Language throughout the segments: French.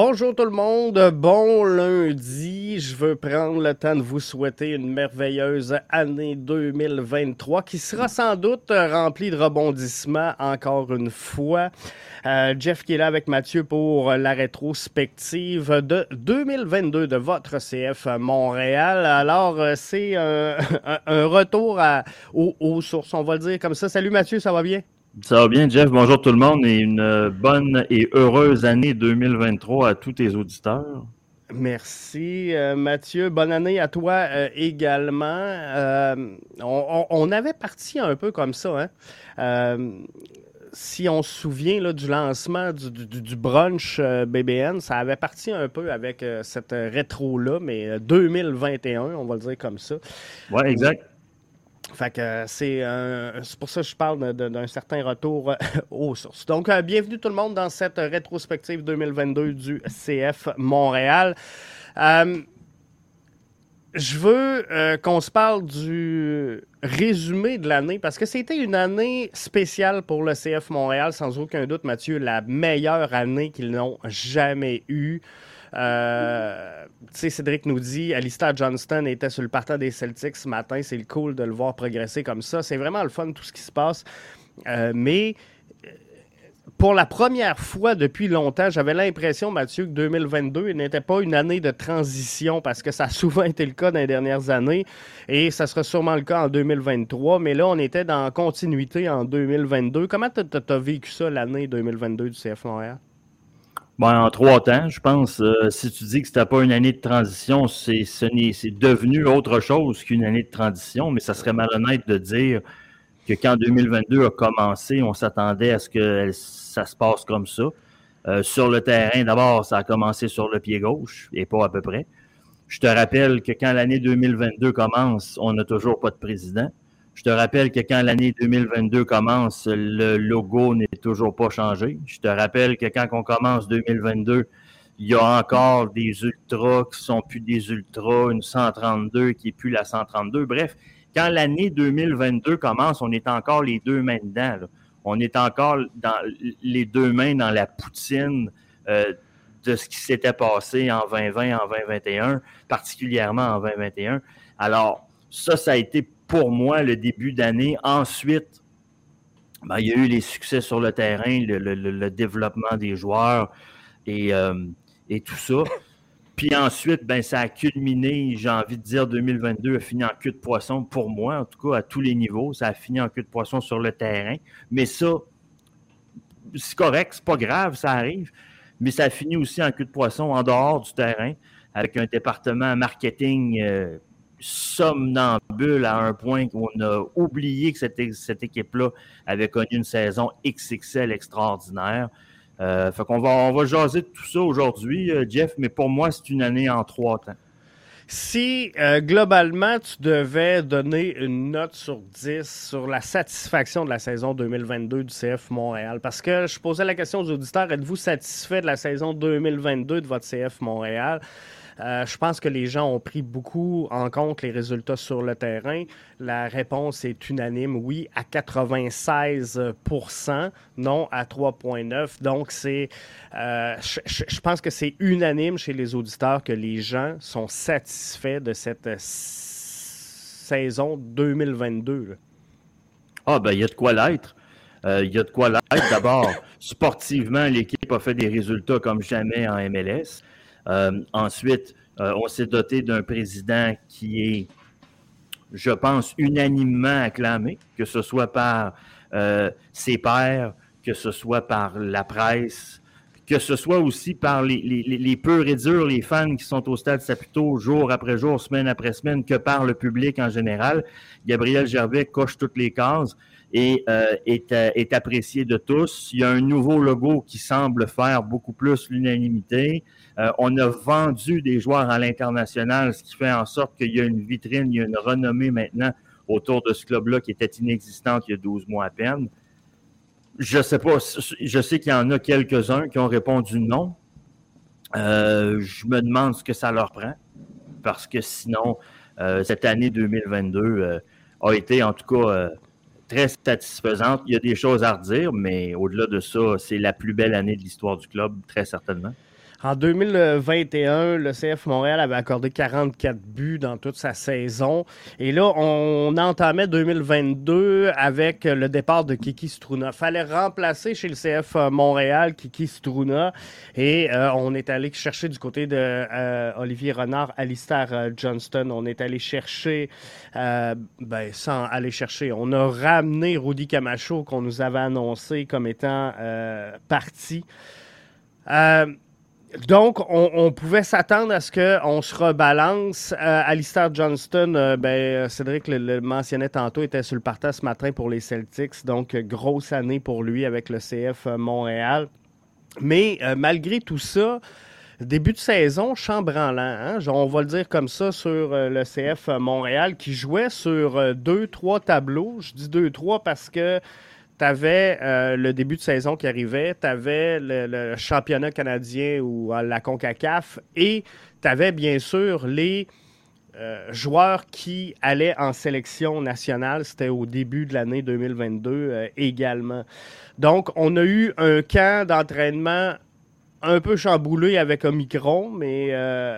Bonjour tout le monde, bon lundi. Je veux prendre le temps de vous souhaiter une merveilleuse année 2023 qui sera sans doute remplie de rebondissements encore une fois. Euh, Jeff qui est là avec Mathieu pour la rétrospective de 2022 de votre CF Montréal. Alors, euh, c'est un, retour à, aux sources, on va le dire comme ça. Salut Mathieu, ça va bien? Ça va bien, Jeff? Bonjour tout le monde et une bonne et heureuse année 2023 à tous tes auditeurs. Merci, euh, Mathieu. Bonne année à toi euh, également. Euh, on, avait parti un peu comme ça. Hein? si on se souvient là, du lancement du, du brunch BBN, ça avait parti un peu avec cette rétro-là, mais 2021, on va le dire comme ça. Oui, exact. Fait que c'est pour ça que je parle d'un certain retour euh, aux sources. Donc, euh, bienvenue tout le monde dans cette rétrospective 2022 du CF Montréal. Euh, je veux qu'on se parle du résumé de l'année parce que c'était une année spéciale pour le CF Montréal, sans aucun doute, Mathieu, la meilleure année qu'ils n'ont jamais eue. Euh, Cédric nous dit Alistair Johnston était sur le partant des Celtics ce matin. C'est cool de le voir progresser comme ça. C'est vraiment le fun, tout ce qui se passe. Euh, mais euh, pour la première fois depuis longtemps, j'avais l'impression, Mathieu, que 2022 n'était pas une année de transition parce que ça a souvent été le cas dans les dernières années et ça sera sûrement le cas en 2023. Mais là, on était dans continuité en 2022. Comment tu as vécu ça, l'année 2022 du CF Montréal? Ben, en trois temps, je pense. Euh, si tu dis que c'était pas une année de transition, c'est devenu autre chose qu'une année de transition, mais ça serait malhonnête de dire que quand 2022 a commencé, on s'attendait à ce que ça se passe comme ça. Euh, sur le terrain, d'abord, ça a commencé sur le pied gauche, et pas à peu près. Je te rappelle que quand l'année 2022 commence, on n'a toujours pas de président. Je te rappelle que quand l'année 2022 commence, le logo n'est toujours pas changé. Je te rappelle que quand on commence 2022, il y a encore des ultras qui sont plus des ultras, une 132 qui est plus la 132. Bref, quand l'année 2022 commence, on est encore les deux mains dedans. On est encore dans les deux mains dans la poutine euh, de ce qui s'était passé en 2020, en 2021, particulièrement en 2021. Alors, ça, ça a été pour moi le début d'année. Ensuite, ben, il y a eu les succès sur le terrain, le, développement des joueurs et, euh, et, tout ça. Puis ensuite, ben, ça a culminé, j'ai envie de dire, 2022 a fini en queue de poisson pour moi, en tout cas à tous les niveaux. Ça a fini en queue de poisson sur le terrain. Mais ça, c'est correct, c'est pas grave, ça arrive. Mais ça a fini aussi en queue de poisson en dehors du terrain, avec un département marketing euh, somnambule à un point qu'on a oublié que cette, cette équipe-là avait connu une saison XXL extraordinaire. Euh, fait qu'on va, on va jaser de tout ça aujourd'hui, euh, Jeff, mais pour moi, c'est une année en trois temps. Si euh, globalement tu devais donner une note sur 10 sur la satisfaction de la saison 2022 du CF Montréal, parce que je posais la question aux auditeurs, êtes-vous satisfait de la saison 2022 de votre CF Montréal? Euh, je pense que les gens ont pris beaucoup en compte les résultats sur le terrain. La réponse est unanime, oui, à 96% non à 3,9. Donc, c'est, euh, je, pense que c'est unanime chez les auditeurs que les gens sont satisfaits de cette saison 2022. Ah, ben, il y a de quoi l'être. Euh, il y a de quoi l'être. D'abord, sportivement, l'équipe a fait des résultats comme jamais en MLS. Euh, ensuite, euh, on s'est doté d'un président qui est, je pense, unanimement acclamé, que ce soit par euh, ses pairs, que ce soit par la presse, que ce soit aussi par les, les, purs et durs, les fans qui sont au stade Saputo jour après jour, semaine après semaine, que par le public en général. Gabriel Gervais coche toutes les cases et est, apprécié de tous. Il y a un nouveau logo qui semble faire beaucoup plus l'unanimité. Euh, on a vendu des joueurs à l'international, ce qui fait en sorte qu'il y a une vitrine, il y a une renommée maintenant autour de ce club-là qui était inexistante il y a 12 mois à peine. Je sais pas, je sais qu'il y en a quelques-uns qui ont répondu non. Euh, je me demande ce que ça leur prend, parce que sinon, euh, cette année 2022 a été en tout cas très satisfaisante. Il y a des choses à redire, mais au-delà de ça, c'est la plus belle année de l'histoire du club, très certainement. En 2021, le CF Montréal avait accordé 44 buts dans toute sa saison. Et là, on entamait 2022 avec le départ de Kiki Struna. Fallait remplacer chez le CF Montréal Kiki Struna. Et euh, on est allé chercher du côté de euh, Olivier Renard, Alistair euh, Johnston. On est allé chercher, ben, sans aller chercher, on a ramené Rudy Camacho qu'on nous avait annoncé comme étant parti. Donc, on, pouvait s'attendre à ce qu'on se rebalance. Euh, Alistair Johnston, euh, ben, Cédric le, mentionnait tantôt, était sur le partage ce matin pour les Celtics. Donc, grosse année pour lui avec le CF Montréal. Mais euh, malgré tout ça, début de saison chambranlant, hein? on va le dire comme ça sur le CF Montréal, qui jouait sur deux, trois tableaux. Je dis deux, trois parce que tu avais euh, le début de saison qui arrivait, tu avais le, championnat canadien ou euh, la CONCACAF et tu avais bien sûr les euh, joueurs qui allaient en sélection nationale. C'était au début de l'année 2022 également. Donc, on a eu un camp d'entraînement un peu chamboulé avec Omicron, mais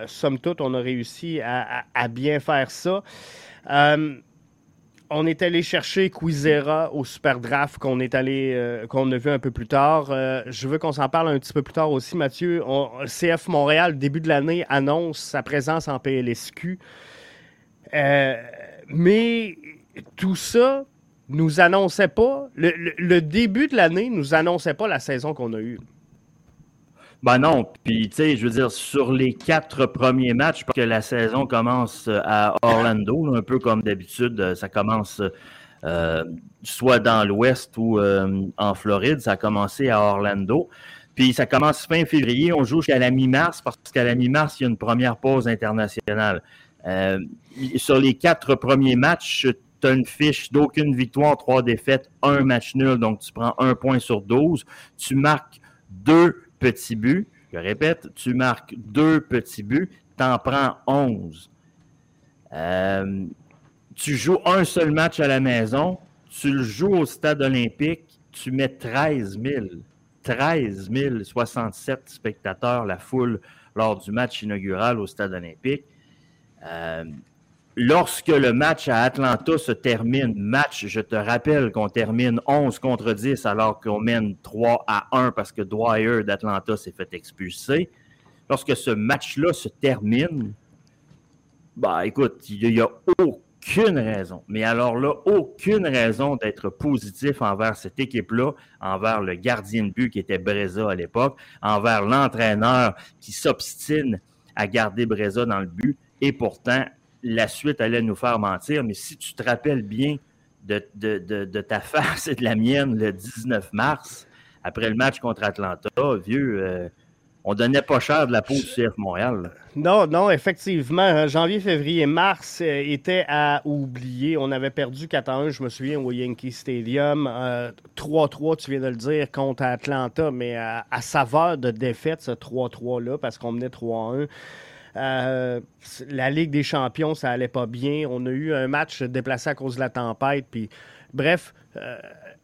somme toute, on a réussi à, à bien faire ça on est allé chercher Quizera au Super Draft qu'on est allé euh, qu'on a vu un peu plus tard. Euh, je veux qu'on s'en parle un petit peu plus tard aussi, Mathieu. CF Montréal, début de l'année, annonce sa présence en PLSQ. Euh, mais tout ça nous annonçait pas. le début de l'année nous annonçait pas la saison qu'on a eue. Ben non, puis tu sais, je veux dire, sur les quatre premiers matchs, parce que la saison commence euh, à Orlando, un peu comme d'habitude, euh, ça commence euh, soit dans l'Ouest ou en Floride, ça a commencé à Orlando. Puis ça commence fin février, on joue jusqu'à la mi-mars, parce qu'à la mi-mars, il y a une première pause internationale. sur les quatre premiers matchs, tu as une fiche d'aucune victoire, trois défaites, un match nul, donc tu prends un point sur 12. Tu marques deux petits buts. Je répète, tu marques deux petits buts, tu en prends 11. Euh, tu joues un seul match à la maison, tu le joues au stade olympique, tu mets 13 000. 13 067 spectateurs, la foule, lors du match inaugural au stade olympique. Euh, lorsque le match à Atlanta se termine, match, je te rappelle qu'on termine 11 contre 10 alors qu'on mène 3 à 1 parce que Dwyer d'Atlanta s'est fait expulser. Lorsque ce match-là se termine, bah écoute, il n'y a aucune raison, mais alors là, aucune raison d'être positif envers cette équipe-là, envers le gardien de but qui était Breza à l'époque, envers l'entraîneur qui s'obstine à garder Breza dans le but. Et pourtant, la suite allait nous faire mentir, mais si tu te rappelles bien de, de, ta face et de la mienne le 19 mars, après le match contre Atlanta, vieux, euh, on donnait pas cher de la peau du CF Montréal. Non, non, effectivement. Hein, janvier, février, mars euh, à oublier. On avait perdu 4 1, je me souviens, au Yankee Stadium. 3-3, euh, tu viens de le dire, contre Atlanta, mais à, à saveur de défaite, ce 3-3-là, parce qu'on menait 3-1. Euh, la Ligue des champions, ça allait pas bien. On a eu un match déplacé à cause de la tempête. Bref, euh,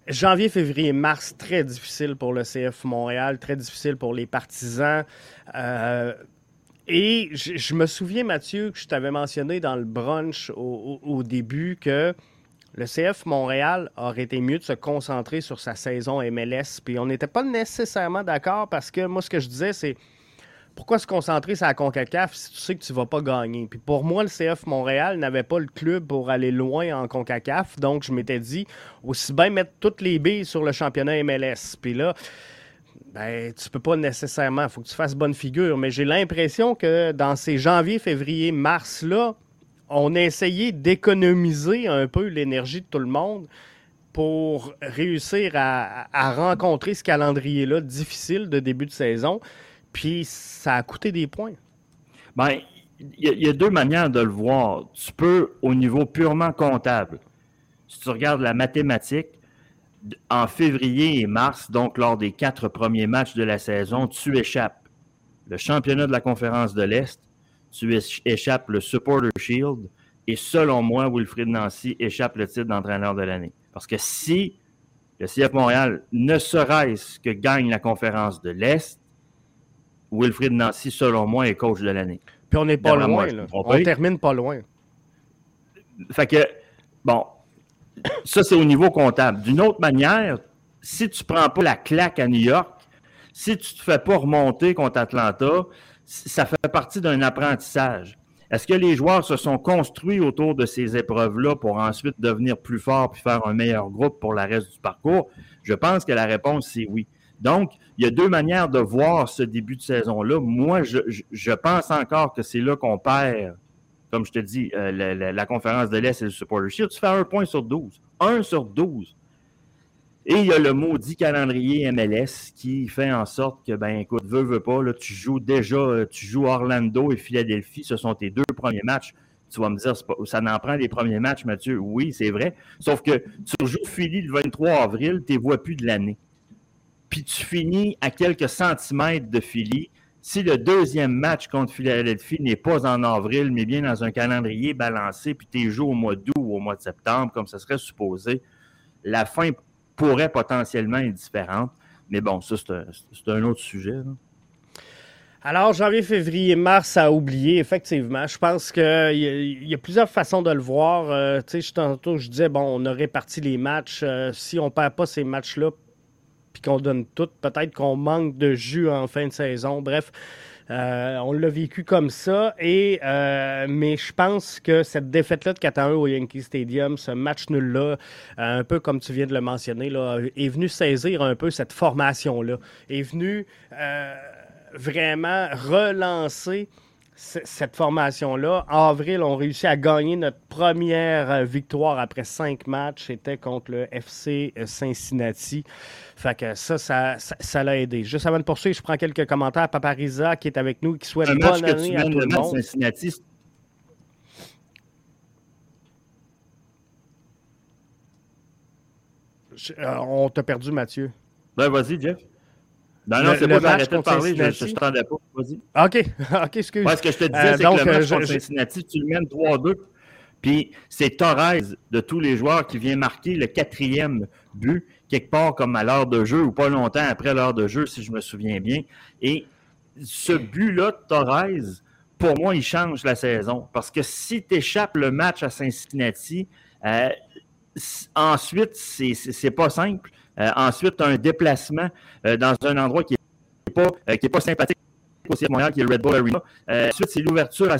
janvier, février, mars, très difficile pour le CF Montréal, très difficile pour les partisans. Euh, et je, me souviens, Mathieu, que je t'avais mentionné dans le brunch au, début que le CF Montréal aurait été mieux de se concentrer sur sa saison MLS. Puis on n'était pas nécessairement d'accord parce que moi, ce que je disais, c'est pourquoi se concentrer sur la CONCACAF si tu sais que tu ne vas pas gagner? Puis pour moi, le CF Montréal n'avait pas le club pour aller loin en CONCACAF, donc je m'étais dit, aussi bien mettre toutes les billes sur le championnat MLS. Puis là, ben, tu peux pas nécessairement, il faut que tu fasses bonne figure, mais j'ai l'impression que dans ces janvier, février, mars-là, on a essayé d'économiser un peu l'énergie de tout le monde pour réussir à, à rencontrer ce calendrier-là difficile de début de saison. Puis ça a coûté des points. Bien, il y, a deux manières de le voir. Tu peux, au niveau purement comptable, si tu regardes la mathématique, en février et mars, donc lors des quatre premiers matchs de la saison, tu échappes le championnat de la conférence de l'Est, tu échappes le Supporter Shield, et selon moi, Wilfried Nancy échappe le titre d'entraîneur de l'année. Parce que si le CF Montréal ne serait-ce que gagne la conférence de l'Est, Wilfried Nancy, selon moi, est coach de l'année. Puis on n'est pas loin. On termine pas loin. Fait que, bon, ça, c'est au niveau comptable. D'une autre manière, si tu ne prends pas la claque à New York, si tu ne te fais pas remonter contre Atlanta, ça fait partie d'un apprentissage. Est-ce que les joueurs se sont construits autour de ces épreuves-là pour ensuite devenir plus forts puis faire un meilleur groupe pour le reste du parcours? Je pense que la réponse, c'est oui. Donc, il y a deux manières de voir ce début de saison-là. Moi, je, pense encore que c'est là qu'on perd, comme je te dis, euh, la, conférence de l'Est et le supporter shield. Tu fais un point sur 12. Un sur 12. Et il y a le maudit calendrier MLS qui fait en sorte que, ben écoute, veux, veux pas, là, tu joues déjà, euh, tu joues Orlando et Philadelphie, ce sont tes deux premiers matchs. Tu vas me dire, ça n'en prend les premiers matchs, Mathieu. Oui, c'est vrai. Sauf que tu joues Philly le 23 avril, tu ne vois plus de l'année puis tu finis à quelques centimètres de Philly. Si le deuxième match contre Philadelphie n'est pas en avril, mais bien dans un calendrier balancé, puis tu joues au mois d'août ou au mois de septembre, comme ça serait supposé, la fin pourrait potentiellement être différente. Mais bon, ça, c'est un, autre sujet. Alors, janvier, février, mars à oublier, effectivement. Je pense qu'il y, a plusieurs façons de le voir. Euh, tu sais, tantôt, je disais, bon, on a réparti les matchs. Euh, si on ne perd pas ces matchs-là, puis qu'on donne tout. Peut-être qu'on manque de jus en fin de saison. Bref, euh, on l'a vécu comme ça. Et, euh, mais je pense que cette défaite-là de 4 1 au Yankee Stadium, ce match nul-là, euh, un peu comme tu viens de le mentionner, là, est venu saisir un peu cette formation-là. Est venu vraiment relancer cette formation-là. En avril, on réussit à gagner notre première euh, victoire après cinq matchs. C'était contre le FC euh, Cincinnati. Fait que ça, ça, l'a aidé. Juste avant de poursuivre, je prends quelques commentaires. Papariza qui est avec nous, qui souhaite bonne année à tout le monde. Cincinnati. Euh, on t'a perdu, Mathieu. Ben, vas-y, Jeff. Non, non, c'est pas arrêté de parler, je ne t'entendais pas. Vas-y. OK, OK, excuse. moi ce que je te disais, euh, c'est que le match contre Cincinnati, tu le mènes 3-2. Puis c'est Torres de tous les joueurs qui vient marquer le quatrième but, quelque part comme à l'heure de jeu ou pas longtemps après l'heure de jeu, si je me souviens bien. Et ce but-là de Torres, pour moi, il change la saison. Parce que si tu échappes le match à Cincinnati, euh, ensuite, c'est pas simple. Euh, ensuite, un déplacement euh, dans un endroit qui n'est pas, euh, pas sympathique aussi à Montréal, qui est le Red Bull Arena. ensuite, c'est l'ouverture à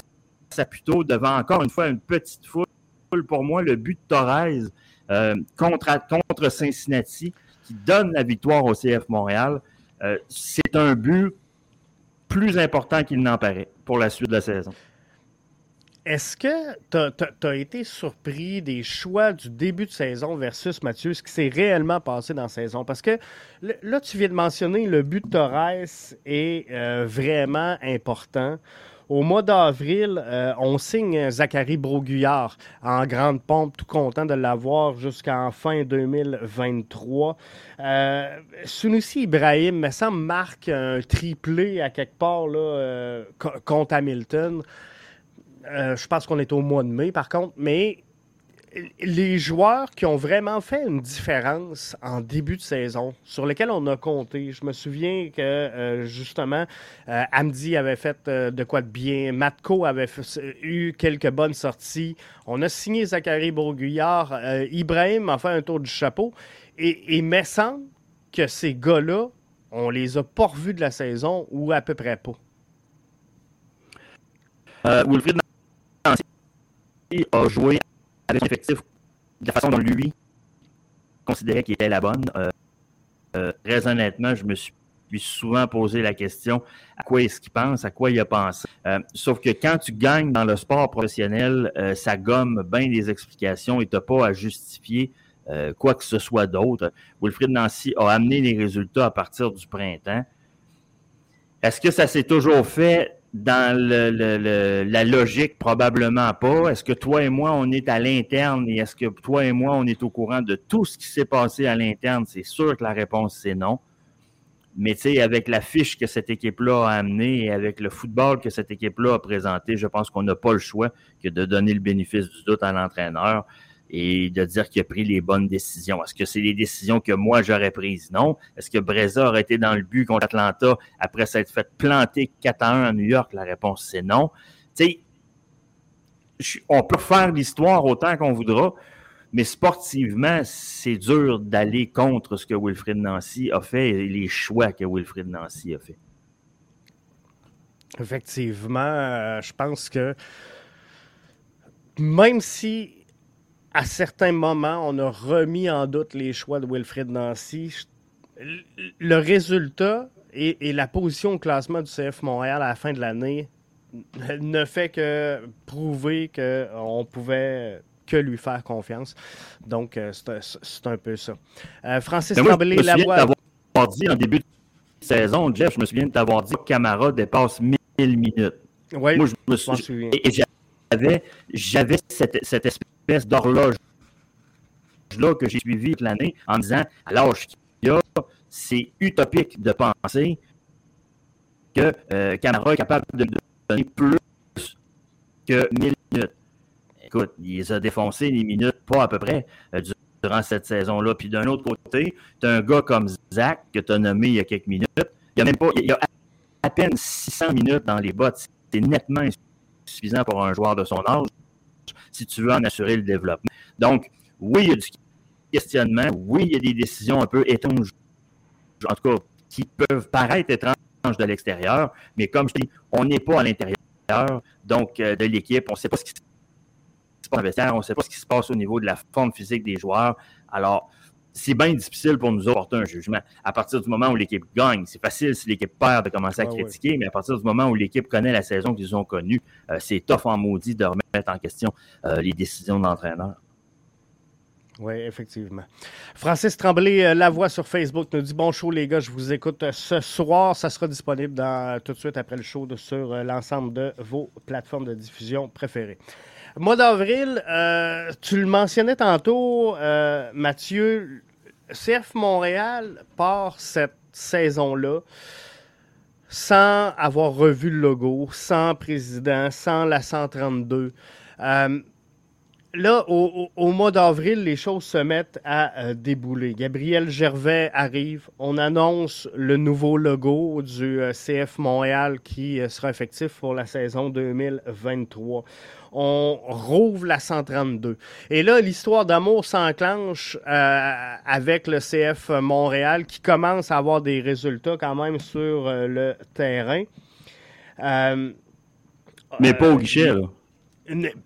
Saputo devant encore une fois une petite foule. Pour moi, le but de Torres contre, contre Cincinnati qui donne la victoire au CF Montréal, c'est un but plus important qu'il n'en paraît pour la suite de la saison. Est-ce que tu as, été surpris des choix du début de saison versus Mathieu, ce qui s'est réellement passé dans la saison? Parce que là, tu viens de mentionner le but de Torres est euh, vraiment important. Au mois d'avril, euh, on signe Zachary Broguillard en grande pompe, tout content de l'avoir jusqu'en fin 2023. Euh, Sunusi Ibrahim, me marque un triplé à quelque part là, euh, contre Hamilton. Euh, je pense qu'on est au mois de mai, par contre. Mais les joueurs qui ont vraiment fait une différence en début de saison, sur lesquels on a compté, je me souviens que euh, justement, euh, Amdi avait fait de quoi de bien, Matko avait eu quelques bonnes sorties, on a signé Zachary Bourguillard, Ibrahim a fait un tour du chapeau, et il me semble que ces gars-là, on les a pas revus de la saison ou à peu près pas. Wilfried a joué avec effectif de la façon dont lui considérait qu'il était la bonne? Euh, euh, très honnêtement, je me suis souvent posé la question à quoi est-ce qu'il pense, à quoi il a pensé? Euh, sauf que quand tu gagnes dans le sport professionnel, ça gomme bien des explications et tu n'as pas à justifier quoi que ce soit d'autre. Wilfried Nancy a amené les résultats à partir du printemps. Est-ce que ça s'est toujours fait? Dans la logique, probablement pas. Est-ce que toi et moi, on est à l'interne et est-ce que toi et moi, on est au courant de tout ce qui s'est passé à l'interne? C'est sûr que la réponse, c'est non. Mais tu sais, avec la fiche que cette équipe-là a amenée et avec le football que cette équipe-là a présenté, je pense qu'on n'a pas le choix que de donner le bénéfice du doute à l'entraîneur. Et de dire qu'il a pris les bonnes décisions. Est-ce que c'est les décisions que moi j'aurais prises? Non. Est-ce que Breza aurait été dans le but contre Atlanta après s'être fait planter 4 à 1 à New York? La réponse, c'est non. Tu sais, on peut faire l'histoire autant qu'on voudra, mais sportivement, c'est dur d'aller contre ce que Wilfrid Nancy a fait et les choix que Wilfrid Nancy a fait. Effectivement, euh, je pense que même si à certains moments on a remis en doute les choix de Wilfrid Nancy, le résultat et, la position au classement du CF Montréal à la fin de l'année ne fait que prouver qu'on pouvait que lui faire confiance. Donc, euh, c'est un peu ça. Euh, Francis Tremblay, la voix. dit en début de saison, Jeff, je me souviens de t'avoir dit que Camara dépasse 1000 minutes. Oui, Moi, je me souviens. Et, j'avais cette, espèce d'horloge-là que j'ai suivi toute l'année en disant, à l'âge qu'il a, c'est utopique de penser que euh, Camara est capable de donner plus que 1000 minutes. Écoute, il a défoncés les minutes, pas à peu près, euh, durant cette saison-là. Puis d'un autre côté, tu as un gars comme Zach, que tu as nommé il y a quelques minutes. Il y a même pas, il y a à peine 600 minutes dans les bottes. C'est nettement insuffisant pour un joueur de son âge si tu veux en assurer le développement. Donc, oui, il y a du questionnement. Oui, il y a des décisions un peu étranges, en tout cas, qui peuvent paraître étranges de l'extérieur, mais comme je dis, on n'est pas à l'intérieur donc euh, de l'équipe. On ne sait pas ce qui se passe on ne sait pas ce qui se passe au niveau de la forme physique des joueurs. Alors, c'est bien difficile pour nous porter un jugement. À partir du moment où l'équipe gagne, c'est facile si l'équipe perd de commencer à critiquer, mais à partir du moment où l'équipe connaît la saison qu'ils ont connue, euh, c'est tough en maudit de remettre en question euh, les décisions de l'entraîneur. Oui, effectivement. Francis Tremblay, euh, La Voix sur Facebook, nous dit Bon show, les gars, je vous écoute ce soir. Ça sera disponible dans, tout de suite après le show sur l'ensemble de vos plateformes de diffusion préférées. Mois d'avril, tu le mentionnais tantôt, Mathieu, CF Montréal part cette saison-là sans avoir revu le logo, sans président, sans la 132. Euh, là, au, mois d'avril, les choses se mettent à euh, débouler. Gabriel Gervais arrive. On annonce le nouveau logo du euh, CF Montréal qui sera effectif pour la saison 2023 on rouvre la 132. Et là, l'histoire d'amour s'enclenche euh, avec le CF Montréal qui commence à avoir des résultats quand même sur euh, le terrain. Euh, Mais pas au guichet, là.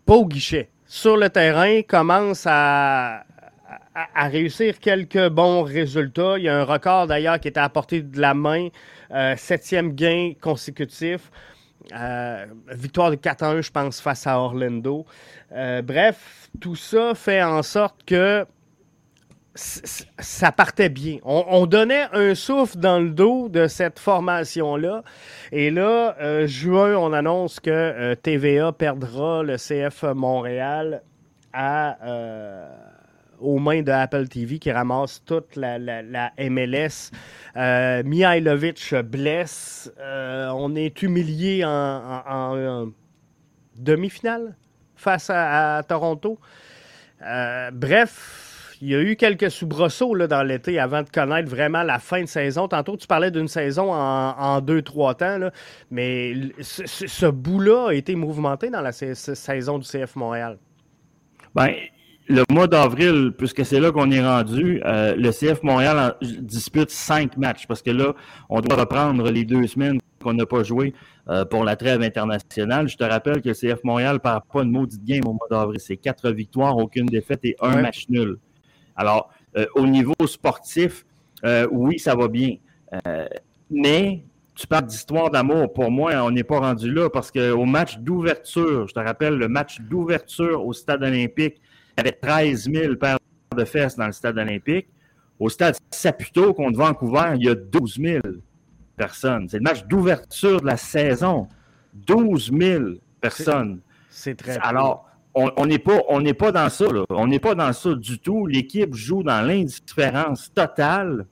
Pas au guichet. Sur le terrain, commence à, à, réussir quelques bons résultats. Il y a un record d'ailleurs qui était à portée de la main, septième gain consécutif. Euh, victoire de 4-1, je pense, face à Orlando. Euh, bref, tout ça fait en sorte que ça partait bien. On, donnait un souffle dans le dos de cette formation-là. Et là, euh, juin, on annonce que TVA perdra le CF Montréal à aux mains de Apple TV qui ramasse toute la, MLS. Euh, Mihailovic blesse. Euh, on est humilié en, demi-finale face à, Toronto. Euh, bref, il y a eu quelques soubresauts là, dans l'été avant de connaître vraiment la fin de saison. Tantôt, tu parlais d'une saison en, deux, trois temps, mais ce, bout-là a été mouvementé dans la saison du CF Montréal. Ben, le mois d'avril, puisque c'est là qu'on est rendu, euh, le CF Montréal dispute cinq matchs parce que là, on doit reprendre les deux semaines qu'on n'a pas joué euh, pour la trêve internationale. Je te rappelle que le CF Montréal ne part pas de maudite game au mois d'avril. C'est quatre victoires, aucune défaite et un match nul. Alors, euh, au niveau sportif, oui, ça va bien. mais tu parles d'histoire d'amour. Pour moi, on n'est pas rendu là parce qu'au match d'ouverture, je te rappelle, le match d'ouverture au stade olympique, avait 13 000 paires de fesses dans le stade olympique. Au stade Saputo contre Vancouver, il y a 12 000 personnes. C'est le match d'ouverture de la saison. 12 000 personnes. C'est très Alors, on n'est pas, pas dans ça. On n'est pas dans ça du tout. L'équipe joue dans l'indifférence totale,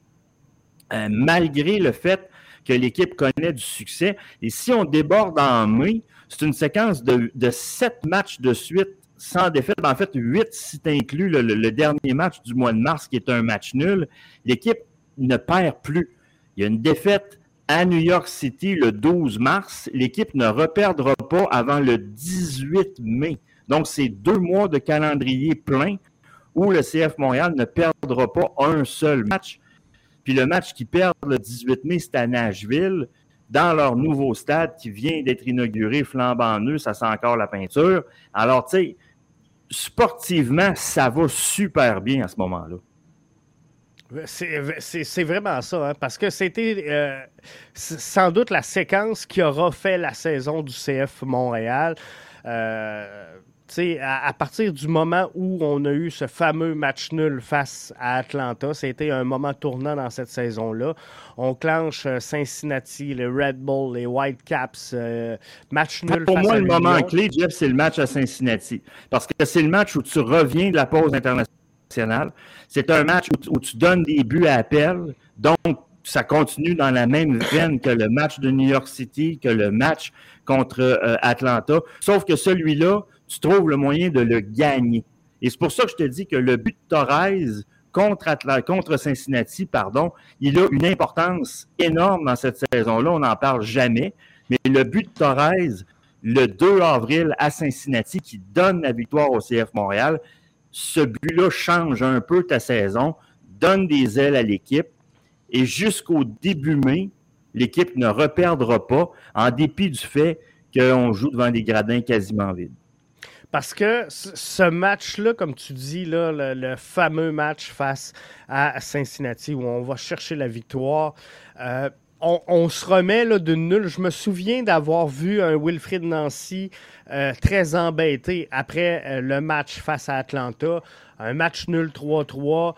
euh, malgré le fait que l'équipe connaît du succès. Et si on déborde en mai, c'est une séquence de, de sept matchs de suite sans défaite. Ben, en fait, huit si tu inclus le, dernier match du mois de mars, qui est un match nul. L'équipe ne perd plus. Il y a une défaite à New York City le 12 mars. L'équipe ne reperdra pas avant le 18 mai. Donc, c'est deux mois de calendrier plein où le CF Montréal ne perdra pas un seul match. Puis le match qui perd le 18 mai, c'est à Nashville, dans leur nouveau stade qui vient d'être inauguré, flambant neuf, ça sent encore la peinture. Alors, tu sais, sportivement, ça va super bien à ce moment-là. C'est vraiment ça, hein, parce que c'était euh, sans doute la séquence qui aura fait la saison du CF Montréal. Euh, à, partir du moment où on a eu ce fameux match nul face à Atlanta, c'était un moment tournant dans cette saison-là. On clenche euh, Cincinnati, les Red Bull, les Whitecaps, euh, match nul. Pour moi, le moment clé, Jeff, c'est le match à Cincinnati. Parce que c'est le match où tu reviens de la pause internationale. C'est un match où, tu donnes des buts à appel. Donc, ça continue dans la même veine que le match de New York City, que le match contre euh, Atlanta. Sauf que celui-là, tu trouves le moyen de le gagner. Et c'est pour ça que je te dis que le but de Torres contre, contre Cincinnati, pardon, il a une importance énorme dans cette saison-là. On n'en parle jamais. Mais le but de Torres, le 2 avril à Cincinnati, qui donne la victoire au CF Montréal, ce but-là change un peu ta saison, donne des ailes à l'équipe. Et jusqu'au début mai, l'équipe ne reperdra pas, en dépit du fait qu'on joue devant des gradins quasiment vides. Parce que ce match-là, comme tu dis, là, le, fameux match face à Cincinnati où on va chercher la victoire, euh, on, se remet là, de nul. Je me souviens d'avoir vu un Wilfrid Nancy euh, très embêté après euh, le match face à Atlanta. Un match nul 3-3.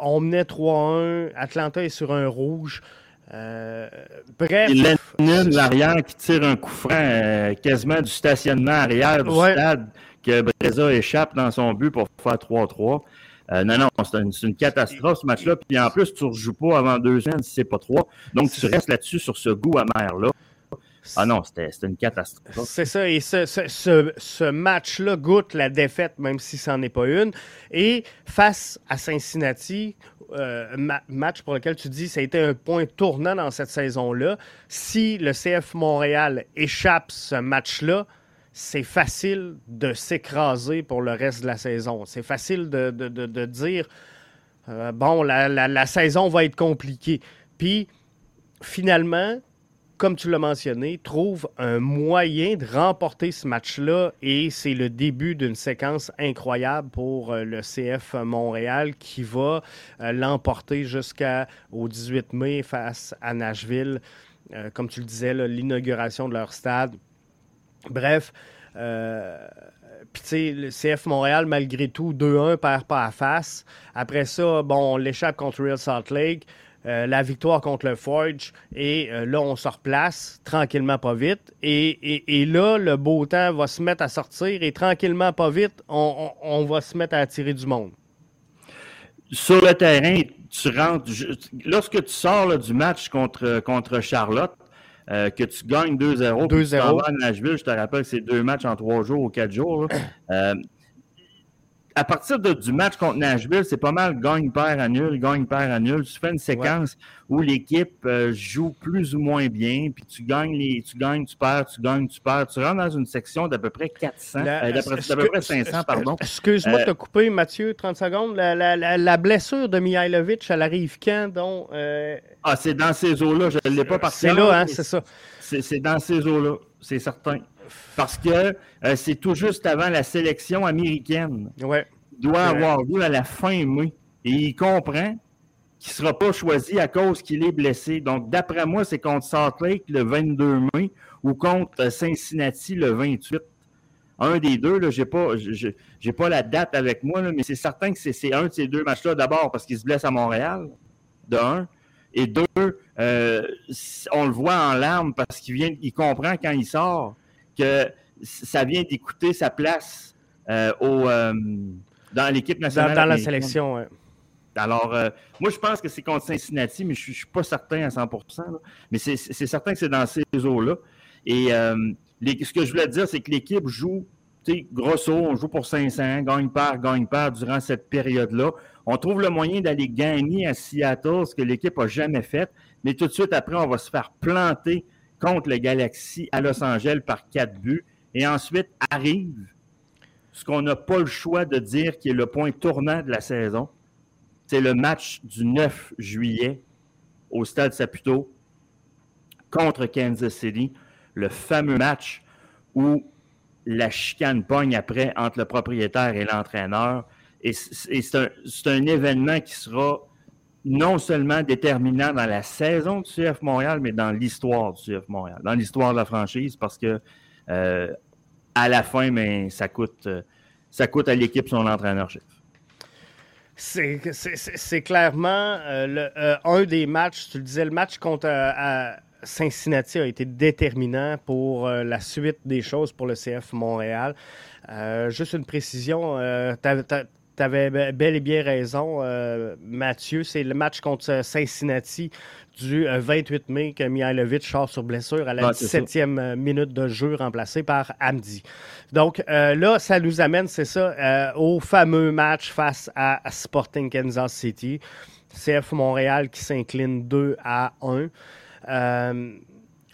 on menait 3-1. Atlanta est sur un rouge. Euh, bref. Lennon, l'arrière, qui tire un coup franc euh, quasiment du stationnement arrière du stade, que Breza échappe dans son but pour faire 3-3. Euh, non, non, c'est une, catastrophe ce match-là. Puis en plus, tu ne rejoues pas avant deux semaines si c'est pas trois. Donc tu restes là-dessus sur ce goût amer-là. Ah non, c'était une catastrophe. C'est ça, et ce, ce match-là goûte la défaite, même si ce n'en est pas une. Et face à Cincinnati, euh, match pour lequel tu dis ça a été un point tournant dans cette saison-là. Si le CF Montréal échappe ce match-là, c'est facile de s'écraser pour le reste de la saison. C'est facile de, dire euh, bon, la, saison va être compliquée. Puis finalement, comme tu l'as mentionné, trouve un moyen de remporter ce match-là et c'est le début d'une séquence incroyable pour euh, le CF Montréal qui va euh, l'emporter jusqu'au 18 mai face à Nashville. Euh, comme tu le disais, l'inauguration de leur stade. Bref, tu sais, le CF Montréal, malgré tout, 2-1, perd pas à face. Après ça, bon, on l'échappe contre Real Salt Lake. Euh, la victoire contre le Forge. Et euh, là, on se replace tranquillement, pas vite. Et, là, le beau temps va se mettre à sortir et tranquillement, pas vite, on, va se mettre à attirer du monde. Sur le terrain, tu rentres. lorsque tu sors du match contre, contre Charlotte, euh, que tu gagnes 2-0, 2-0. à Nashville, je te rappelle que c'est deux matchs en trois jours ou quatre jours à partir du match contre Nashville, c'est pas mal gagne, perd, annule, gagne, perd, annule. Tu fais une séquence où l'équipe euh, joue plus ou moins bien, puis tu gagnes, les, tu gagnes, tu perds, tu gagnes, tu perds. Tu rentres dans une section d'à peu près 400, euh, d'à peu près 500, pardon. Excuse-moi de te couper, Mathieu, 30 secondes. La, blessure de Mihailovic, elle arrive quand, donc? Euh? Ah, c'est dans ces eaux-là, je ne l'ai pas parti. C'est là, hein, c'est ça. C'est dans ces eaux-là, c'est certain. Parce que euh, c'est tout juste avant la sélection américaine. Ouais. Il doit avoir lieu à la fin mai. Et il comprend qu'il ne sera pas choisi à cause qu'il est blessé. Donc, d'après moi, c'est contre Salt Lake le 22 mai ou contre Cincinnati le 28. Un des deux, je n'ai pas, pas la date avec moi, mais c'est certain que c'est un de ces deux matchs-là d'abord parce qu'il se blesse à Montréal, de un. Et deux, euh, on le voit en larmes parce qu'il vient, il comprend quand il sort que ça vient d'écouter sa place euh, au, euh, dans l'équipe nationale. Dans, la sélection, oui. Alors, euh, moi, je pense que c'est contre Cincinnati, mais je ne suis pas certain à 100% Mais c'est certain que c'est dans ces eaux-là. Et ce que je voulais dire, c'est que l'équipe joue grosso, on joue pour 500, gagne par, gagne par durant cette période-là. On trouve le moyen d'aller gagner à Seattle, ce que l'équipe n'a jamais fait. Mais tout de suite après, on va se faire planter contre le Galaxy à Los Angeles par quatre buts. Et ensuite arrive ce qu'on n'a pas le choix de dire qui est le point tournant de la saison. C'est le match du 9 juillet au Stade Saputo contre Kansas City. Le fameux match où la chicane pogne après entre le propriétaire et l'entraîneur. Et c'est un, événement qui sera non seulement déterminant dans la saison du CF Montréal, mais dans l'histoire du CF Montréal, dans l'histoire de la franchise, parce que euh, à la fin, mais ça coûte, ça coûte à l'équipe son entraîneur-chef. C'est clairement euh, le, euh, un des matchs, tu le disais, le match contre Cincinnati a été déterminant pour euh, la suite des choses pour le CF Montréal. Euh, juste une précision, euh, tu avais bel et bien raison, Mathieu. C'est le match contre Cincinnati du 28 mai que Mihailovic sort sur blessure à la 17e minute de jeu, remplacé par Amdi. Donc là, ça nous amène, c'est ça, au fameux match face à Sporting Kansas City. CF Montréal qui s'incline 2 à 1. Euh,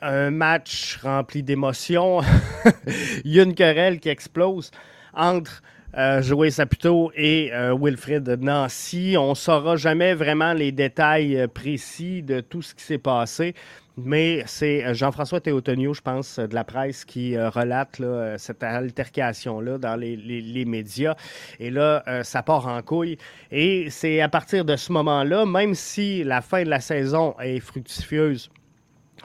un match rempli d'émotions. Il y a une querelle qui explose entre euh, Joey Saputo et euh, Wilfred Nancy. On ne saura jamais vraiment les détails précis de tout ce qui s'est passé, mais c'est Jean-François Théotonio, je pense, de la presse qui relate cette altercation-là dans les, les, médias. Et là, ça part en couille. Et c'est à partir de ce moment-là, même si la fin de la saison est fructifieuse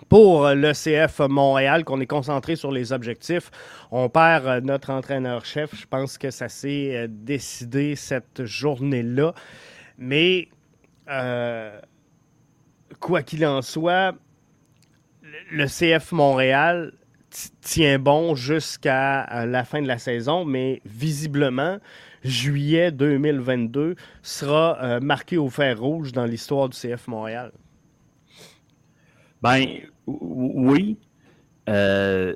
pour le CF Montréal, qu'on est concentré sur les objectifs. On perd euh, notre entraîneur-chef. Je pense que ça s'est euh, décidé cette journée-là. Mais euh, quoi qu'il en soit, le CF Montréal tient bon jusqu'à la fin de la saison, mais visiblement, juillet 2022 sera marqué au fer rouge dans l'histoire du CF Montréal. Ben oui. Euh,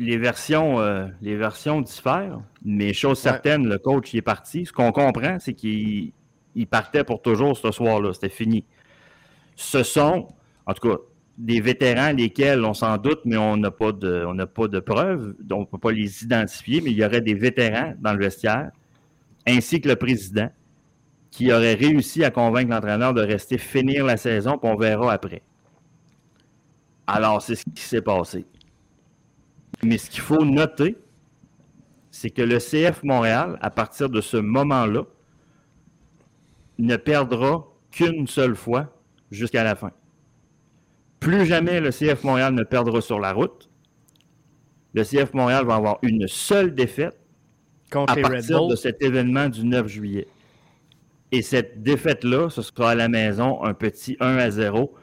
les versions, euh, les versions diffèrent, mais chose certaine, le coach il est parti. Ce qu'on comprend, c'est qu'il partait pour toujours ce soir-là. C'était fini. Ce sont, en tout cas, des vétérans lesquels on s'en doute, mais on n'a pas de, on n'a pas de preuves, donc on ne peut pas les identifier, mais il y aurait des vétérans dans le vestiaire, ainsi que le président, qui aurait réussi à convaincre l'entraîneur de rester finir la saison, puis on verra après. Alors, c'est ce qui s'est passé. Mais ce qu'il faut noter, c'est que le CF Montréal, à partir de ce moment-là, ne perdra qu'une seule fois jusqu'à la fin. Plus jamais le CF Montréal ne perdra sur la route. Le CF Montréal va avoir une seule défaite à partir de cet événement du 9 juillet. Et cette défaite-là, ce sera à la maison un petit 1 à 0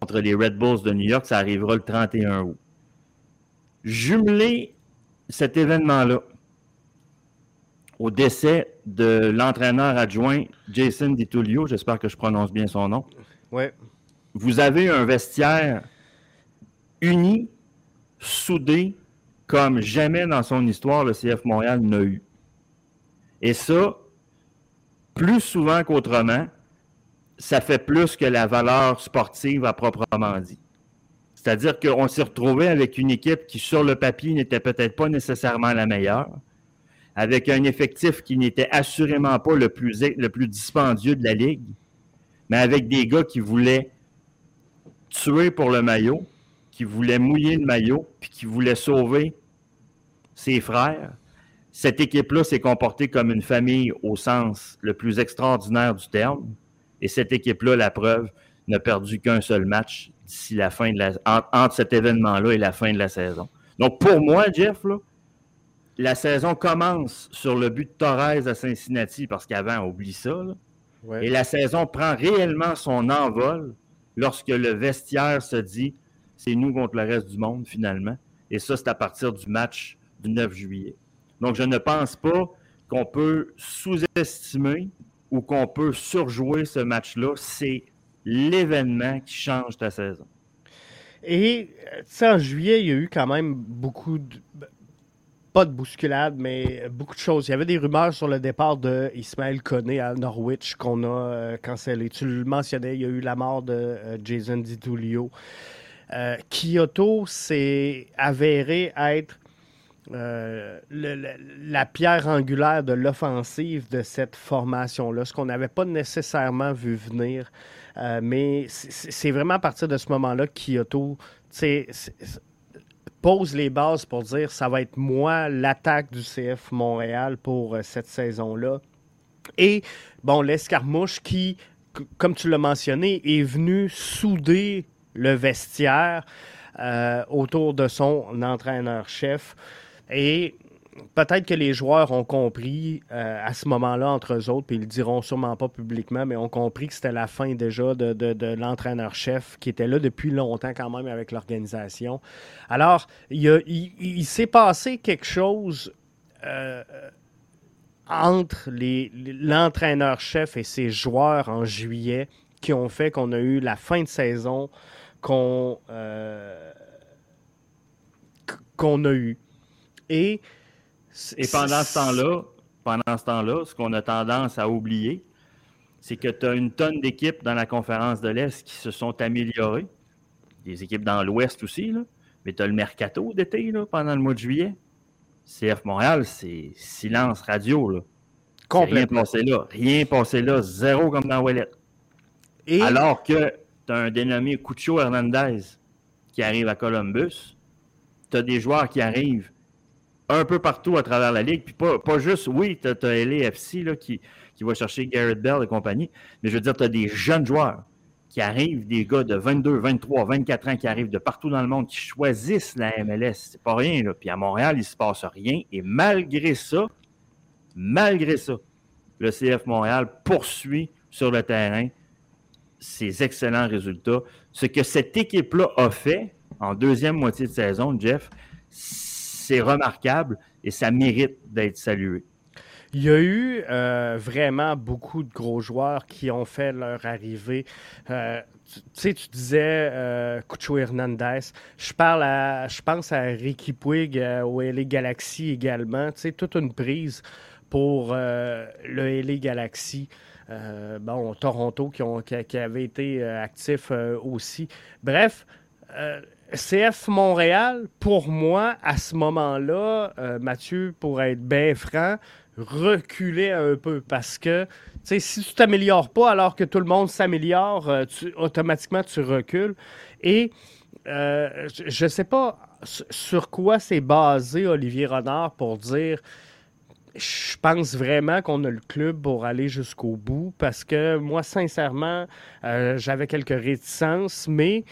contre les Red Bulls de New York. Ça arrivera le 31 août. Jumeler cet événement-là au décès de l'entraîneur adjoint Jason DiTullio, j'espère que je prononce bien son nom. Ouais. Vous avez un vestiaire uni, soudé, comme jamais dans son histoire le CF Montréal n'a eu. Et ça, plus souvent qu'autrement, ça fait plus que la valeur sportive à proprement dit. C'est-à-dire qu'on s'est retrouvé avec une équipe qui, sur le papier, n'était peut-être pas nécessairement la meilleure, avec un effectif qui n'était assurément pas le plus, le plus dispendieux de la Ligue, mais avec des gars qui voulaient tuer pour le maillot, qui voulaient mouiller le maillot, puis qui voulaient sauver ses frères. Cette équipe-là s'est comportée comme une famille au sens le plus extraordinaire du terme. Et cette équipe-là, la preuve, n'a perdu qu'un seul match d'ici la fin de la entre cet événement-là et la fin de la saison. Donc pour moi, Jeff, la saison commence sur le but de Torres à Cincinnati parce qu'avant, oublie ça. Et la saison prend réellement son envol lorsque le vestiaire se dit c'est nous contre le reste du monde finalement. Et ça, c'est à partir du match du 9 juillet. Donc je ne pense pas qu'on peut sous-estimer ou qu'on peut surjouer ce match-là, c'est l'événement qui change ta saison. Et, en juillet, il y a eu quand même beaucoup de... pas de bousculade, mais beaucoup de choses. Il y avait des rumeurs sur le départ de Ismaël Koné à Norwich qu'on a euh, cancellé. Tu le mentionnais, il y a eu la mort de euh, Jason DiTulio. Euh, Kyoto s'est avéré être la pierre angulaire de l'offensive de cette formation-là, ce qu'on n'avait pas nécessairement vu venir. mais c'est vraiment à partir de ce moment-là que Kyoto pose les bases pour dire ça va être moi l'attaque du CF Montréal pour euh, cette saison-là. Et bon, l'escarmouche qui, comme tu l'as mentionné, est venu souder le vestiaire euh, autour de son entraîneur-chef. Et peut-être que les joueurs ont compris euh, à ce moment-là entre eux autres, puis ils le diront sûrement pas publiquement, mais ont compris que c'était la fin déjà de, l'entraîneur-chef qui était là depuis longtemps quand même avec l'organisation. Alors, il, s'est passé quelque chose euh, entre l'entraîneur-chef et ses joueurs en juillet qui ont fait qu'on a eu la fin de saison qu'on euh, a eu. Et et pendant ce temps-là, pendant ce temps-là, ce qu'on a tendance à oublier, c'est que tu as une tonne d'équipes dans la conférence de l'Est qui se sont améliorées. Des équipes dans l'Ouest aussi, là. mais tu as le mercato d'été pendant le mois de juillet. CF Montréal, c'est silence radio. Là. Rien passé là. Rien passé là. Zéro comme dans Wallet. Et... Alors que tu as un dénommé Cucho Hernandez qui arrive à Columbus. Tu as des joueurs qui arrivent un peu partout à travers la ligue. Puis pas, juste, oui, tu as, là, qui, qui va chercher Garrett Bell et compagnie, mais je veux dire, tu as des jeunes joueurs qui arrivent, des gars de 22, 23, 24 ans qui arrivent de partout dans le monde, qui choisissent la MLS. C'est pas rien, là. Puis à Montréal, il se passe rien. Et malgré ça, malgré ça, le CF Montréal poursuit sur le terrain ses excellents résultats. Ce que cette équipe-là a fait en deuxième moitié de saison, Jeff, c'est remarquable et ça mérite d'être salué. Il y a eu euh, vraiment beaucoup de gros joueurs qui ont fait leur arrivée. Euh, tu, sais, tu disais euh, Hernandez. Je, parle je pense à Ricky Puig euh, au LA Galaxy également. Tu sais, toute une prise pour le LA Galaxy. bon, Toronto qui, ont, qui, avait été actif aussi. Bref, CF Montréal, pour moi, à ce moment-là, euh, Mathieu, pour être bien franc, reculait un peu parce que si tu t'améliores pas alors que tout le monde s'améliore, euh, automatiquement tu recules. Et euh, je ne sais pas sur quoi c'est basé Olivier Renard pour dire je pense vraiment qu'on a le club pour aller jusqu'au bout parce que moi, sincèrement, j'avais quelques réticences, mais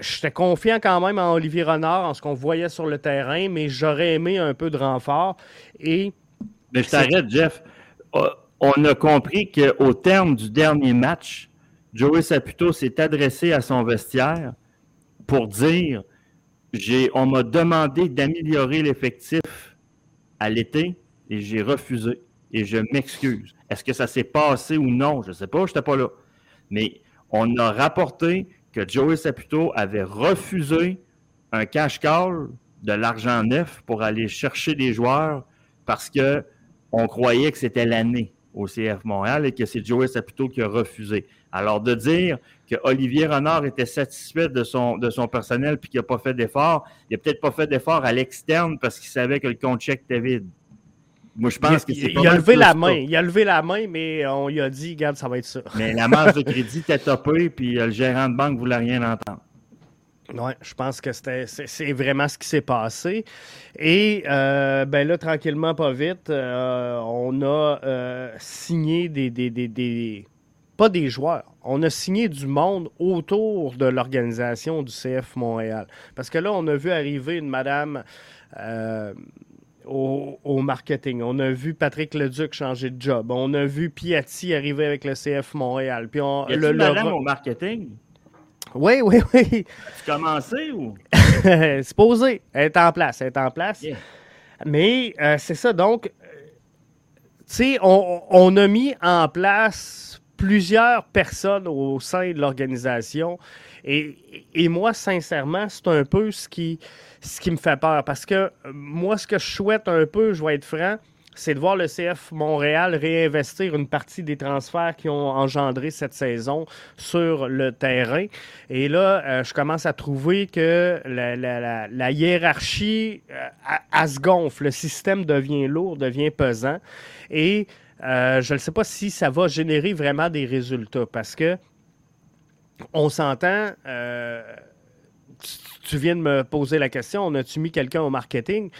j'étais confiant quand même en Olivier Renard, en ce qu'on voyait sur le terrain, mais j'aurais aimé un peu de renfort. Et mais je t'arrête, Jeff. Euh, on a compris qu'au terme du dernier match, Joey Saputo s'est adressé à son vestiaire pour dire on m'a demandé d'améliorer l'effectif à l'été et j'ai refusé et je m'excuse. Est-ce que ça s'est passé ou non? Je ne sais pas, je n'étais pas là. Mais on a rapporté que Joey Saputo avait refusé un cash call de l'argent neuf pour aller chercher des joueurs parce que on croyait que c'était l'année au CF Montréal et que c'est Joey Saputo qui a refusé. Alors, de dire que Olivier Renard était satisfait de son, personnel puis qu'il n'a pas fait d'effort, il n'a peut-être pas fait d'effort à l'externe parce qu'il savait que le compte chèque était vide. Moi, je pense que c'est Il a levé la main. Il a levé la main, mais on lui a dit, regarde, ça va être ça. Mais la marge de crédit était topée, puis le gérant de banque ne voulait rien entendre. Oui, je pense que c'est vraiment ce qui s'est passé. Et euh, ben là, tranquillement, pas vite, euh, on a euh, signé des, des, des, Pas des joueurs. On a signé du monde autour de l'organisation du CF Montréal. Parce que là, on a vu arriver une madame au, marketing. On a vu Patrick Leduc changer de job. On a vu Piatti arriver avec le CF Montréal. Puis on, le, le... au marketing? Oui, oui, oui. Tu commencé ou? c'est posé. Elle est en place. Elle est en place. Mais euh, c'est ça. Donc, tu sais, on, a mis en place plusieurs personnes au sein de l'organisation. Et, et, moi, sincèrement, c'est un peu ce qui, ce qui me fait peur. Parce que moi, ce que je souhaite un peu, je vais être franc, c'est de voir le CF Montréal réinvestir une partie des transferts qui ont engendré cette saison sur le terrain. Et là, euh, je commence à trouver que la, hiérarchie, euh, se gonfle, le système devient lourd, devient pesant. Et euh, je ne sais pas si ça va générer vraiment des résultats parce que on s'entend tu viens de me poser la question, on a-tu mis quelqu'un au marketing?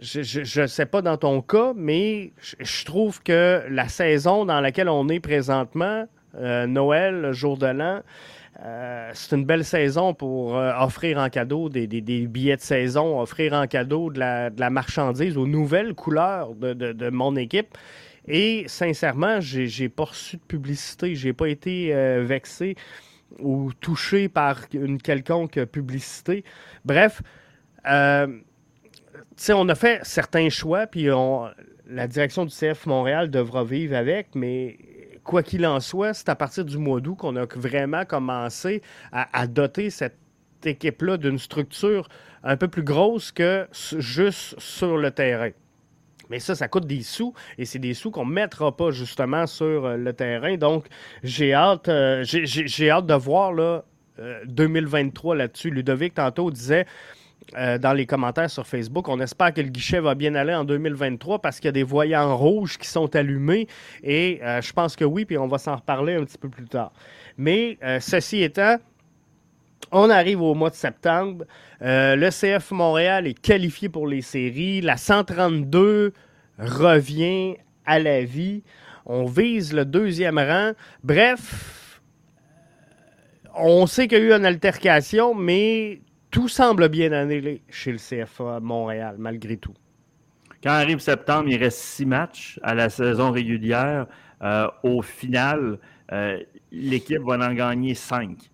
Je ne sais pas dans ton cas, mais je, trouve que la saison dans laquelle on est présentement, euh, Noël, jour de l'an, euh, c'est une belle saison pour euh, offrir en cadeau des, billets de saison, offrir en cadeau de la, marchandise aux nouvelles couleurs de, mon équipe. Et sincèrement, j'ai pas reçu de publicité, j'ai pas été vexé ou touché par une quelconque publicité. Bref, euh, on a fait certains choix, puis la direction du CF Montréal devra vivre avec, mais quoi qu'il en soit, c'est à partir du mois d'août qu'on a vraiment commencé à, doter cette équipe-là d'une structure un peu plus grosse que juste sur le terrain. Mais ça, ça coûte des sous et c'est des sous qu'on ne mettra pas justement sur euh, le terrain. Donc, j'ai hâte, euh, j'ai de voir là, 2023 euh, là-dessus. Ludovic, tantôt, disait dans les commentaires sur Facebook, on espère que le guichet va bien aller en 2023 parce qu'il y a des voyants rouges qui sont allumés et je pense que oui, puis on va s'en reparler un petit peu plus tard. Mais ceci étant, on arrive au mois de septembre. Euh, le CF Montréal est qualifié pour les séries. La 132 revient à la vie. On vise le deuxième rang. Bref, on sait qu'il y a eu une altercation, mais tout semble bien annulé chez le CF Montréal, malgré tout. Quand arrive septembre, il reste six matchs à la saison régulière. Euh, au final, euh, l'équipe va en gagner cinq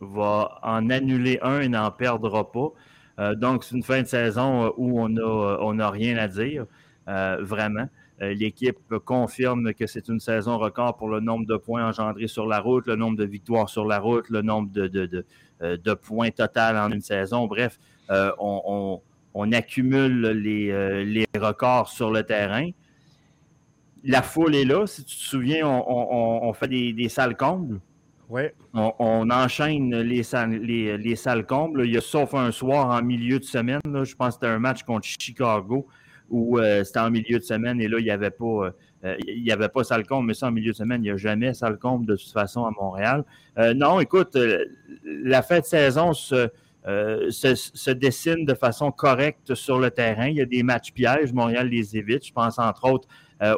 va en annuler un et n'en perdra pas. Euh, donc, c'est une fin de saison euh, où on n'a euh, rien à dire, vraiment. L'équipe confirme que c'est une saison record pour le nombre de points engendrés sur la route, le nombre de victoires sur la route, le nombre de, points total en une saison. Bref, on, accumule les, records sur le terrain. La foule est là. Si tu te souviens, on, fait des, des combles. On, enchaîne les salles, les, salles combles. Il y a sauf un soir en milieu de semaine. je pense que c'était un match contre Chicago où euh, c'était en milieu de semaine et là, il n'y avait pas. Euh, il salle comble, mais ça en milieu de semaine, il n'y a jamais salle comble de toute façon à Montréal. Euh, non, écoute, la fin de saison se, se, dessine de façon correcte sur le terrain. Il y a des matchs pièges. Montréal les évite. Je pense entre autres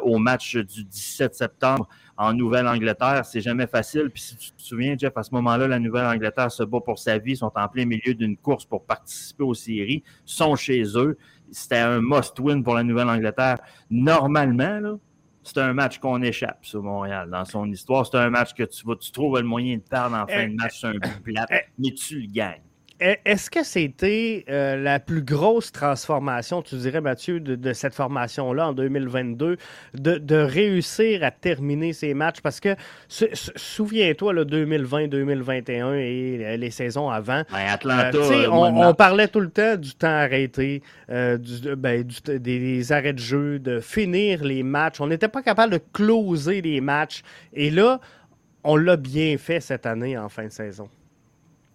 au match du 17 septembre en Nouvelle-Angleterre. C'est jamais facile. Puis si tu te souviens, Jeff, à ce moment-là, la Nouvelle-Angleterre se bat pour sa vie, sont en plein milieu d'une course pour participer aux séries, sont chez eux. C'était un must-win pour la Nouvelle-Angleterre. Normalement, là, c'est un match qu'on échappe sur Montréal dans son histoire. C'est un match que tu, vas, tu trouves le moyen de perdre en fin de match sur un but plat, mais tu le gagnes. Est-ce que c'était euh, la plus grosse transformation, tu dirais, Mathieu, de, cette formation-là en 2022, de, réussir à terminer ces matchs? Parce que, souviens-toi, le 2020-2021 et les saisons avant. Ben, Atlanta, euh, on, parlait tout le temps du temps arrêté, euh, ben, des, arrêts de jeu, de finir les matchs. On n'était pas capable de closer les matchs. Et là, on l'a bien fait cette année en fin de saison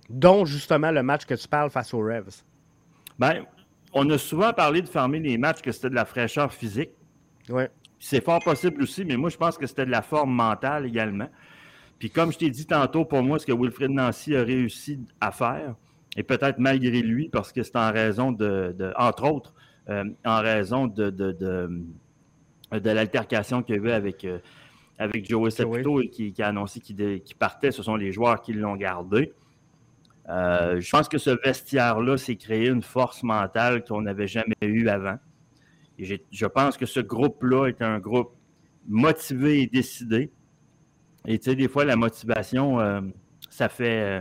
dont justement le match que tu parles face aux Revs? Bien, on a souvent parlé de fermer les matchs que c'était de la fraîcheur physique. Oui. C'est fort possible aussi, mais moi, je pense que c'était de la forme mentale également. Puis comme je t'ai dit tantôt, pour moi, ce que Wilfred Nancy a réussi à faire, et peut-être malgré lui, parce que c'est en raison de, entre autres, euh, en raison de, de, de, l'altercation qu'il y avait avec, euh, avec Joey Saputo et qui, a annoncé qu'il partait. Ce sont les joueurs qui l'ont gardé. Euh, je pense que ce vestiaire-là s'est créé une force mentale qu'on n'avait jamais eue avant. Et je pense que ce groupe-là est un groupe motivé et décidé. Et tu sais, des fois, la motivation, euh, ça fait euh,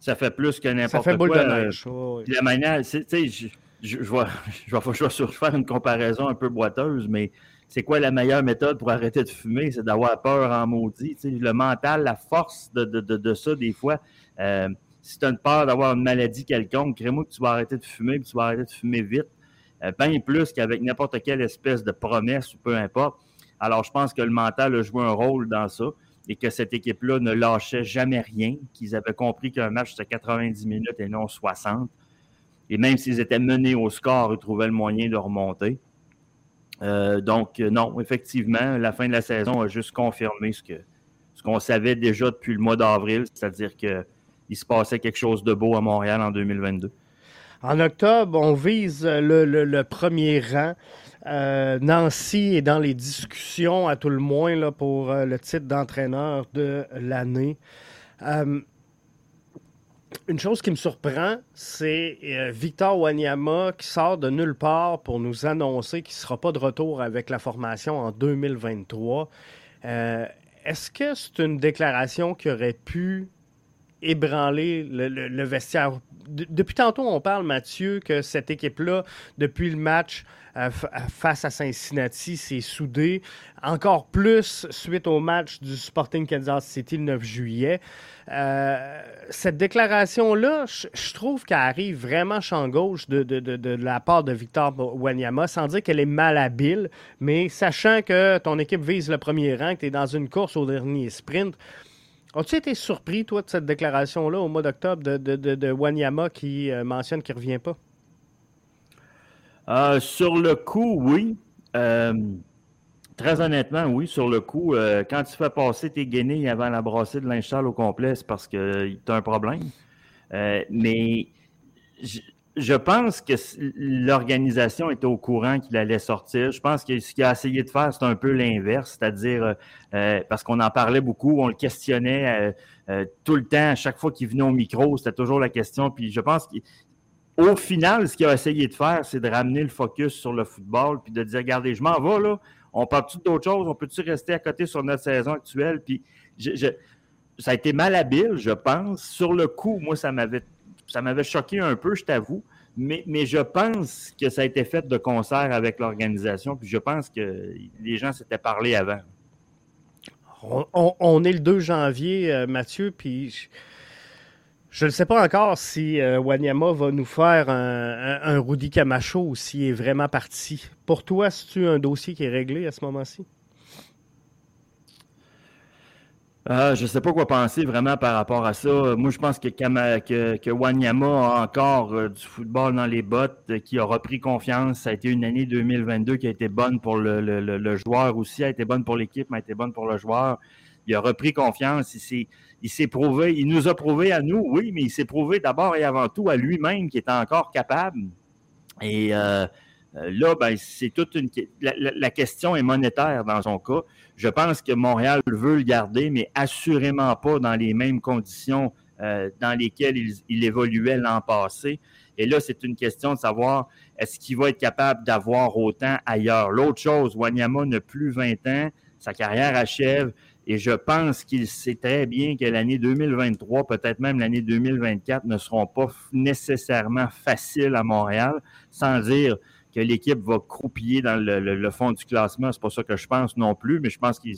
ça fait plus que n'importe quoi. Ça fait boule de neige. La manière, tu sais, je, je, vais, je, vais, je, vais, faire une comparaison un peu boiteuse, mais c'est quoi la meilleure méthode pour arrêter de fumer? C'est d'avoir peur en maudit. le mental, la force de, de, de, ça, des fois, euh, si tu as une peur d'avoir une maladie quelconque, crée-moi que tu vas arrêter de fumer, puis tu vas arrêter de fumer vite. Euh, bien plus qu'avec n'importe quelle espèce de promesse ou peu importe. Alors, je pense que le mental a joué un rôle dans ça et que cette équipe-là ne lâchait jamais rien, qu'ils avaient compris qu'un match, c'était 90 minutes et non 60. Et même s'ils étaient menés au score, ils trouvaient le moyen de remonter. Euh, donc, non, effectivement, la fin de la saison a juste confirmé ce que qu'on savait déjà depuis le mois d'avril, c'est-à-dire qu'il se passait quelque chose de beau à Montréal en 2022. En octobre, on vise le, premier rang. Euh, Nancy est dans les discussions, à tout le moins, pour euh, le titre d'entraîneur de l'année. Une chose qui me surprend, c'est euh, Victor Wanyama qui sort de nulle part pour nous annoncer qu'il ne sera pas de retour avec la formation en 2023. Euh, est-ce que c'est une déclaration qui aurait pu ébranler le, vestiaire? depuis tantôt, on parle, Mathieu, que cette équipe-là, depuis le match euh, face à Cincinnati, s'est soudée. Encore plus suite au match du Sporting Kansas City le 9 juillet. Euh, cette déclaration-là, je trouve qu'elle arrive vraiment champ gauche de, de, la part de Victor Wanyama, sans dire qu'elle est malhabile, mais sachant que ton équipe vise le premier rang, que tu es dans une course au dernier sprint. As-tu été surpris, toi, de cette déclaration-là au mois d'octobre de, Wanyama qui euh, mentionne qu'il ne revient pas? Euh, sur le coup, oui. Très honnêtement, oui, sur le coup, euh, quand tu fais passer tes guenilles avant la brassée de linge au complet, c'est parce que tu as un problème. Euh, mais je, pense que l'organisation était au courant qu'il allait sortir. Je pense que ce qu'il a essayé de faire, c'est un peu l'inverse, c'est-à-dire euh, parce qu'on en parlait beaucoup, on le questionnait tout le temps, à chaque fois qu'il venait au micro, c'était toujours la question. Puis je pense qu'au final, ce qu'il a essayé de faire, c'est de ramener le focus sur le football, puis de dire, regardez, je m'en vais là on parle-tu d'autres choses? On peut-tu rester à côté sur notre saison actuelle? Puis ça a été malhabile, je pense. Sur le coup, moi, ça m'avait, ça m'avait choqué un peu, je t'avoue. Mais, mais, je pense que ça a été fait de concert avec l'organisation. Puis je pense que les gens s'étaient parlé avant. On, est le 2 janvier, euh, Mathieu, puis je ne sais pas encore si euh, Wanyama va nous faire un, un, Rudy Camacho ou s'il est vraiment parti. Pour toi, c'est-tu un dossier qui est réglé à ce moment-ci? Euh, je ne sais pas quoi penser vraiment par rapport à ça. Moi, je pense que, Wanyama a encore euh, du football dans les bottes, qui a repris confiance. Ça a été une année 2022 qui a été bonne pour le, joueur aussi, a été bonne pour l'équipe, mais a été bonne pour le joueur. Il a repris confiance. Il s'est prouvé, il nous a prouvé à nous, oui, mais il s'est prouvé d'abord et avant tout à lui-même qui est encore capable. Et euh, euh, là, ben, c'est toute une. La, question est monétaire dans son cas. Je pense que Montréal veut le garder, mais assurément pas dans les mêmes conditions euh, dans lesquelles il, évoluait l'an passé. Et là, c'est une question de savoir est-ce qu'il va être capable d'avoir autant ailleurs? L'autre chose, Wanyama n'a plus 20 ans, sa carrière achève. Et je pense qu'il sait très bien que l'année 2023, peut-être même l'année 2024, ne seront pas nécessairement faciles à Montréal, sans dire que l'équipe va croupiller dans le, fond du classement. C'est pas ça que je pense non plus, mais je pense que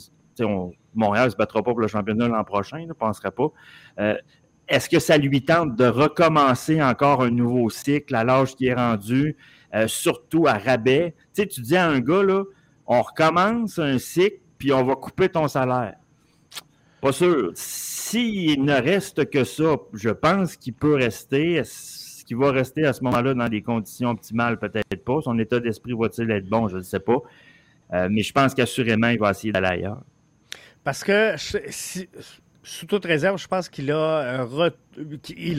Montréal ne se battra pas pour le championnat l'an prochain, je ne penserait pas. Euh, est-ce que ça lui tente de recommencer encore un nouveau cycle à l'âge qui est rendu, euh, surtout à rabais? Tu tu dis à un gars, là, on recommence un cycle, puis on va couper ton salaire. Pas sûr. S'il ne reste que ça, je pense qu'il peut rester. Qu'il va rester à ce moment-là dans des conditions optimales? Peut-être pas. Son état d'esprit va-t-il être bon? Je ne sais pas. Euh, mais je pense qu'assurément, il va essayer d'aller ailleurs. Parce que sous toute réserve, je pense qu'il a, euh,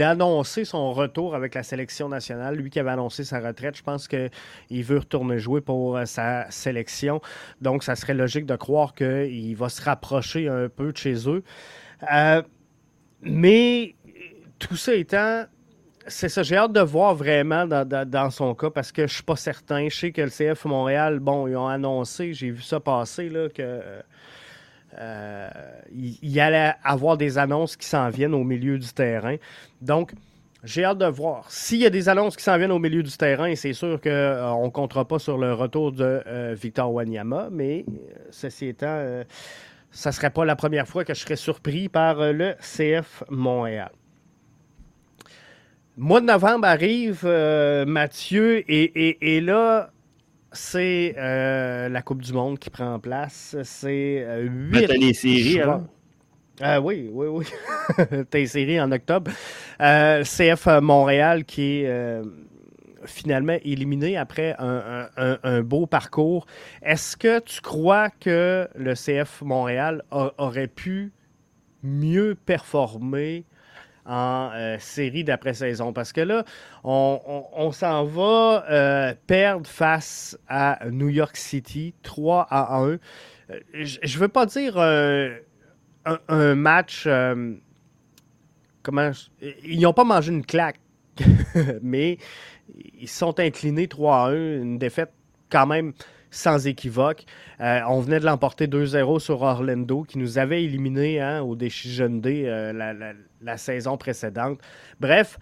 a annoncé son retour avec la sélection nationale. Lui qui avait annoncé sa retraite, je pense qu'il veut retourner jouer pour euh, sa sélection. Donc, ça serait logique de croire qu'il va se rapprocher un peu de chez eux. Mais tout ça étant, c'est ça, j'ai hâte de voir vraiment dans, son cas parce que je suis pas certain. Je sais que le CF Montréal, bon, ils ont annoncé, j'ai vu ça passer, là, que euh, il, allait avoir des annonces qui s'en viennent au milieu du terrain. Donc, J'ai hâte de voir. S'il y a des annonces qui s'en viennent au milieu du terrain, c'est sûr qu'on ne comptera pas sur le retour de Victor Wanyama, mais ceci étant, ça ne serait pas la première fois que je serais surpris par le CF Montréal. Mois de novembre arrive, Mathieu, et, là, c'est la Coupe du Monde qui prend place. C'est huit. les séries, alors? Euh, oui, oui, oui. T'es série en octobre. Euh, CF Montréal qui est euh, finalement éliminé après un, beau parcours. Est-ce que tu crois que le CF Montréal aurait pu mieux performer en série d'après-saison? Parce que là, on, s'en va perdre face à New York City 3 à 1. Je ne veux pas dire un, match. Euh, comment. Ils n'ont pas mangé une claque, mais ils sont inclinés 3 à 1. Une défaite quand même sans équivoque. Euh, on venait de l'emporter 2-0 sur Orlando, qui nous avait éliminés hein, au défi Jeune D euh, la, saison précédente. Bref,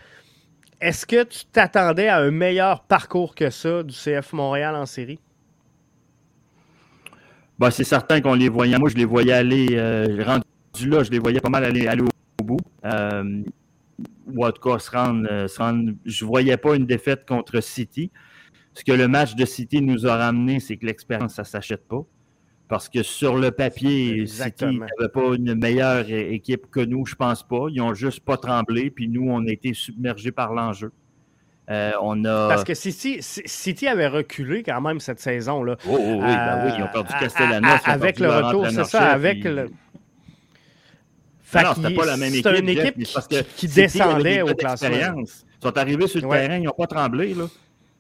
est-ce que tu t'attendais à un meilleur parcours que ça du CF Montréal en série? Bah, c'est certain qu'on les voyait. Moi, je les voyais aller là, je les voyais pas mal aller, au, bout. Euh, ou en tout cas, se rendre, euh, Je ne voyais pas une défaite contre City. Ce que le match de City nous a ramené, c'est que l'expérience, ça ne s'achète pas. Parce que sur le papier, City n'avait pas une meilleure équipe que nous, je pense pas. Ils n'ont juste pas tremblé, puis nous, on a été submergés par l'enjeu. Euh, on a... Parce que City, City avait reculé quand même cette saison-là. Oh, oh oui, ben oui, ils ont perdu Castellanos. Avec le retour, c'est ça, avec le non, c'était pas la même équipe. C'était une équipe parce que qui descendait au classement. Ils sont arrivés sur le terrain, ils n'ont pas tremblé. Là.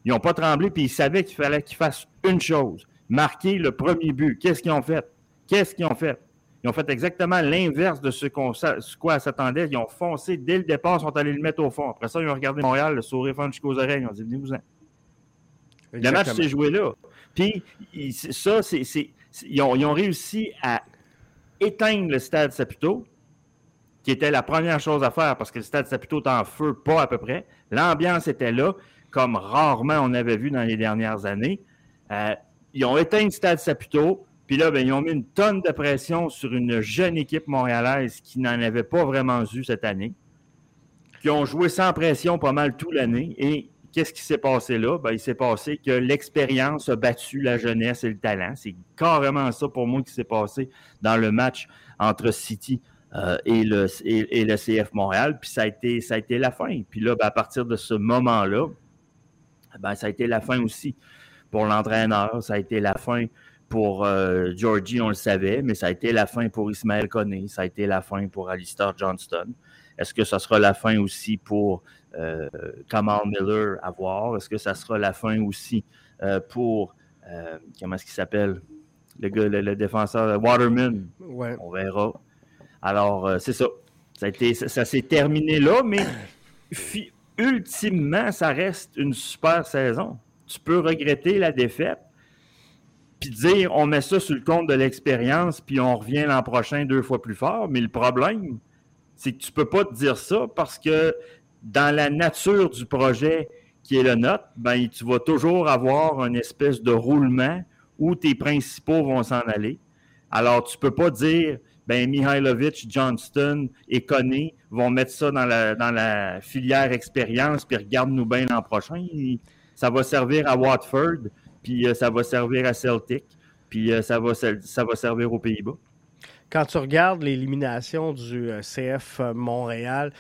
Ils n'ont pas tremblé, puis ils savaient qu'il fallait qu'ils fassent une chose marquer le premier but. Qu'est-ce qu'ils ont fait? Qu'est-ce qu'ils ont fait? Ils ont fait exactement l'inverse de ce qu'on quoi s'attendait. Ils ont foncé dès le départ, ils sont allés le mettre au fond. Après ça, ils ont regardé Montréal, le sourire fin jusqu'aux oreilles. Ils ont dit Venez-vous-en. Le match s'est joué là. Puis, ça, c'est. Ils ont, ils ont réussi à éteindre le stade Saputo qui était la première chose à faire parce que le stade Saputo était en feu, pas à peu près. L'ambiance était là, comme rarement on avait vu dans les dernières années. Euh, ils ont éteint le stade Saputo, puis là, ben, ils ont mis une tonne de pression sur une jeune équipe montréalaise qui n'en avait pas vraiment eu cette année, qui ont joué sans pression pas mal toute l'année. Et qu'est-ce qui s'est passé là? Ben, il s'est passé que l'expérience a battu la jeunesse et le talent. C'est carrément ça pour moi qui s'est passé dans le match entre City euh, et, le, CF Montréal. Puis ça a été, ça a été la fin. Puis là, ben, à partir de ce moment-là, ben, ça a été la fin aussi pour l'entraîneur. Ça a été la fin pour euh, Georgie, on le savait, mais ça a été la fin pour Ismaël Koné. Ça a été la fin pour Alistair Johnston. Est-ce que ça sera la fin aussi pour euh, Kamal Miller à voir? Est-ce que ça sera la fin aussi euh, pour, comment est-ce qu'il s'appelle? Le, gars, le, défenseur Waterman. On verra. Alors, c'est ça. Ça, ça, s'est terminé là, mais ultimement, ça reste une super saison. Tu peux regretter la défaite, puis dire on met ça sur le compte de l'expérience, puis on revient l'an prochain deux fois plus fort. Mais le problème, c'est que tu ne peux pas te dire ça parce que dans la nature du projet qui est le nôtre, ben, tu vas toujours avoir une espèce de roulement où tes principaux vont s'en aller. Alors, tu ne peux pas dire ben Mihailovic, Johnston et Conné vont mettre ça dans la, dans la filière expérience, puis regarde-nous bien l'an prochain. Ça va servir à Watford, puis euh, ça va servir à Celtic, puis euh, ça, va, ça va servir aux Pays-Bas. Quand tu regardes l'élimination du euh, CF Montréal,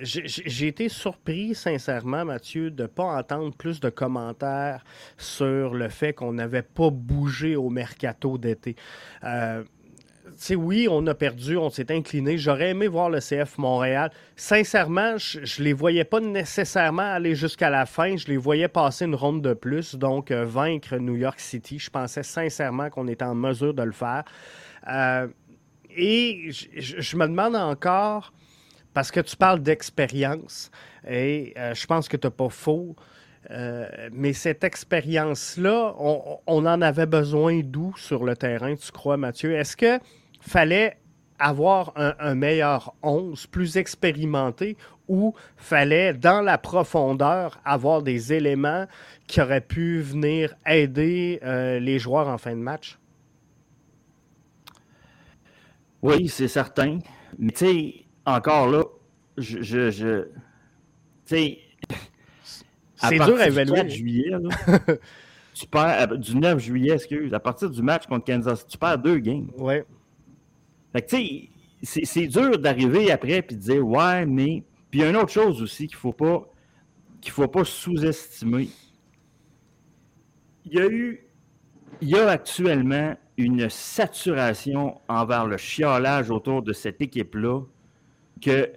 j'ai été surpris, sincèrement, Mathieu, de ne pas entendre plus de commentaires sur le fait qu'on n'avait pas bougé au mercato d'été sais, oui, on a perdu, on s'est incliné. J'aurais aimé voir le CF Montréal. Sincèrement, je ne les voyais pas nécessairement aller jusqu'à la fin. Je les voyais passer une ronde de plus, donc euh, vaincre New York City. Je pensais sincèrement qu'on était en mesure de le faire. Euh, et je, me demande encore, parce que tu parles d'expérience, et euh, je pense que tu n'as pas faux. mais cette expérience-là, on, en avait besoin d'où sur le terrain, tu crois, Mathieu? Est-ce que fallait avoir un, meilleur 11, plus expérimenté, ou fallait, dans la profondeur, avoir des éléments qui auraient pu venir aider euh, les joueurs en fin de match? Oui, c'est certain. Mais tu sais, encore là, je. je, tu sais. C'est dur à évaluer. juillet, tu perds, du 9 juillet, excuse, à partir du match contre Kansas, tu perds deux games. Oui. Fait que, tu sais, c'est dur d'arriver après et de dire, ouais, mais. Puis il y a une autre chose aussi qu'il ne faut pas, qu'il faut pas sous-estimer. Il y a eu. Il y a actuellement une saturation envers le chiolage autour de cette équipe-là que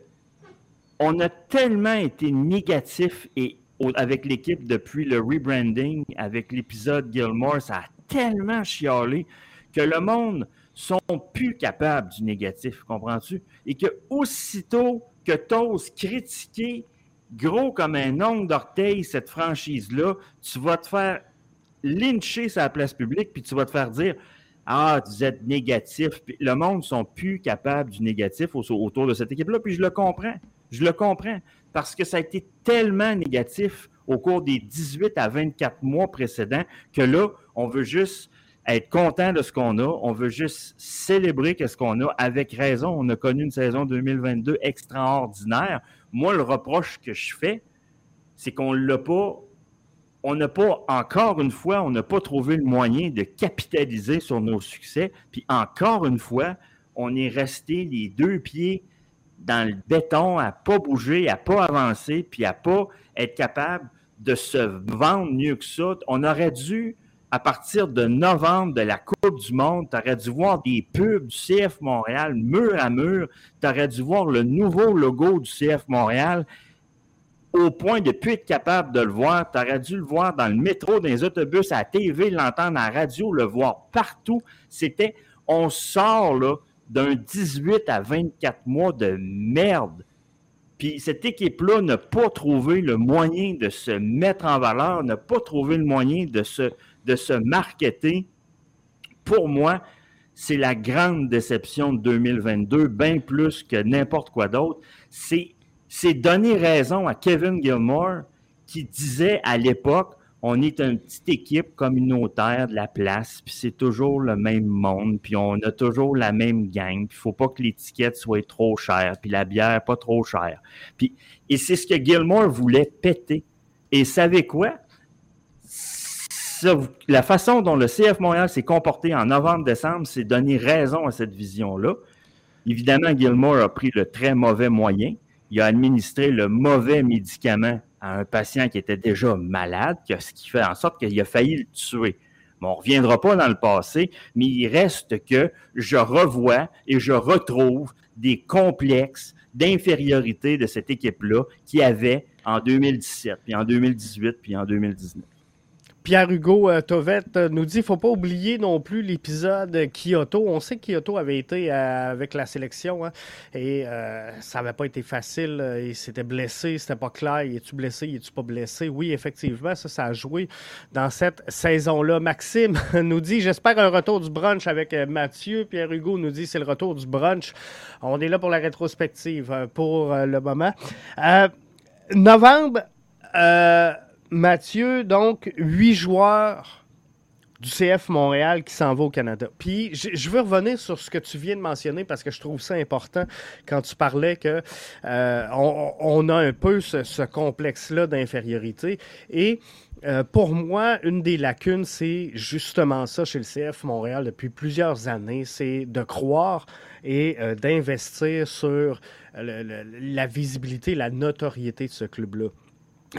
on a tellement été négatif et avec l'équipe depuis le rebranding, avec l'épisode Gilmore, ça a tellement chialé que le monde sont plus capables du négatif, comprends-tu? Et que aussitôt que tu oses critiquer gros comme un ongle d'orteil cette franchise-là, tu vas te faire lyncher sa place publique, puis tu vas te faire dire ah, vous êtes négatif. le monde ne sont plus capables du négatif autour de cette équipe-là. Puis je le comprends. Je le comprends. Parce que ça a été tellement négatif au cours des 18 à 24 mois précédents que là, on veut juste être content de ce qu'on a. On veut juste célébrer ce qu'on a. Avec raison, on a connu une saison 2022 extraordinaire. Moi, le reproche que je fais, c'est qu'on ne l'a pas on n'a pas, encore une fois, on n'a pas trouvé le moyen de capitaliser sur nos succès. Puis encore une fois, on est resté les deux pieds dans le béton, à pas bouger, à pas avancer, puis à pas être capable de se vendre mieux que ça. On aurait dû, à partir de novembre de la Coupe du Monde, tu aurais dû voir des pubs du CF Montréal mur à mur. Tu aurais dû voir le nouveau logo du CF Montréal au point de ne plus être capable de le voir. Tu aurais dû le voir dans le métro, dans les autobus, à la TV, l'entendre à la radio, le voir partout. C'était, on sort là, d'un 18 à 24 mois de merde. Puis cette équipe-là n'a pas trouvé le moyen de se mettre en valeur, n'a pas trouvé le moyen de se, de se marketer. Pour moi, c'est la grande déception de 2022, bien plus que n'importe quoi d'autre. C'est donner raison à Kevin Gilmore qui disait à l'époque on est une petite équipe communautaire de la place, puis c'est toujours le même monde, puis on a toujours la même gang, puis il faut pas que l'étiquette soit trop chère, puis la bière pas trop chère. Et c'est ce que Gilmore voulait péter. Et savez quoi? La façon dont le CF Montréal s'est comporté en novembre-décembre, c'est donner raison à cette vision-là. Évidemment, Gilmore a pris le très mauvais moyen il a administré le mauvais médicament à un patient qui était déjà malade, ce qui fait en sorte qu'il a failli le tuer. on ne reviendra pas dans le passé, mais il reste que je revois et je retrouve des complexes d'infériorité de cette équipe-là qui avait en 2017, puis en 2018, puis en 2019. Pierre-Hugo euh, Tovette euh, nous dit faut pas oublier non plus l'épisode Kyoto. On sait que Kyoto avait été euh, avec la sélection hein, et ça n'avait pas été facile. Il s'était blessé, c'était pas clair. Il est-tu blessé, il est-tu pas blessé? Oui, effectivement, ça, ça a joué dans cette saison-là. Maxime nous dit J'espère un retour du brunch avec Mathieu. Pierre-Hugo nous dit C'est le retour du brunch. On est là pour la rétrospective pour le moment. novembre. Mathieu, donc, huit joueurs du CF Montréal qui s'en va au Canada. Puis, je veux revenir sur ce que tu viens de mentionner parce que je trouve ça important quand tu parlais que euh, on, a un peu ce, complexe-là d'infériorité. Et euh, pour moi, une des lacunes, c'est justement ça chez le CF Montréal depuis plusieurs années, c'est de croire et euh, d'investir sur la visibilité, la notoriété de ce club-là.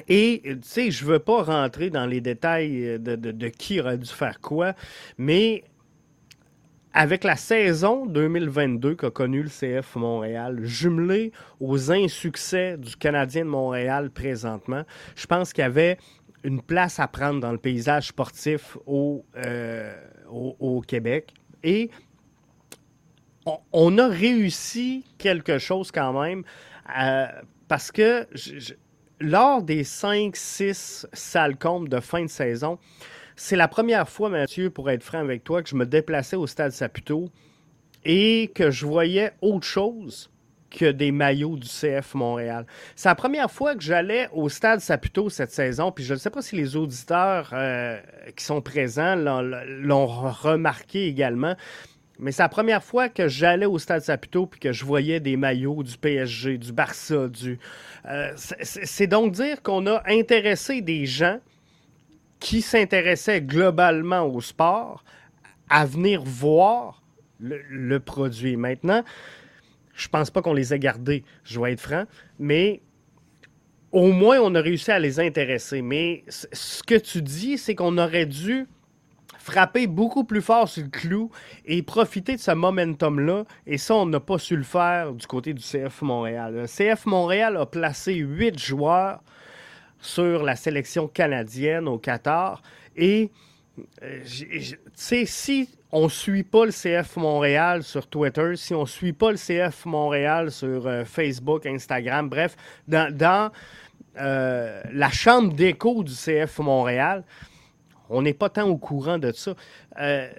Et, tu sais, je veux pas rentrer dans les détails de, qui aurait dû faire quoi, mais avec la saison 2022 qu'a connue le CF Montréal, jumelé aux insuccès du Canadien de Montréal présentement, je pense qu'il y avait une place à prendre dans le paysage sportif au, euh, au, Québec. Et on, a réussi quelque chose quand même, euh, parce que lors des 5-6 salcombes de fin de saison, c'est la première fois, Mathieu, pour être franc avec toi, que je me déplaçais au stade Saputo et que je voyais autre chose que des maillots du CF Montréal. C'est la première fois que j'allais au stade Saputo cette saison, puis je ne sais pas si les auditeurs euh, qui sont présents l'ont remarqué également. Mais c'est la première fois que j'allais au Stade Saputo puis que je voyais des maillots du PSG, du Barça, du. Euh, c'est donc dire qu'on a intéressé des gens qui s'intéressaient globalement au sport à venir voir le, produit. Maintenant, je pense pas qu'on les ait gardés, je vais être franc, mais au moins on a réussi à les intéresser. Mais ce que tu dis, c'est qu'on aurait dû frapper beaucoup plus fort sur le clou et profiter de ce momentum-là. Et ça, on n'a pas su le faire du côté du CF Montréal. Le CF Montréal a placé huit joueurs sur la sélection canadienne au Qatar. Et, euh, tu sais, si on ne suit pas le CF Montréal sur Twitter, si on ne suit pas le CF Montréal sur euh, Facebook, Instagram, bref, dans, euh, la chambre d'écho du CF Montréal, on n'est pas tant au courant de ça. Euh,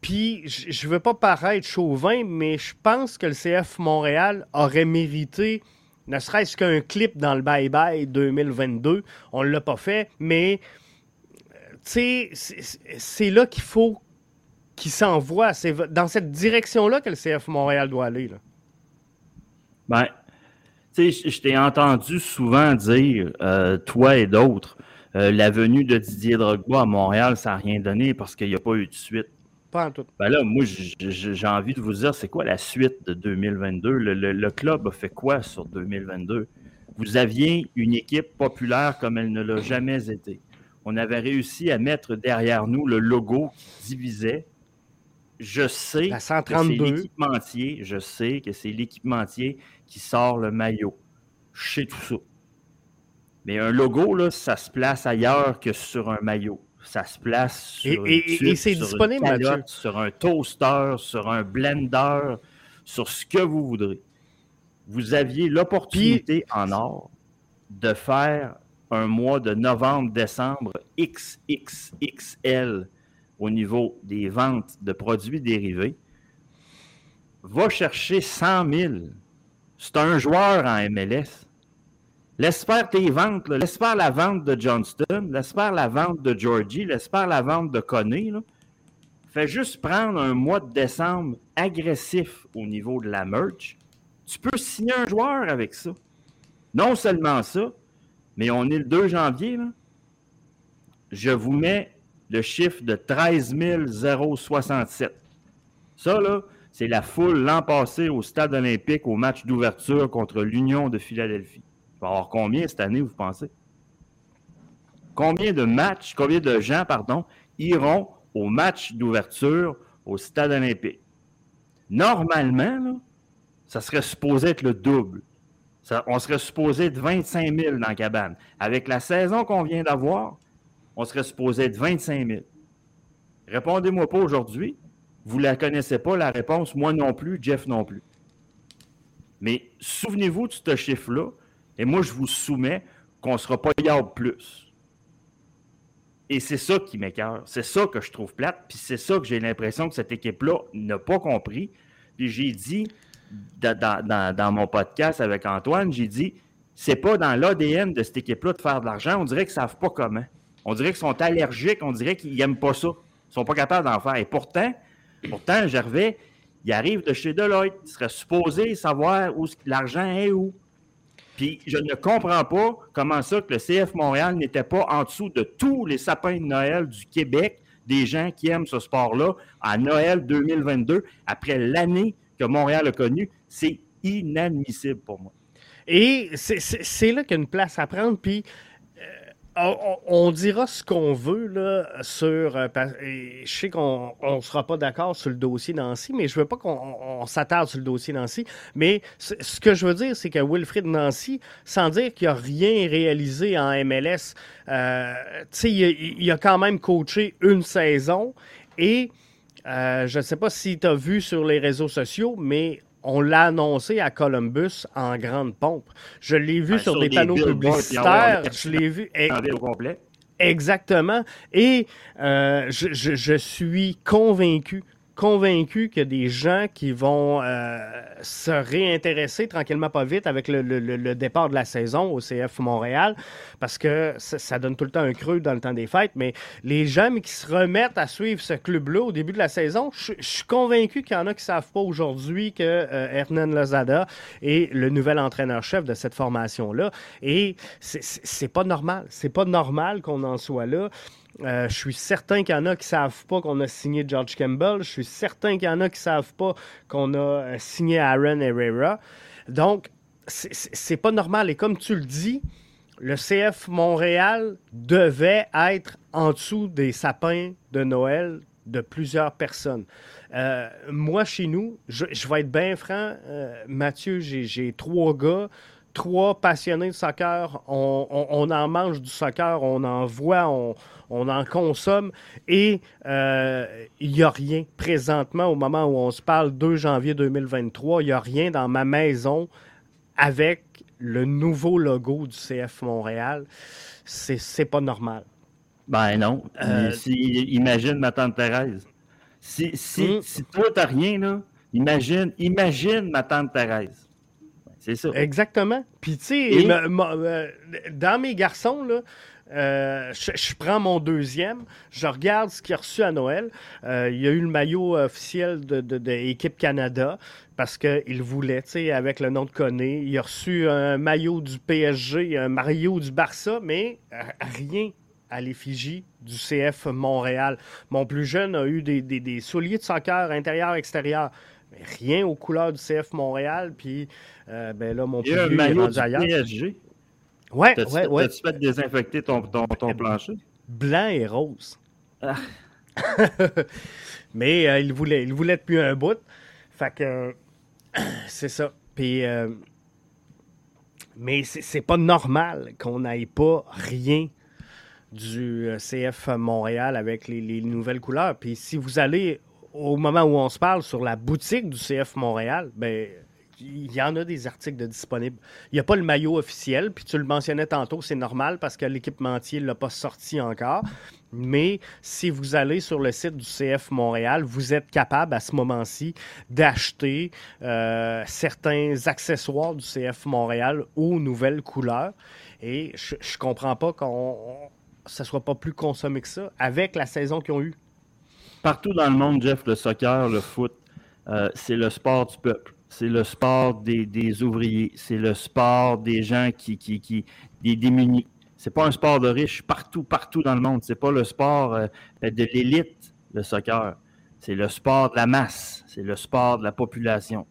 puis, je ne veux pas paraître chauvin, mais je pense que le CF Montréal aurait mérité ne serait-ce qu'un clip dans le Bye Bye 2022. On ne l'a pas fait, mais c'est là qu'il faut qu'il s'envoie. C'est dans cette direction-là que le CF Montréal doit aller. Là. Ben, tu sais, je t'ai entendu souvent dire, euh, toi et d'autres, euh, la venue de Didier Drogba à Montréal, ça n'a rien donné parce qu'il n'y a pas eu de suite. Pas en tout. Ben là, moi, j'ai envie de vous dire, c'est quoi la suite de 2022? Le, club a fait quoi sur 2022? Vous aviez une équipe populaire comme elle ne l'a jamais été. On avait réussi à mettre derrière nous le logo qui divisait. Je sais que c'est l'équipementier, je sais que c'est l'équipementier qui sort le maillot. Je sais tout ça. Mais un logo, là, ça se place ailleurs que sur un maillot. Ça se place sur, et, et, c'est disponible, sur un toaster, sur un blender, sur ce que vous voudrez. Vous aviez l'opportunité en or de faire un mois de novembre-décembre XXXL au niveau des ventes de produits dérivés. Va chercher 100 000. C'est un joueur en MLS. Laisse faire tes ventes. Laisse faire la vente de Johnston. Laisse la vente de Georgie. Laisse faire la vente de Coney. Fais juste prendre un mois de décembre agressif au niveau de la merch. Tu peux signer un joueur avec ça. Non seulement ça, mais on est le 2 janvier. Je vous mets le chiffre de 13 067. Ça, là, c'est la foule l'an passé au stade olympique au match d'ouverture contre l'Union de Philadelphie va combien cette année, vous pensez? Combien de matchs, combien de gens, pardon, iront au match d'ouverture au stade olympique? Normalement, ça serait supposé être le double. on serait supposé être 25 000 dans la cabane. Avec la saison qu'on vient d'avoir, on serait supposé être 25 000. Répondez-moi pas aujourd'hui. Vous ne la connaissez pas, la réponse. Moi non plus, Jeff non plus. Mais souvenez-vous de ce chiffre-là. Et moi, je vous soumets qu'on ne sera pas yard plus. Et c'est ça qui m'écœure. C'est ça que je trouve plate. Puis c'est ça que j'ai l'impression que cette équipe-là n'a pas compris. Puis j'ai dit dans, mon podcast avec Antoine, j'ai dit c'est pas dans l'ADN de cette équipe-là de faire de l'argent. On dirait qu'ils ne savent pas comment. On dirait qu'ils sont allergiques. On dirait qu'ils n'aiment pas ça. Ils ne sont pas capables d'en faire. Et pourtant, pourtant, Gervais, il arrive de chez Deloitte. Il serait supposé savoir où l'argent est où. Puis je ne comprends pas comment ça que le CF Montréal n'était pas en dessous de tous les sapins de Noël du Québec, des gens qui aiment ce sport-là, à Noël 2022, après l'année que Montréal a connue. C'est inadmissible pour moi. Et c'est là qu'il y a une place à prendre. Puis on, dira ce qu'on veut là, sur. Euh, je sais qu'on ne sera pas d'accord sur le dossier Nancy, mais je veux pas qu'on s'attarde sur le dossier Nancy. Mais ce que je veux dire, c'est que Wilfrid Nancy, sans dire qu'il n'a rien réalisé en MLS, euh, il, il, a quand même coaché une saison et. Euh, je ne sais pas si tu as vu sur les réseaux sociaux, mais on l'a annoncé à Columbus en grande pompe. Je l'ai vu ben, sur, des, panneaux publicitaires. Je l'ai vu. au complet. Exactement. Et euh, je, suis convaincu convaincu qu'il y a des gens qui vont euh, se réintéresser tranquillement pas vite avec le, départ de la saison au CF Montréal, parce que ça, donne tout le temps un creux dans le temps des fêtes, mais les gens qui se remettent à suivre ce club-là au début de la saison, je, suis convaincu qu'il y en a qui savent pas aujourd'hui que euh, Hernan Lozada est le nouvel entraîneur-chef de cette formation-là. Et c'est pas normal. C'est pas normal qu'on en soit là. Euh, je suis certain qu'il y en a qui ne savent pas qu'on a signé George Campbell. Je suis certain qu'il y en a qui ne savent pas qu'on a euh, signé Aaron Herrera. Donc, c'est pas normal. Et comme tu le dis, le CF Montréal devait être en dessous des sapins de Noël de plusieurs personnes. Euh, moi, chez nous, je, vais être bien franc, Mathieu, j'ai trois gars trois passionnés de soccer, on, en mange du soccer, on en voit, on, en consomme et euh, il n'y a rien présentement au moment où on se parle 2 janvier 2023, il n'y a rien dans ma maison avec le nouveau logo du CF Montréal. C'est pas normal. Ben non. Euh, imagine ma tante Thérèse. Si, si, hmm. si toi, t'as rien, là, imagine, imagine ma tante Thérèse. C'est ça. Exactement. Puis, tu sais, euh, dans mes garçons, là, euh, je, prends mon deuxième, je regarde ce qu'il a reçu à Noël. Euh, il y a eu le maillot officiel de, Équipe Canada parce qu'il voulait, tu sais, avec le nom de Coné. Il a reçu un maillot du PSG, un maillot du Barça, mais rien à l'effigie du CF Montréal. Mon plus jeune a eu des, des souliers de soccer intérieur-extérieur rien aux couleurs du CF Montréal. Puis euh, ben là, mon Il y a un maillot du PSG. Ouais, ouais, ouais. T'as-tu fait désinfecter ton, ton, ton, plancher? Blanc et rose. Ah. Mais euh, il, voulait, il voulait depuis un bout. Fait que c'est ça. Puis, euh, mais c'est pas normal qu'on n'aille pas rien du CF Montréal avec les, les, nouvelles couleurs. Puis si vous allez au moment où on se parle sur la boutique du CF Montréal, ben il y en a des articles de disponibles. Il n'y a pas le maillot officiel, puis tu le mentionnais tantôt, c'est normal parce que l'équipementier ne l'a pas sorti encore. Mais si vous allez sur le site du CF Montréal, vous êtes capable à ce moment-ci d'acheter euh, certains accessoires du CF Montréal aux nouvelles couleurs. Et je ne comprends pas qu'on ne soit pas plus consommé que ça avec la saison qu'ils ont eue partout dans le monde, Jeff, le soccer, le foot, euh, c'est le sport du peuple. C'est le sport des, ouvriers. C'est le sport des gens qui, qui, qui des démunis. C'est pas un sport de riches partout, partout dans le monde. C'est pas le sport euh, de l'élite, le soccer. C'est le sport de la masse. C'est le sport de la population.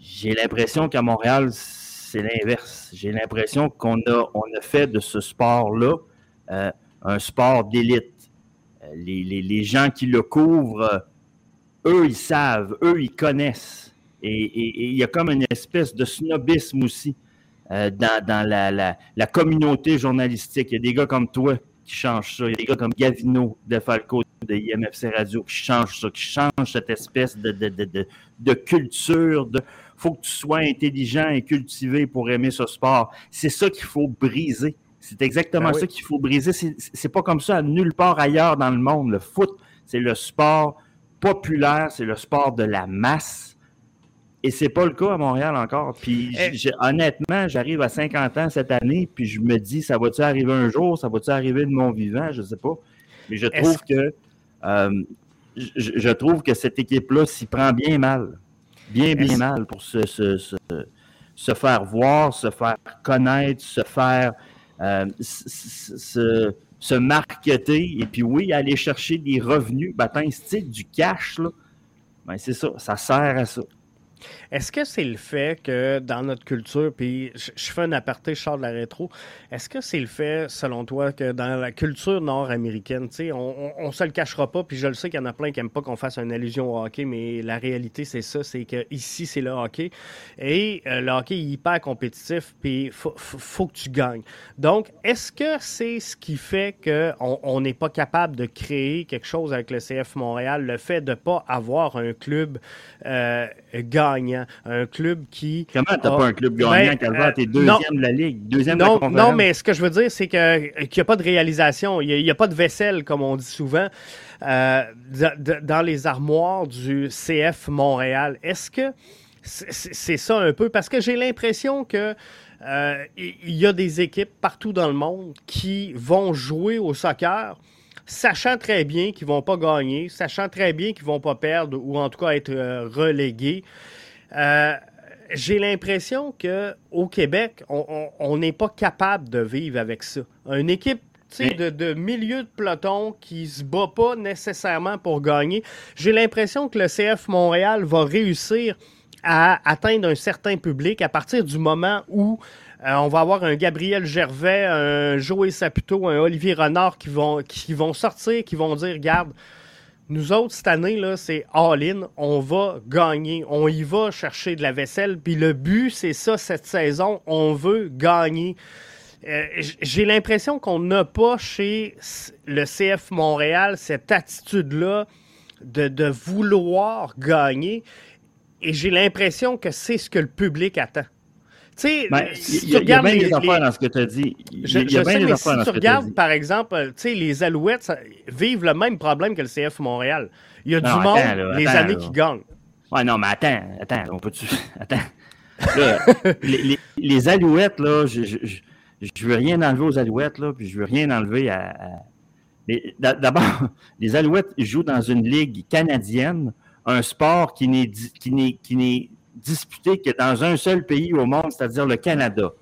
J'ai l'impression qu'à Montréal, c'est l'inverse. J'ai l'impression qu'on a, on a fait de ce sport-là euh, un sport d'élite les, gens qui le couvrent, eux, ils savent, eux, ils connaissent. Et il y a comme une espèce de snobisme aussi euh, dans, la, communauté journalistique. Il y a des gars comme toi qui changent ça. Il y a des gars comme Gavino de Falco de IMFC Radio qui changent ça, qui changent cette espèce de, de, culture. Il faut que tu sois intelligent et cultivé pour aimer ce sport. C'est ça qu'il faut briser. C'est exactement ben ça qu'il faut briser. C'est pas comme ça nulle part ailleurs dans le monde. Le foot, c'est le sport populaire, c'est le sport de la masse. Et c'est pas le cas à Montréal encore. Puis eh. honnêtement, j'arrive à 50 ans cette année, puis je me dis, ça va-tu arriver un jour? Ça va-tu arriver de mon vivant? Je sais pas. Mais je trouve que euh, je, trouve que cette équipe-là s'y prend bien mal. Bien, bien mal pour se, se, faire voir, se faire connaître, se faire euh, se, marketer et puis oui, aller chercher des revenus, ben, style du cash, là, ben, c'est ça, ça sert à ça. Est-ce que c'est le fait que dans notre culture, puis je, fais un aparté, je de la rétro, est-ce que c'est le fait, selon toi, que dans la culture nord-américaine, on, on, se le cachera pas, puis je le sais qu'il y en a plein qui n'aiment pas qu'on fasse une allusion au hockey, mais la réalité, c'est ça, c'est que ici c'est le hockey. Et euh, le hockey est hyper compétitif, puis il faut, que tu gagnes. Donc, est-ce que c'est ce qui fait qu'on n'est pas capable de créer quelque chose avec le CF Montréal, le fait de ne pas avoir un club euh, gagnant gagnant, un club qui. Comment t'as pas un club gagnant, ben, Calvaire? T'es deuxième de la Ligue, deuxième non, de la Non, mais ce que je veux dire, c'est qu'il n'y a pas de réalisation, il n'y a, pas de vaisselle, comme on dit souvent, dans les armoires du CF Montréal. Est-ce que c'est ça un peu? Parce que j'ai l'impression que euh, il y a des équipes partout dans le monde qui vont jouer au soccer sachant très bien qu'ils ne vont pas gagner, sachant très bien qu'ils ne vont pas perdre ou en tout cas être euh, relégués. Euh, j'ai l'impression qu'au Québec, on n'est pas capable de vivre avec ça. Une équipe de, de, milieu de peloton qui se bat pas nécessairement pour gagner. J'ai l'impression que le CF Montréal va réussir à atteindre un certain public à partir du moment où euh, on va avoir un Gabriel Gervais, un Joey Saputo, un Olivier Renard qui vont, qui vont sortir, qui vont dire Regarde, nous autres, cette année, là, c'est all-in. On va gagner. On y va chercher de la vaisselle. Puis le but, c'est ça, cette saison. On veut gagner. Euh, j'ai l'impression qu'on n'a pas chez le CF Montréal cette attitude-là de, de, vouloir gagner. Et j'ai l'impression que c'est ce que le public attend. Tu sais, ben, si tu regardes y a bien des affaires dans ce que tu as dit. Je, y a bien sais, mais si tu regardes, par exemple, tu sais, les Alouettes vivent le même problème que le CF Montréal. Il y a du monde les années qui gagnent. Ouais, non, mais attends, attends, on peut-tu... Attends. les, les, Alouettes, là, je, je, je, veux rien enlever aux Alouettes, là, puis je veux rien enlever à... à... D'abord, les Alouettes jouent dans une ligue canadienne un sport qui n'est disputé que dans un seul pays au monde, c'est-à-dire le Canada.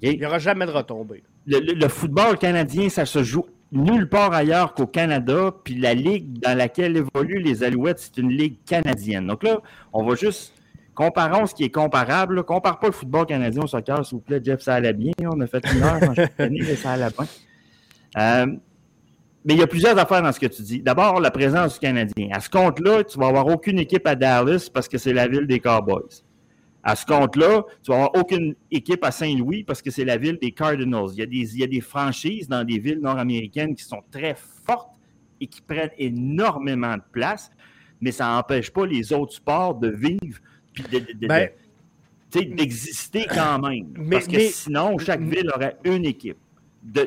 Il n'y aura jamais de retombée. Le, football canadien, ça se joue nulle part ailleurs qu'au Canada, puis la ligue dans laquelle évoluent les Alouettes, c'est une ligue canadienne. Donc là, on va juste comparons ce qui est comparable. Compare pas le football canadien au soccer, s'il vous plaît, Jeff, ça allait bien. On a fait une heure suis mais ça allait bien. Euh, mais il y a plusieurs affaires dans ce que tu dis. D'abord, la présence du Canadien. À ce compte-là, tu vas avoir aucune équipe à Dallas parce que c'est la ville des Cowboys. À ce compte-là, tu vas avoir aucune équipe à Saint-Louis parce que c'est la ville des Cardinals. Il y, a des, il y a des franchises dans des villes nord-américaines qui sont très fortes et qui prennent énormément de place, mais ça n'empêche pas les autres sports de vivre puis ben, d'exister quand même. parce que sinon, chaque ville aurait une équipe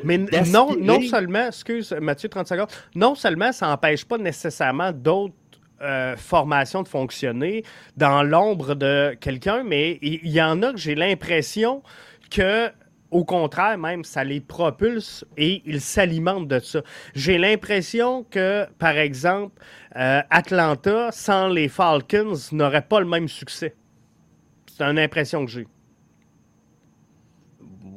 mais non, non seulement, excuse Mathieu, 30 secondes, non seulement ça n'empêche pas nécessairement d'autres euh, formations de fonctionner dans l'ombre de quelqu'un, mais il y, en a que j'ai l'impression que au contraire, même, ça les propulse et ils s'alimentent de ça. J'ai l'impression que, par exemple, euh, Atlanta, sans les Falcons, n'aurait pas le même succès. C'est une impression que j'ai.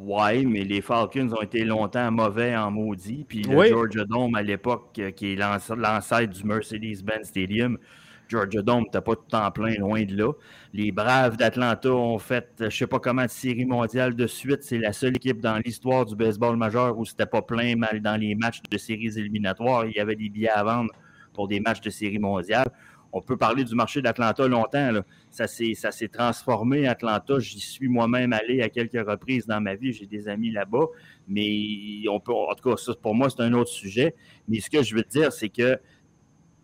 Oui, mais les Falcons ont été longtemps mauvais en maudit. Puis le Georgia Dome à l'époque, euh, qui est l'ancêtre du Mercedes-Benz Stadium, Georgia Dome n'était pas tout en plein, loin de là. Les Braves d'Atlanta ont fait, je ne sais pas comment, de série mondiale de suite. C'est la seule équipe dans l'histoire du baseball majeur où c'était pas plein mal dans les matchs de séries éliminatoires. Il y avait des billets à vendre pour des matchs de série mondiale on peut parler du marché d'Atlanta longtemps. Ça s'est transformé, Atlanta. J'y suis moi-même allé à quelques reprises dans ma vie. J'ai des amis là-bas. Mais on peut, en tout cas, pour moi, c'est un autre sujet. Mais ce que je veux dire, c'est que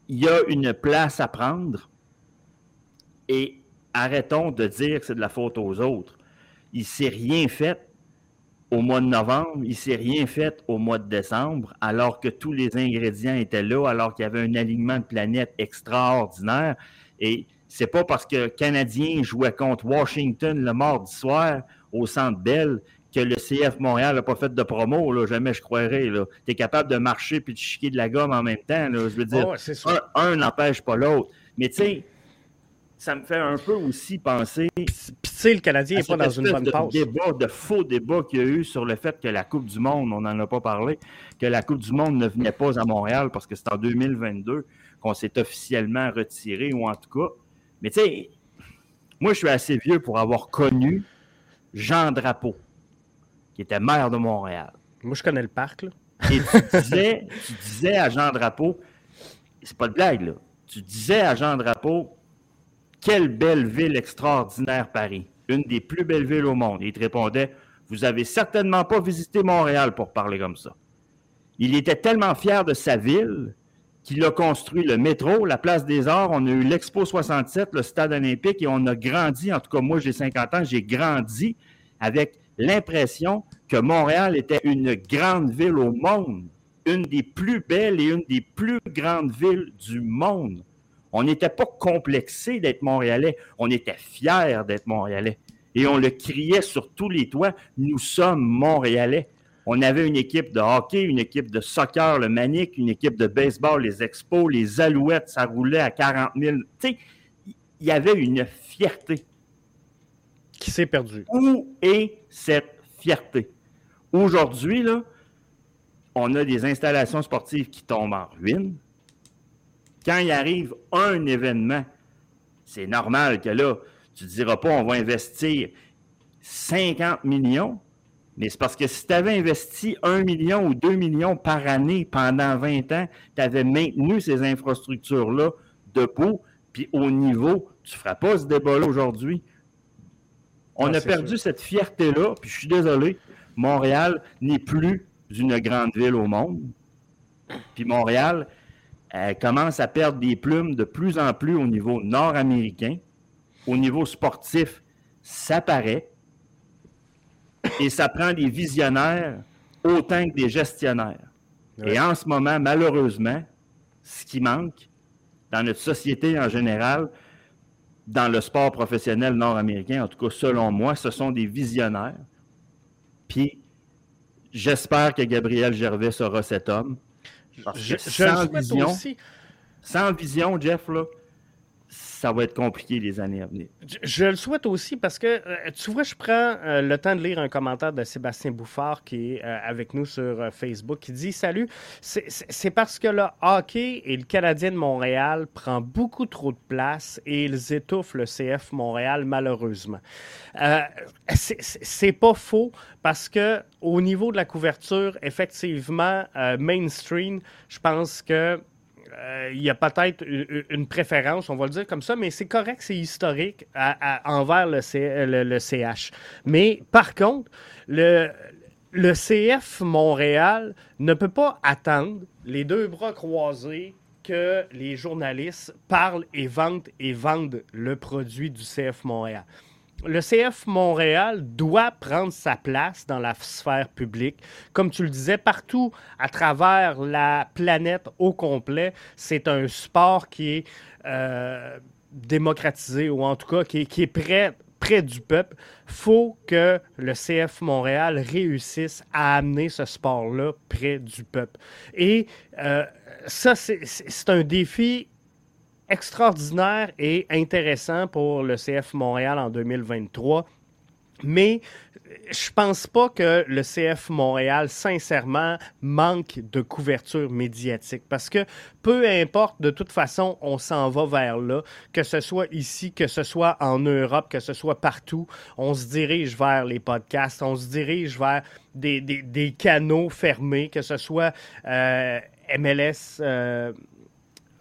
il y a une place à prendre et arrêtons de dire que c'est de la faute aux autres. Il ne s'est rien fait au mois de novembre, il ne s'est rien fait au mois de décembre, alors que tous les ingrédients étaient là, alors qu'il y avait un alignement de planètes extraordinaire. Et c'est pas parce que Canadien jouait contre Washington le mardi soir au Centre Bell que le CF Montréal n'a pas fait de promo, là, jamais je croirais. Tu es capable de marcher puis de chiquer de la gomme en même temps. Je veux dire, un n'empêche pas l'autre. Mais tu sais, ça me fait un peu aussi penser. Puis, tu sais, le Canadien n'est pas dans une bonne de Débat, de faux débat qu'il y a eu sur le fait que la Coupe du Monde, on n'en a pas parlé, que la Coupe du Monde ne venait pas à Montréal parce que c'est en 2022 qu'on s'est officiellement retiré, ou en tout cas. Mais tu sais, moi, je suis assez vieux pour avoir connu Jean Drapeau, qui était maire de Montréal. Moi, je connais le parc, là. Et tu disais, tu disais à Jean Drapeau, c'est pas de blague, là. Tu disais à Jean Drapeau, quelle belle ville extraordinaire, Paris. Une des plus belles villes au monde. il te répondait Vous avez certainement pas visité Montréal pour parler comme ça. Il était tellement fier de sa ville qu'il a construit le métro, la place des Arts, on a eu l'Expo 67, le Stade olympique, et on a grandi, en tout cas moi j'ai 50 ans, j'ai grandi avec l'impression que Montréal était une grande ville au monde, une des plus belles et une des plus grandes villes du monde. On n'était pas complexé d'être Montréalais, on était fiers d'être Montréalais. Et on le criait sur tous les toits, nous sommes Montréalais. On avait une équipe de hockey, une équipe de soccer, le Manic, une équipe de baseball, les Expos, les Alouettes, ça roulait à 40 000. Tu sais, il y avait une fierté. Qui s'est perdue. Où est cette fierté? Aujourd'hui, là, on a des installations sportives qui tombent en ruine. Quand il arrive un événement, c'est normal que là, tu ne diras pas on va investir 50 millions, mais c'est parce que si tu avais investi 1 million ou 2 millions par année pendant 20 ans, tu avais maintenu ces infrastructures-là debout, puis au niveau, tu ne feras pas ce débat-là aujourd'hui. On a perdu cette fierté-là, puis je suis désolé, Montréal n'est plus une grande ville au monde. Puis Montréal commence à perdre des plumes de plus en plus au niveau nord-américain. Au niveau sportif, ça paraît. Et ça prend des visionnaires autant que des gestionnaires. Et en ce moment, malheureusement, ce qui manque dans notre société en général, dans le sport professionnel nord-américain, en tout cas selon moi, ce sont des visionnaires. Puis j'espère que Gabriel Gervais sera cet homme. Je, sans, vision, sans vision, Jeff, là, ça va être compliqué les années à venir. Je, le souhaite aussi parce que, euh, tu vois, je prends euh, le temps de lire un commentaire de Sébastien Bouffard qui est euh, avec nous sur Facebook qui dit Salut, c'est parce que le hockey et le Canadien de Montréal prend beaucoup trop de place et ils étouffent le CF Montréal, malheureusement. c'est pas faux parce que au niveau de la couverture, effectivement, mainstream, je pense que il y a peut-être une, préférence, on va le dire comme ça, mais c'est correct, c'est historique envers le, le, CH. Mais par contre, le, le CF Montréal ne peut pas attendre les deux bras croisés que les journalistes parlent et vendent et vendent le produit du CF Montréal le CF Montréal doit prendre sa place dans la sphère publique. Comme tu le disais, partout à travers la planète au complet, c'est un sport qui est euh, démocratisé ou en tout cas qui est, prêt près du peuple, faut que le CF Montréal réussisse à amener ce sport-là près du peuple. Et euh, ça, c'est un défi extraordinaire et intéressant pour le CF Montréal en 2023. Mais je pense pas que le CF Montréal, sincèrement, manque de couverture médiatique. Parce que peu importe, de toute façon, on s'en va vers là. Que ce soit ici, que ce soit en Europe, que ce soit partout, on se dirige vers les podcasts, on se dirige vers des, canaux fermés, que ce soit euh, MLS. Euh,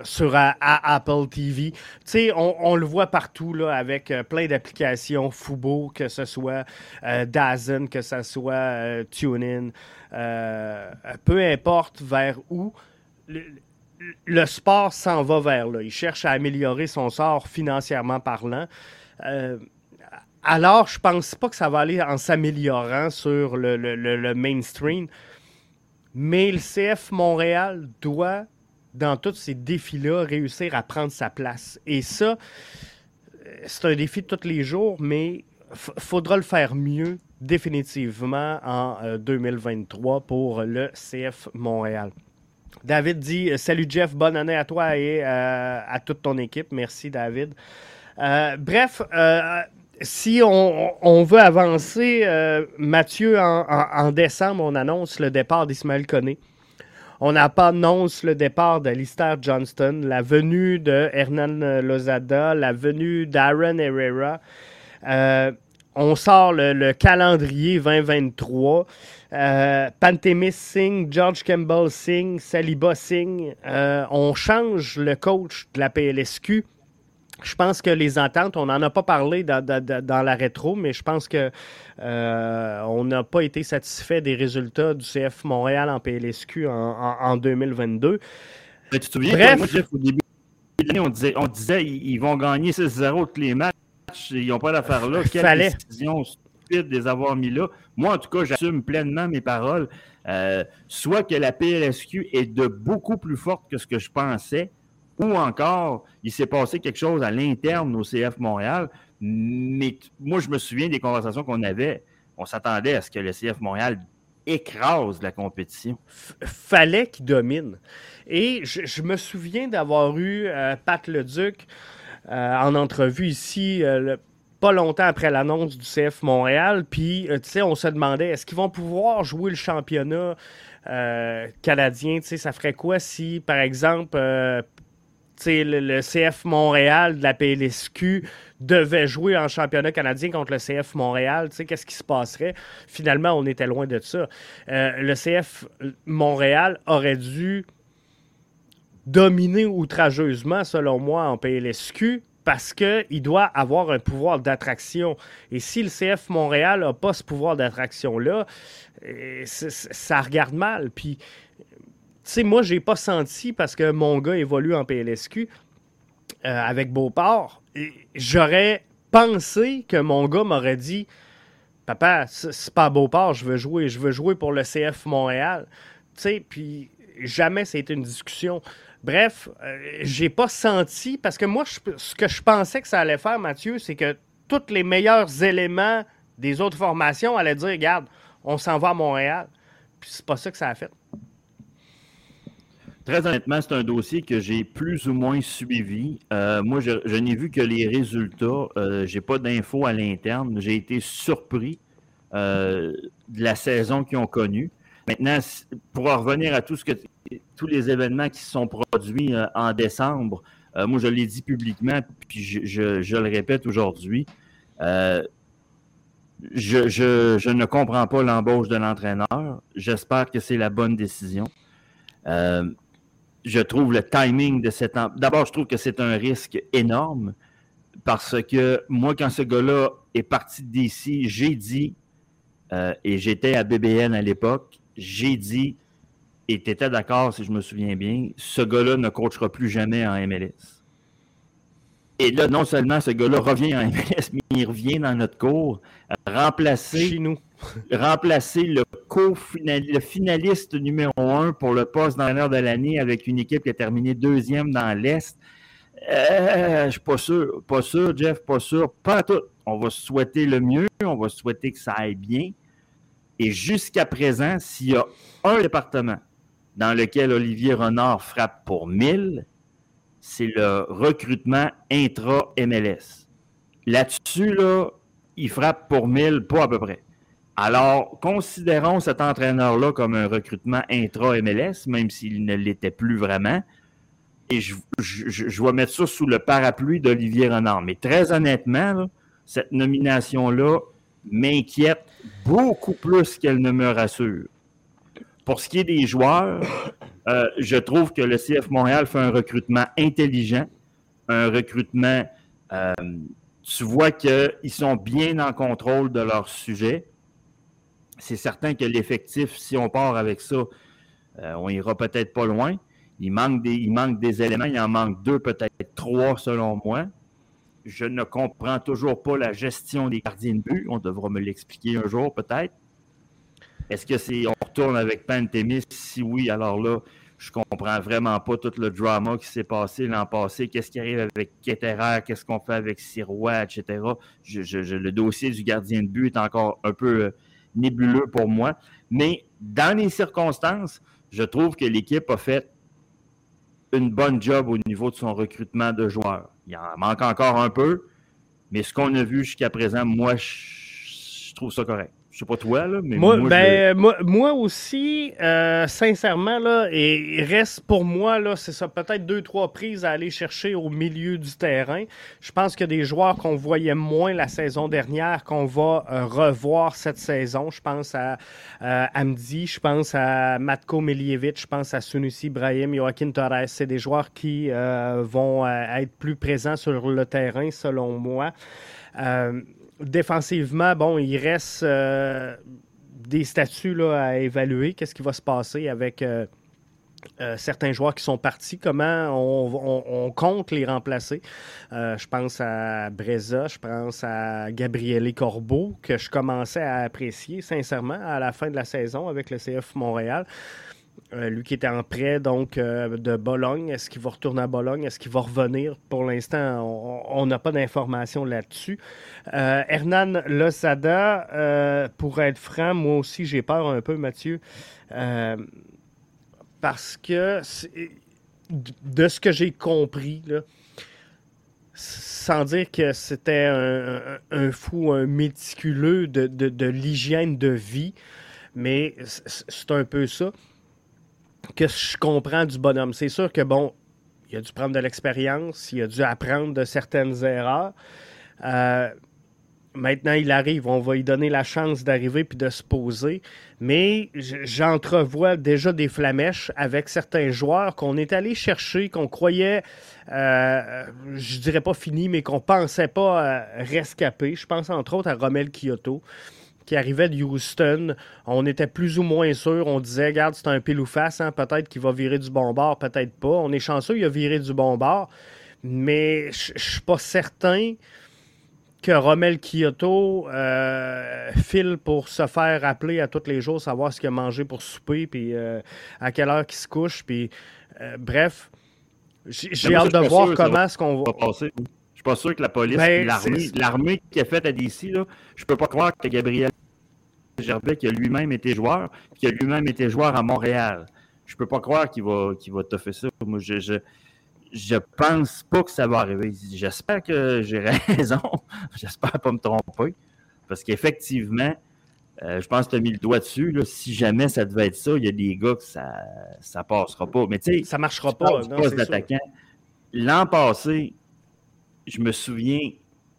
sur Apple TV. Tu sais, on, le voit partout avec euh, plein d'applications Fubo, que ce soit euh, Dazen, que ce soit euh, TuneIn, peu importe vers où. Le, sport s'en va vers là. Il cherche à améliorer son sort financièrement parlant. alors, je pense pas que ça va aller en s'améliorant sur le, le mainstream. Mais le CF Montréal doit dans tous ces défis-là, réussir à prendre sa place. Et ça, c'est un défi de tous les jours, mais faudra le faire mieux définitivement en 2023 euh, pour le CF Montréal. David dit euh, Salut Jeff, bonne année à toi et euh, à toute ton équipe. Merci David. bref, si on, veut avancer, Mathieu, en, décembre, on annonce le départ d'Ismaël Koné. On n'a pas annonce le départ d'Alistair Johnston, la venue de Hernan Lozada, la venue d'Aaron Herrera. Euh, on sort le, calendrier 2023. Euh, Pantemis Singh, George Campbell Singh, Saliba Singh. Euh, on change le coach de la PLSQ. Je pense que les ententes, on n'en a pas parlé dans, la rétro, mais je pense que euh, on n'a pas été satisfait des résultats du CF Montréal en PLSQ en, 2022. tu te souviens, Bref. Moi, Jeff, au début de l'année, on disait, on disait ils, vont gagner 6-0 tous les matchs. Ils n'ont pas d'affaire là. Quelle Fallait. décision stupide de les avoir mis là. Moi, en tout cas, j'assume pleinement mes paroles. Euh, soit que la PLSQ est de beaucoup plus forte que ce que je pensais, ou encore, il s'est passé quelque chose à l'interne au CF Montréal. Mais moi, je me souviens des conversations qu'on avait. On s'attendait à ce que le CF Montréal écrase la compétition. fallait qu'il domine. Et je, me souviens d'avoir eu euh, Pat Leduc euh, en entrevue ici. Euh, pas longtemps après l'annonce du CF Montréal, puis tu sais, on se demandait est-ce qu'ils vont pouvoir jouer le championnat canadien, tu sais, ça ferait quoi si, par exemple, le, CF Montréal de la PLSQ devait jouer en championnat canadien contre le CF Montréal, qu'est-ce qui se passerait? Finalement, on était loin de ça. Euh, le CF Montréal aurait dû dominer outrageusement, selon moi, en PLSQ parce qu'il doit avoir un pouvoir d'attraction. Et si le CF Montréal n'a pas ce pouvoir d'attraction-là, euh, ça regarde mal. Puis sais, moi, j'ai pas senti parce que mon gars évolue en PLSQ euh, avec Beauport. J'aurais pensé que mon gars m'aurait dit Papa, c'est pas Beauport, je veux jouer, je veux jouer pour le CF Montréal. Tu sais, puis jamais c'était une discussion. Bref, euh, j'ai pas senti, parce que moi, ce que je pensais que ça allait faire, Mathieu, c'est que tous les meilleurs éléments des autres formations allaient dire Regarde, on s'en va à Montréal. Puis c'est pas ça que ça a fait. Très honnêtement, c'est un dossier que j'ai plus ou moins suivi. Euh, moi, je, n'ai vu que les résultats. Euh, je n'ai pas d'infos à l'interne. J'ai été surpris euh, de la saison qu'ils ont connue. Maintenant, pour revenir à tout ce que, tous les événements qui se sont produits en décembre, moi, je l'ai dit publiquement, puis je, le répète aujourd'hui. Je, ne comprends pas l'embauche de l'entraîneur. J'espère que c'est la bonne décision je trouve le timing de cette. D'abord, je trouve que c'est un risque énorme parce que moi, quand ce gars-là est parti d'ici, j'ai dit, euh, et j'étais à BBN à l'époque, j'ai dit, et tu étais d'accord si je me souviens bien, ce gars-là ne coachera plus jamais en MLS. Et là, non seulement ce gars-là revient en MLS, mais il revient dans notre cours, remplacer. Chez nous remplacer le, finaliste numéro un pour le poste d'entraîneur de l'année avec une équipe qui a terminé deuxième dans l'Est. Euh, je suis pas sûr, pas sûr, Jeff, pas sûr, pas tout. On va souhaiter le mieux, on va souhaiter que ça aille bien. Et jusqu'à présent, s'il y a un département dans lequel Olivier Renard frappe pour 1000, c'est le recrutement intra-MLS. Là-dessus, là, il frappe pour 1000, pas à peu près. Alors, considérons cet entraîneur-là comme un recrutement intra-MLS, même s'il ne l'était plus vraiment. Et je, je, vais mettre ça sous le parapluie d'Olivier Renard. Mais très honnêtement, cette nomination-là m'inquiète beaucoup plus qu'elle ne me rassure. Pour ce qui est des joueurs, euh, je trouve que le CF Montréal fait un recrutement intelligent, un recrutement, euh, tu vois qu'ils sont bien en contrôle de leur sujet c'est certain que l'effectif, si on part avec ça, euh, on ira peut-être pas loin. Il manque, des, il manque des éléments, il en manque deux, peut-être trois selon moi. Je ne comprends toujours pas la gestion des gardiens de but. On devra me l'expliquer un jour peut-être. Est-ce que c'est on retourne avec Pantémis? Si oui, alors là, je comprends vraiment pas tout le drama qui s'est passé l'an passé. Qu'est-ce qui arrive avec Ketterer? Qu'est-ce qu'on fait avec Sirois, etc. le dossier du gardien de but est encore un peu euh, nébuleux pour moi. Mais dans les circonstances, je trouve que l'équipe a fait une bonne job au niveau de son recrutement de joueurs. Il en manque encore un peu, mais ce qu'on a vu jusqu'à présent, moi, je trouve ça correct. Je sais pas toi, là, mais moi, ben, moi, aussi, euh, sincèrement, là, et reste pour moi, là, c'est ça, peut-être deux, trois prises à aller chercher au milieu du terrain. Je pense qu'il y a des joueurs qu'on voyait moins la saison dernière qu'on va euh, revoir cette saison. Je pense à euh, Amdi, je pense à Matko Miljevic, je pense à Sunusi Ibrahim, Joaquin Torres. C'est des joueurs qui vont être plus présents sur le terrain, selon moi défensivement, bon, il reste euh, des statuts à évaluer. Qu'est-ce qui va se passer avec, euh, euh, certains joueurs qui sont partis, comment on, compte les remplacer? Je pense à Breza, je pense à Gabriele Corbeau, que je commençais à apprécier sincèrement à la fin de la saison avec le CF Montréal. Euh, lui qui était en prêt donc de Bologne, est-ce qu'il va retourner à Bologne? Est-ce qu'il va revenir? Pour l'instant, on n'a pas d'informations là-dessus. Hernan Losada, pour être franc, moi aussi j'ai peur un peu, Mathieu parce que de ce que j'ai compris, sans dire que c'était un, fou, un méticuleux de, l'hygiène de vie, mais c'est un peu ça que je comprends du bonhomme. C'est sûr que, bon, il a dû prendre de l'expérience, il a dû apprendre de certaines erreurs. Euh, Maintenant, il arrive, on va lui donner la chance d'arriver puis de se poser. Mais j'entrevois déjà des flamèches avec certains joueurs qu'on est allé chercher, qu'on croyait, euh, je dirais pas fini, mais qu'on pensait pas euh, rescaper. Je pense entre autres à Romel Kyoto qui arrivait de Houston. On était plus ou moins sûr. On disait, regarde, c'est un pile ou face, hein, peut-être qu'il va virer du bon bord, peut-être pas. On est chanceux, il a viré du bon bord. Mais je suis pas certain que Romel Kyoto euh, file pour se faire rappeler à tous les jours, savoir ce qu'il a mangé pour souper, puis euh, à quelle heure il se couche, puis euh, bref, j'ai hâte de voir comment est-ce qu'on va. Passer. Je suis pas sûr que la police, ben, l'armée qui a fait à DC, là, je peux pas croire que Gabriel Gerbet, qui a lui-même été joueur, qui a lui-même été joueur à Montréal, je peux pas croire qu'il va, qu'il va te faire ça. Moi, je je pense pas que ça va arriver. J'espère que j'ai raison. J'espère pas me tromper. Parce qu'effectivement, euh, je pense que tu as mis le doigt dessus. si jamais ça devait être ça, il y a des gars que ça ne passera pas. Mais tu sais, ça marchera pas. L'an passé, je me souviens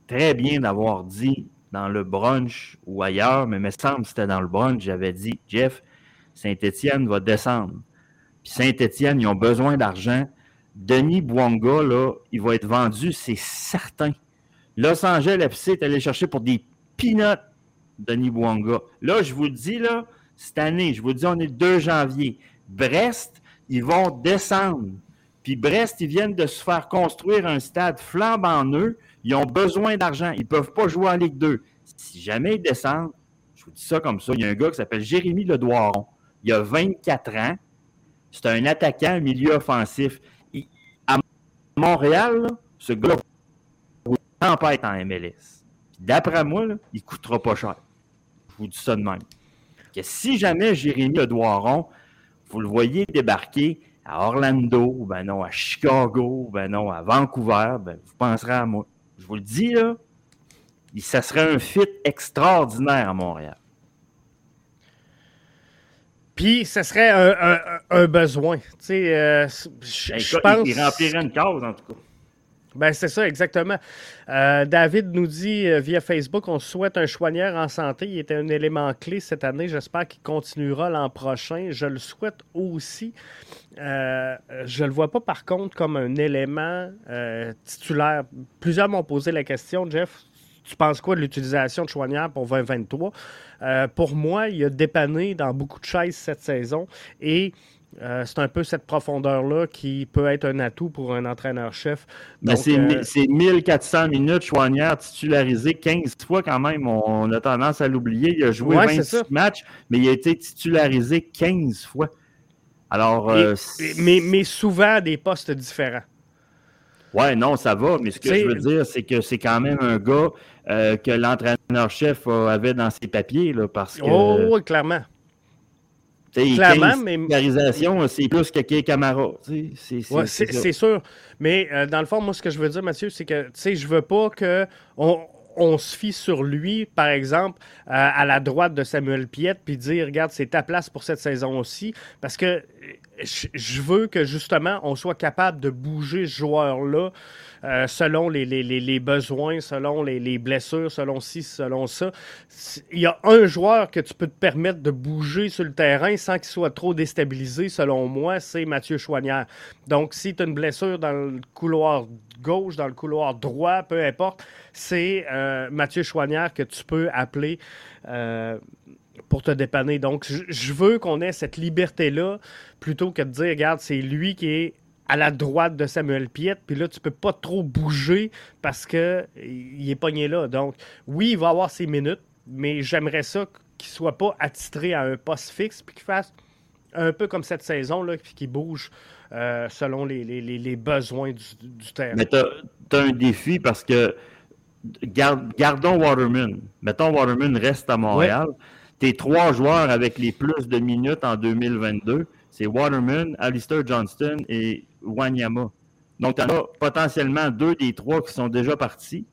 très bien d'avoir dit dans le brunch ou ailleurs, mais il me semble que c'était dans le brunch, j'avais dit Jeff, Saint-Étienne va descendre. Puis Saint-Étienne, ils ont besoin d'argent Denis Bouanga, là, il va être vendu, c'est certain. Los Angeles FC est allé chercher pour des peanuts Denis Bouanga. Là, je vous le dis, là, cette année, je vous le dis, on est le 2 janvier. Brest, ils vont descendre. Puis Brest, ils viennent de se faire construire un stade flambant neuf. Ils ont besoin d'argent. Ils ne peuvent pas jouer en Ligue 2. Si jamais ils descendent, je vous dis ça comme ça, il y a un gars qui s'appelle Jérémy Ledoiron. Il a 24 ans. C'est un attaquant, milieu offensif. Montréal, ce gars être en MLS. D'après moi, il ne coûtera pas cher. Je vous dis ça de même. Que si jamais Jérémy Ledoiron, vous le voyez débarquer à Orlando, ben non, à Chicago, ben non, à Vancouver, ben vous penserez à moi. Je vous le dis, là, ça serait un fit extraordinaire à Montréal. Puis, ce serait un, besoin. Tu sais, euh, je pense... Il remplirait une cause, en tout cas. Ben, c'est ça, exactement. Euh, David nous dit euh, via Facebook on souhaite un choigneur en santé. Il était un élément clé cette année. J'espère qu'il continuera l'an prochain. Je le souhaite aussi. je ne le vois pas, par contre, comme un élément titulaire. Plusieurs m'ont posé la question, Jeff tu penses quoi de l'utilisation de Chouanière pour 2023? Euh, pour moi, il a dépanné dans beaucoup de chaises cette saison et euh, c'est un peu cette profondeur-là qui peut être un atout pour un entraîneur-chef. Ben, c'est 1400 euh, minutes, Chouanière titularisé 15 fois quand même. On, a tendance à l'oublier. Il a joué 26 matchs, mais il a été titularisé 15 fois. Alors, mais, mais souvent à des postes différents. Ouais, non, ça va, mais ce que je veux dire, c'est que c'est quand même un gars euh, que l'entraîneur-chef avait dans ses papiers, là, parce que... Oh, oui, clairement. Clairement, mais... c'est plus que Kay Camara. C'est sûr. Mais euh, dans le fond, moi, ce que je veux dire, Mathieu, c'est que, tu sais, je veux pas que... On, se fie sur lui, par exemple, euh, à la droite de Samuel Piette, puis dire, regarde, c'est ta place pour cette saison aussi. Parce que je veux que justement on soit capable de bouger ce joueur-là euh, selon les, besoins, selon les, blessures, selon ci, selon ça. Il y a un joueur que tu peux te permettre de bouger sur le terrain sans qu'il soit trop déstabilisé, selon moi, c'est Mathieu Chouanière. Donc, si tu as une blessure dans le couloir gauche, dans le couloir droit, peu importe, c'est euh, Mathieu Chouanière que tu peux appeler. Euh, pour te dépanner. Donc, je veux qu'on ait cette liberté-là plutôt que de dire, regarde, c'est lui qui est à la droite de Samuel Piet, puis là, tu peux pas trop bouger parce qu'il est pogné là. Donc, oui, il va avoir ses minutes, mais j'aimerais ça qu'il soit pas attitré à un poste fixe, puis qu'il fasse un peu comme cette saison, là, puis qu'il bouge euh, selon les, besoins du, terrain. Mais tu as, un défi parce que gardons Waterman. Mettons Waterman reste à Montréal. Tes trois joueurs avec les plus de minutes en 2022, c'est Waterman, Alistair Johnston et Wanyama. Donc, tu en as potentiellement deux des trois qui sont déjà partis.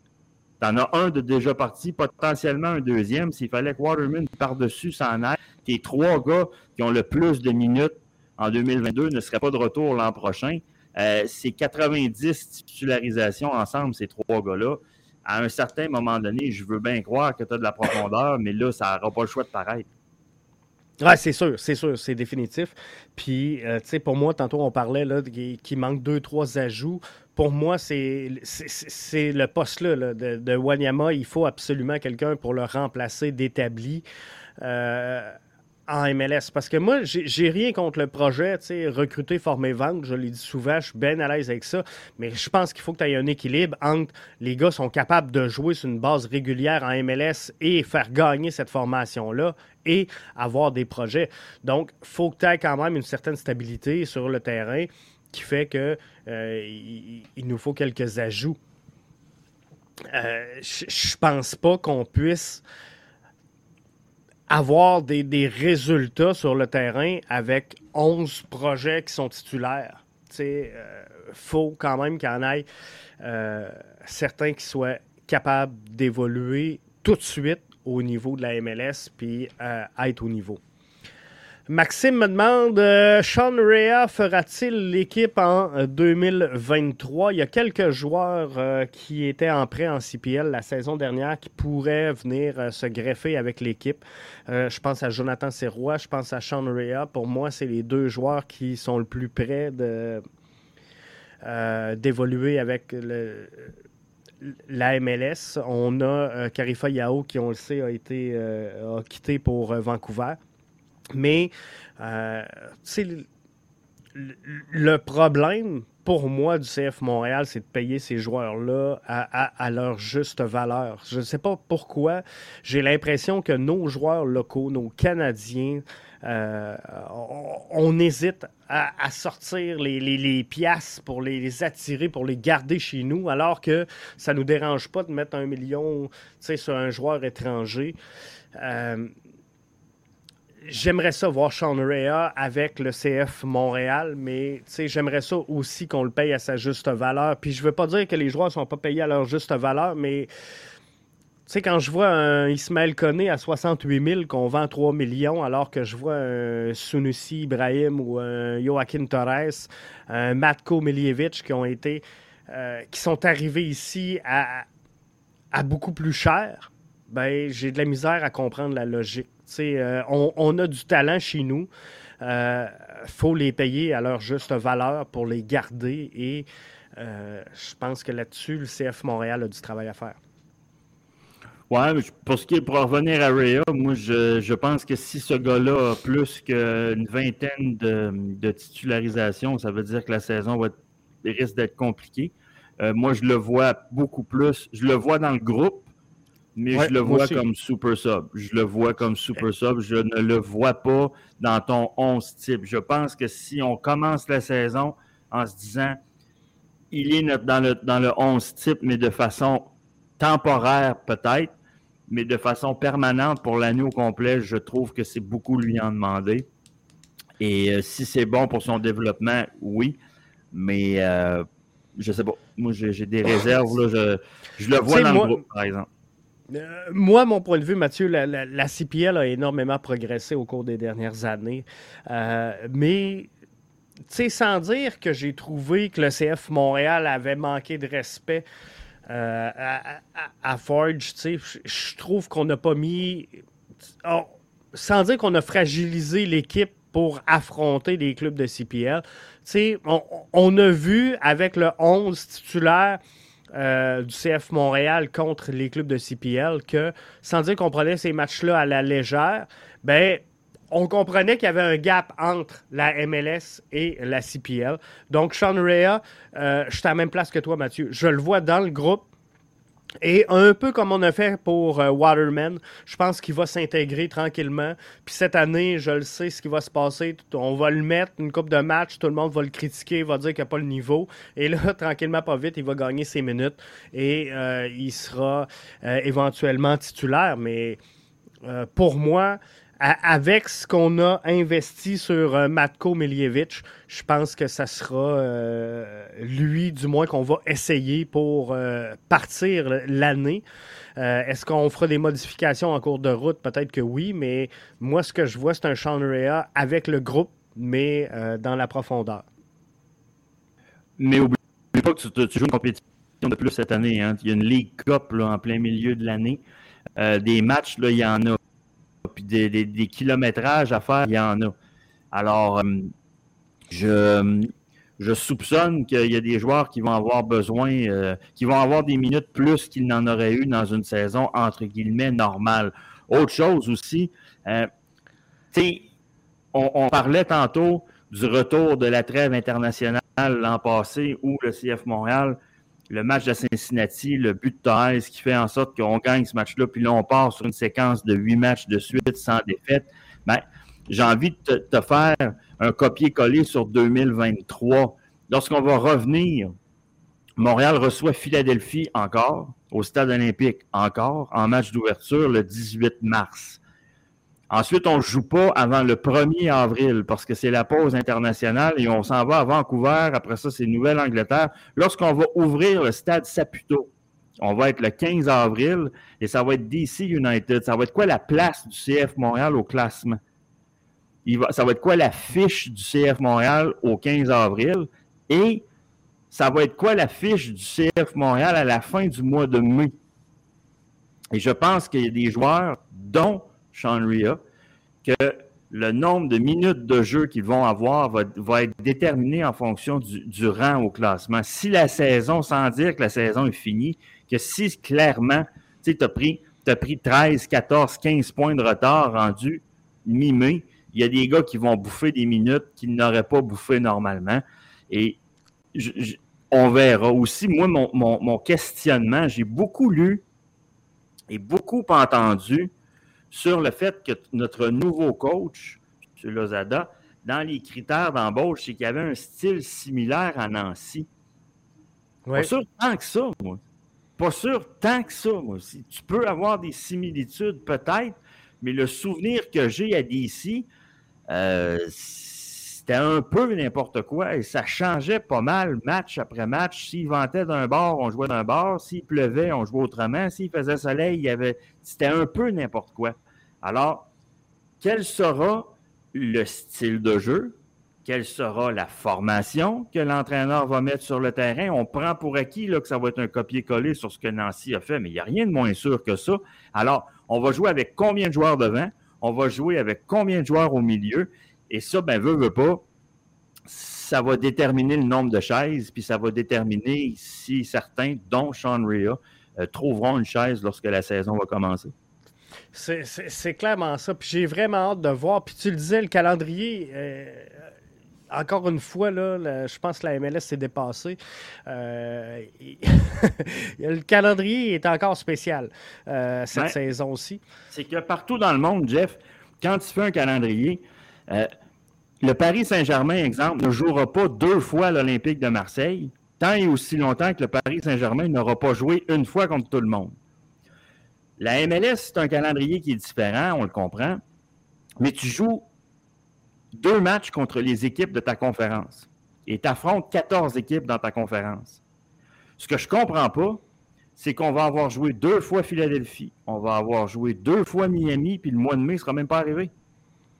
Tu en as un de déjà parti, potentiellement un deuxième. S'il fallait que Waterman par-dessus s'en aille, tes trois gars qui ont le plus de minutes en 2022 ne seraient pas de retour l'an prochain. Euh, c'est 90 titularisations ensemble, ces trois gars-là. À un certain moment donné, je veux bien croire que tu as de la profondeur, mais là, ça n'aura pas le choix de paraître. Oui, c'est sûr, c'est sûr, c'est définitif. Puis, euh, tu sais, pour moi, tantôt, on parlait qu'il manque deux, trois ajouts. Pour moi, c'est le poste-là de, de, Wanyama. Il faut absolument quelqu'un pour le remplacer d'établi. Euh, en MLS. Parce que moi, j'ai rien contre le projet, tu sais, recruter, former, vendre. Je l'ai dit souvent, je suis bien à l'aise avec ça. Mais je pense qu'il faut que tu aies un équilibre entre les gars sont capables de jouer sur une base régulière en MLS et faire gagner cette formation-là et avoir des projets. Donc, il faut que tu aies quand même une certaine stabilité sur le terrain qui fait que euh, il, nous faut quelques ajouts. Euh, je pense pas qu'on puisse avoir des, résultats sur le terrain avec 11 projets qui sont titulaires. Il euh, faut quand même qu'il y en ait euh, certains qui soient capables d'évoluer tout de suite au niveau de la MLS puis euh, être au niveau. Maxime me demande euh, Sean Rea fera-t-il l'équipe en 2023 euh, Il y a quelques joueurs euh, qui étaient en prêt en CPL la saison dernière qui pourraient venir se greffer avec l'équipe. je pense à Jonathan Serrois, je pense à Sean Rea. Pour moi, c'est les deux joueurs qui sont le plus près d'évoluer avec la MLS. On a Karifa Yao qui, on le sait, a été a quitté pour Vancouver. Mais, euh, le, problème pour moi du CF Montréal, c'est de payer ces joueurs-là à, leur juste valeur. Je ne sais pas pourquoi. J'ai l'impression que nos joueurs locaux, nos Canadiens, euh, on, hésite à, sortir les, les, piastres pour les, attirer, pour les garder chez nous, alors que ça ne nous dérange pas de mettre un million sur un joueur étranger. Euh, j'aimerais ça voir Sean Rea avec le CF Montréal, mais j'aimerais ça aussi qu'on le paye à sa juste valeur. Puis je veux pas dire que les joueurs sont pas payés à leur juste valeur, mais quand je vois un Ismaël Koné à 68 000 qu'on vend 3 millions, alors que je vois un Sunusi Ibrahim ou un Joaquin Torres, un Matko Miljevic qui ont été, euh, qui sont arrivés ici à, à beaucoup plus cher, ben j'ai de la misère à comprendre la logique. Euh, on, a du talent chez nous. Il euh, faut les payer à leur juste valeur pour les garder. Et euh, je pense que là-dessus, le CF Montréal a du travail à faire. Oui, pour ce qui est pour revenir à Rhea, moi je, pense que si ce gars-là a plus qu'une vingtaine de, titularisations, ça veut dire que la saison risque d'être compliquée. moi, je le vois beaucoup plus. Je le vois dans le groupe, mais je le vois comme super sub. Je le vois comme super sub. Je ne le vois pas dans ton 11 type. Je pense que si on commence la saison en se disant il est dans le, dans le 11 type, mais de façon temporaire peut-être, mais de façon permanente pour l'année au complet, je trouve que c'est beaucoup lui en demander. Et euh, si c'est bon pour son développement, oui. Mais euh, je sais pas. Moi, j'ai des réserves. Là, je, le vois dans le groupe, par exemple. Euh, moi, mon point de vue, Mathieu, la, CPL a énormément progressé au cours des dernières années. Euh, mais, tu sais, sans dire que j'ai trouvé que le CF Montréal avait manqué de respect euh, à, Forge, tu sais, je trouve qu'on n'a pas mis. Sans dire qu'on a fragilisé l'équipe pour affronter les clubs de CPL. Tu sais, on, on, a vu avec le 11 titulaire euh, du CF Montréal contre les clubs de CPL que, sans dire qu'on prenait ces matchs-là à la légère, ben, on comprenait qu'il y avait un gap entre la MLS et la CPL. Donc, Sean Rea, euh, je suis à la même place que toi, Mathieu. Je le vois dans le groupe. Et un peu comme on a fait pour euh, Waterman, je pense qu'il va s'intégrer tranquillement. Puis cette année, je le sais ce qui va se passer. On va le mettre une coupe de match, tout le monde va le critiquer, va dire qu'il n'a pas le niveau. Et là, tranquillement, pas vite, il va gagner ses minutes et euh, il sera euh, éventuellement titulaire. Mais pour moi, avec ce qu'on a investi sur euh, Matko Miljevic, je pense que ça sera euh, lui, du moins, qu'on va essayer pour euh, partir l'année. Est-ce qu'on fera des modifications en cours de route? Peut-être que oui, mais moi, ce que je vois, c'est un Sean Rea avec le groupe, mais dans la profondeur. Mais oublie pas que tu, joues une compétition de plus cette année. Hein. Il y a une League Cup en plein milieu de l'année. des matchs, là, il y en a puis des, kilométrages à faire, il y en a. Alors, euh, je, soupçonne qu'il y a des joueurs qui vont avoir besoin, euh, qui vont avoir des minutes plus qu'ils n'en auraient eu dans une saison, entre guillemets, normale. Autre chose aussi, euh, on, on, parlait tantôt du retour de la trêve internationale l'an passé où le CF Montréal le match de Cincinnati, le but de Torres qui fait en sorte qu'on gagne ce match-là, puis là, on part sur une séquence de huit matchs de suite sans défaite. Ben, j'ai envie de te, faire un copier-coller sur 2023. Lorsqu'on va revenir, Montréal reçoit Philadelphie encore, au Stade olympique encore, en match d'ouverture le 18 mars. Ensuite, on ne joue pas avant le 1er avril parce que c'est la pause internationale et on s'en va à Vancouver. Après ça, c'est Nouvelle-Angleterre. Lorsqu'on va ouvrir le stade Saputo, on va être le 15 avril et ça va être DC United. Ça va être quoi la place du CF Montréal au classement? ça va être quoi la fiche du CF Montréal au 15 avril? Et ça va être quoi la fiche du CF Montréal à la fin du mois de mai? Et je pense qu'il y a des joueurs, dont Sean Ria, que le nombre de minutes de jeu qu'ils vont avoir va, être déterminé en fonction du, rang au classement. Si la saison, sans dire que la saison est finie, que si clairement, tu as pris, as pris 13, 14, 15 points de retard rendu mi-mai, il y a des gars qui vont bouffer des minutes qu'ils n'auraient pas bouffé normalement. Et on verra aussi. Moi, mon questionnement, j'ai beaucoup lu et beaucoup entendu sur le fait que notre nouveau coach, M. Lozada, dans les critères d'embauche, c'est qu'il y avait un style similaire à Nancy. Pas sûr tant que ça, moi. Pas sûr tant que ça, moi. aussi. Tu peux avoir des similitudes, peut-être, mais le souvenir que j'ai à DC, euh, c'était un peu n'importe quoi et ça changeait pas mal match après match. S'il ventait d'un bord, on jouait d'un bord. S'il pleuvait, on jouait autrement. S'il faisait soleil, il y avait. C'était un peu n'importe quoi. Alors, quel sera le style de jeu? Quelle sera la formation que l'entraîneur va mettre sur le terrain? On prend pour acquis là, que ça va être un copier-coller sur ce que Nancy a fait, mais il n'y a rien de moins sûr que ça. Alors, on va jouer avec combien de joueurs devant? On va jouer avec combien de joueurs au milieu? Et ça, ben, veut, veut pas, ça va déterminer le nombre de chaises, puis ça va déterminer si certains, dont Sean Rea, euh, trouveront une chaise lorsque la saison va commencer. C'est clairement ça. Puis j'ai vraiment hâte de voir. Puis tu le disais, le calendrier. Euh, encore une fois, là, je pense que la MLS s'est dépassée. Euh, le calendrier est encore spécial cette saison aussi. C'est que partout dans le monde, Jeff, quand tu fais un calendrier, le Paris Saint-Germain, exemple, ne jouera pas deux fois l'Olympique de Marseille, tant et aussi longtemps que le Paris Saint-Germain n'aura pas joué une fois contre tout le monde. La MLS, c'est un calendrier qui est différent, on le comprend, mais tu joues deux matchs contre les équipes de ta conférence et tu affrontes 14 équipes dans ta conférence. Ce que je ne comprends pas, c'est qu'on va avoir joué deux fois Philadelphie, on va avoir joué deux fois Miami, puis le mois de mai ne sera même pas arrivé.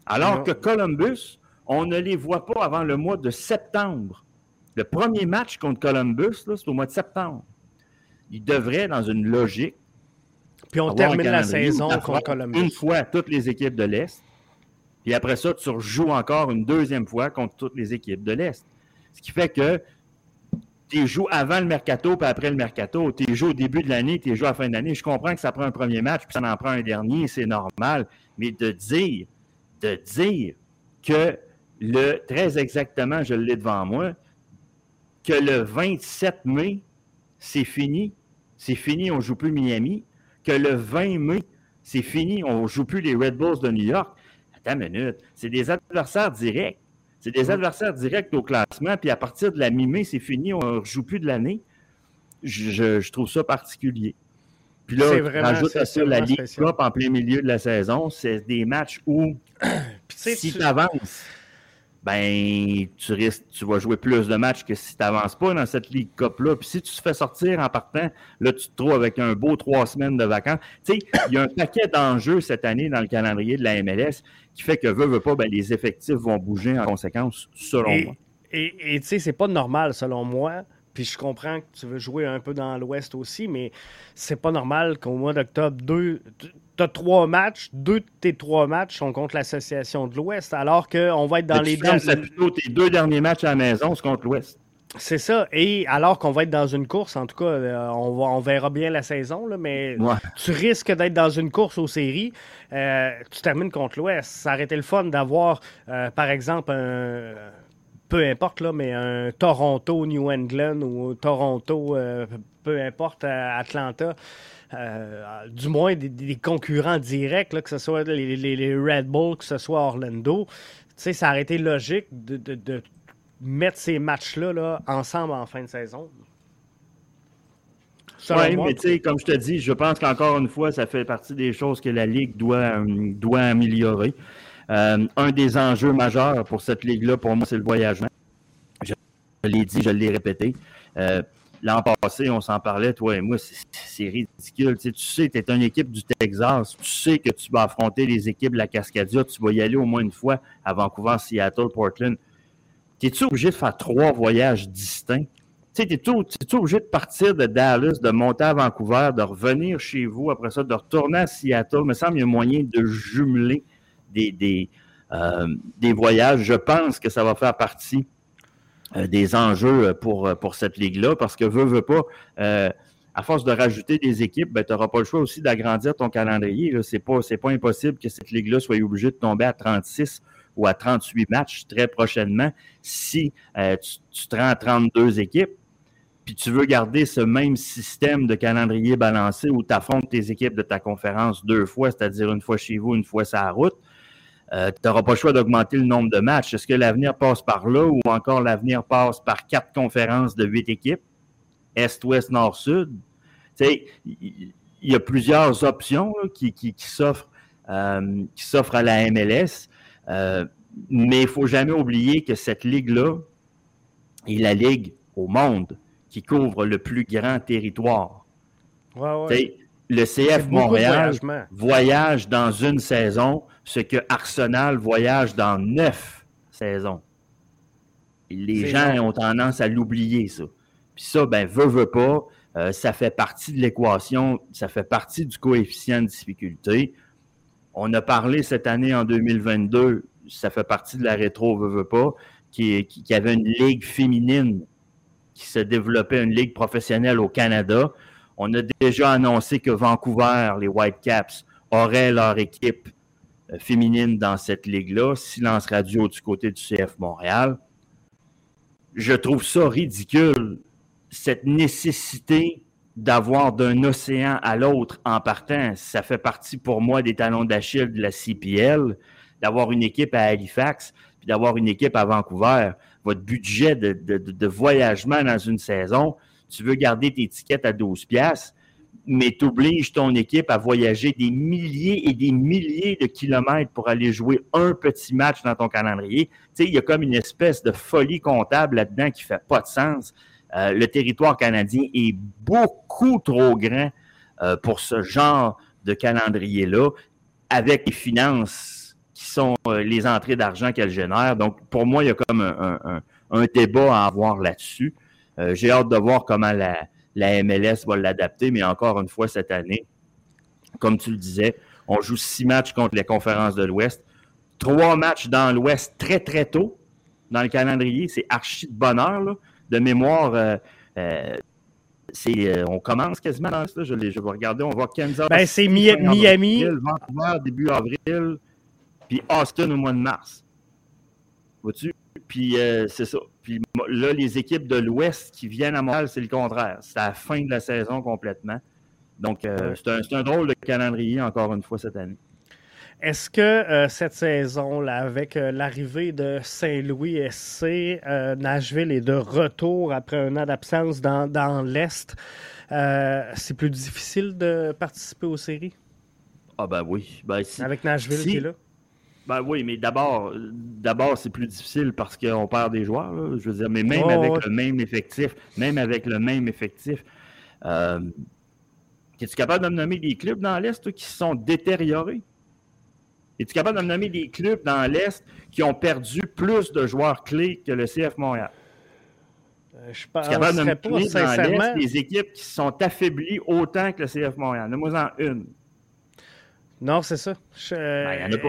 Alors que Columbus, on ne les voit pas avant le mois de septembre. Le premier match contre Columbus, c'est au mois de septembre. Il devrait, dans une logique, puis on termine la saison contre Columbus. Une fois toutes les équipes de l'Est. Puis après ça, tu rejoues encore une deuxième fois contre toutes les équipes de l'Est. Ce qui fait que tu joues avant le mercato puis après le mercato. Tu joues au début de l'année, tu joues à la fin de l'année. Je comprends que ça prend un premier match puis ça en prend un dernier, c'est normal. Mais de dire, de dire que le, très exactement, je l'ai devant moi, que le 27 mai, c'est fini. C'est fini, on ne joue plus Miami. Que le 20 mai, c'est fini, on ne joue plus les Red Bulls de New York. Attends une minute. C'est des adversaires directs. C'est des adversaires directs au classement, puis à partir de la mi-mai, c'est fini, on ne joue plus de l'année. Je, trouve ça particulier. Puis là, rajoute à ça la Ligue Cup en plein milieu de la saison. C'est des matchs où, si tu avances, ben, tu risques, tu vas jouer plus de matchs que si tu n'avances pas dans cette Ligue Cup-là. Puis si tu te fais sortir en partant, là, tu te trouves avec un beau trois semaines de vacances. Tu sais, il y a un paquet d'enjeux cette année dans le calendrier de la MLS qui fait que, veut, veut pas, ben, les effectifs vont bouger en conséquence, selon moi. Et tu sais, c'est pas normal, selon moi. Puis je comprends que tu veux jouer un peu dans l'Ouest aussi, mais c'est pas normal qu'au mois d'octobre, deux, tu as trois matchs, deux de tes trois matchs sont contre l'Association de l'Ouest, alors qu'on va être dans les deux. C'est plutôt tes deux derniers matchs à la maison, c'est contre l'Ouest. C'est ça. Et alors qu'on va être dans une course, en tout cas, euh, on, va, on verra bien la saison, là, mais tu risques d'être dans une course aux séries. Euh, tu termines contre l'Ouest. Ça aurait été le fun d'avoir, euh, par exemple, un peu importe, là, mais un Toronto, New England ou Toronto, peu importe, Atlanta. Euh, du moins des, concurrents directs, que ce soit les, Red Bull, que ce soit Orlando. Tu sais, ça aurait été logique de, mettre ces matchs-là là, ensemble en fin de saison. Oui, mais tu sais, comme je te dis, je pense qu'encore une fois, ça fait partie des choses que la Ligue doit, doit améliorer. Euh, un des enjeux majeurs pour cette Ligue-là, pour moi, c'est le voyagement. Je, l'ai dit, je l'ai répété. Euh, L'an passé, on s'en parlait, toi et moi, c'est ridicule. Tu sais, tu es une équipe du Texas, tu sais que tu vas affronter les équipes de la Cascadia, tu vas y aller au moins une fois à Vancouver, Seattle, Portland. Es-tu obligé de faire trois voyages distincts? Tu sais, es-tu obligé de partir de Dallas, de monter à Vancouver, de revenir chez vous, après ça, de retourner à Seattle? Il me semble qu'il y moyen de jumeler euh, des voyages. Je pense que ça va faire partie euh, des enjeux euh, pour, cette ligue-là, parce que veut, veut pas, à force de rajouter des équipes, ben, tu n'auras pas le choix aussi d'agrandir ton calendrier. Ce n'est pas, pas impossible que cette ligue-là soit obligée de tomber à 36 ou à 38 matchs très prochainement si tu, tu, te rends à 32 équipes. Puis tu veux garder ce même système de calendrier balancé où tu affrontes tes équipes de ta conférence deux fois, c'est-à-dire une fois chez vous, une fois sur la route. Euh, tu n'auras pas le choix d'augmenter le nombre de matchs. Est-ce que l'avenir passe par là ou encore l'avenir passe par quatre conférences de huit équipes? Est, Ouest, Nord, Sud? Il y, a plusieurs options qui, qui, euh, qui s'offrent à la MLS. Euh, mais il ne faut jamais oublier que cette ligue-là est la ligue au monde qui couvre le plus grand territoire. Le CF Montréal voyage dans une saison ce que Arsenal voyage dans neuf saisons. Les gens ont tendance à l'oublier, ça. Puis ça, ben, veut, veut pas, euh, ça fait partie de l'équation, ça fait partie du coefficient de difficulté. On a parlé cette année, en 2022, ça fait partie de la rétro, veut, veut pas, qui, qui, avait une ligue féminine qui se développait, une ligue professionnelle au Canada. On a déjà annoncé que Vancouver, les Whitecaps, auraient leur équipe féminine dans cette ligue-là, silence radio du côté du CF Montréal. Je trouve ça ridicule, cette nécessité d'avoir d'un océan à l'autre en partant. Ça fait partie pour moi des talons d'Achille de la CPL, d'avoir une équipe à Halifax, puis d'avoir une équipe à Vancouver. Votre budget de, de voyagement dans une saison, tu veux garder tes tickets à 12 piastres, mais tu obliges ton équipe à voyager des milliers et des milliers de kilomètres pour aller jouer un petit match dans ton calendrier. Tu sais, il y a comme une espèce de folie comptable là-dedans qui fait pas de sens. Euh, le territoire canadien est beaucoup trop grand euh, pour ce genre de calendrier-là, avec les finances qui sont euh, les entrées d'argent qu'elle génère. Donc, pour moi, il y a comme un, un débat à avoir là-dessus. J'ai hâte de voir comment la, la MLS va l'adapter, mais encore une fois, cette année, comme tu le disais, on joue six matchs contre les conférences de l'Ouest, trois matchs dans l'Ouest très, très tôt dans le calendrier. C'est archi de bonheur. De mémoire, euh, c'est, on commence quasiment dans ça. Je, je vais regarder, on voit Kansas. Ben, c'est Miami. Vancouver début avril, puis Austin au mois de mars. Vois-tu? Puis c'est ça. Puis là, les équipes de l'Ouest qui viennent à Montréal, c'est le contraire. C'est à la fin de la saison complètement. Donc, c'est un, un, drôle de calendrier, encore une fois, cette année. Est-ce que euh, cette saison-là, avec euh, l'arrivée de Saint-Louis SC, euh, Nashville est de retour après un an d'absence dans, dans l'Est, c'est plus difficile de participer aux séries? Ah ben oui. Ben, avec Nashville qui est là? Ben oui, mais d'abord, d'abord c'est plus difficile parce qu'on perd des joueurs. je veux dire, mais même avec le même effectif, même avec le même effectif, es-tu capable de me nommer des clubs dans l'Est qui se sont détériorés? Es-tu capable de me nommer des clubs dans l'Est qui ont perdu plus de joueurs clés que le CF Montréal? Euh, je pense capable de me pas, sincèrement... dans des équipes qui sont affaiblies autant que le CF Montréal? Donne-moi-en une. Non, c'est ça. Ben, y en a pas.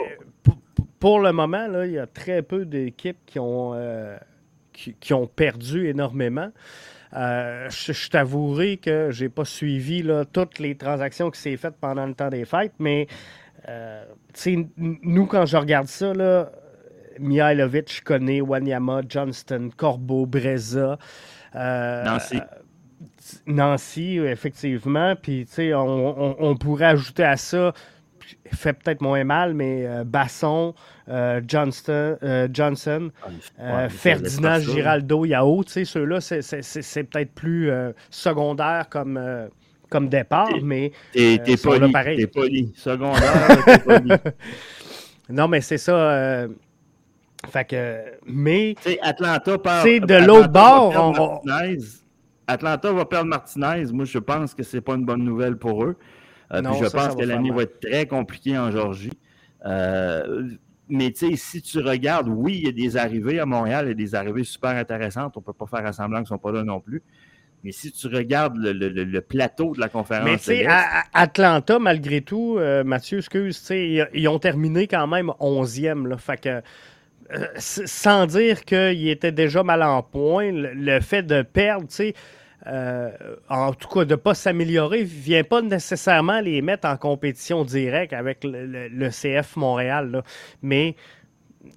Pour, le moment, là, il y a très peu d'équipes qui ont, euh, qui, ont perdu énormément. Euh, je, t'avouerai que je n'ai pas suivi là, toutes les transactions qui s'est faites pendant le temps des fêtes, mais euh, nous, quand je regarde ça, là, Mihailovic, connaît Wanyama, Johnston, Corbeau, Breza. Euh, Nancy. Nancy, effectivement. Puis, on, pourrait ajouter à ça, fait peut-être moins mal, mais euh, Basson, Johnston, Johnson, ah, Ferdinand, Giraldo, Yao, ceux-là, c'est peut-être plus secondaire comme comme départ, mais t'es euh, poli, T'es poli. Secondaire, t'es poli. Non, mais c'est ça. Euh, fait que, mais. Atlanta perd. C'est de l'autre bord. Atlanta va perdre Martinez. Moi, je pense que c'est pas une bonne nouvelle pour eux. Euh, puis je pense que l'année va être très compliquée en Georgie. mais tu sais, si tu regardes, oui, il y a des arrivées à Montréal, il y a des arrivées super intéressantes. On ne peut pas faire semblant qu'ils ne sont pas là non plus. Mais si tu regardes le, plateau de la conférence. Mais tu sais, Atlanta, malgré tout, euh, Mathieu, excuse, ils, ils ont terminé quand même 11e. Là, fait que, euh, sans dire qu'ils étaient déjà mal en point, le, fait de perdre, tu sais, euh, en tout cas de ne pas s'améliorer, vient pas nécessairement les mettre en compétition directe avec le, CF Montréal. Mais, tu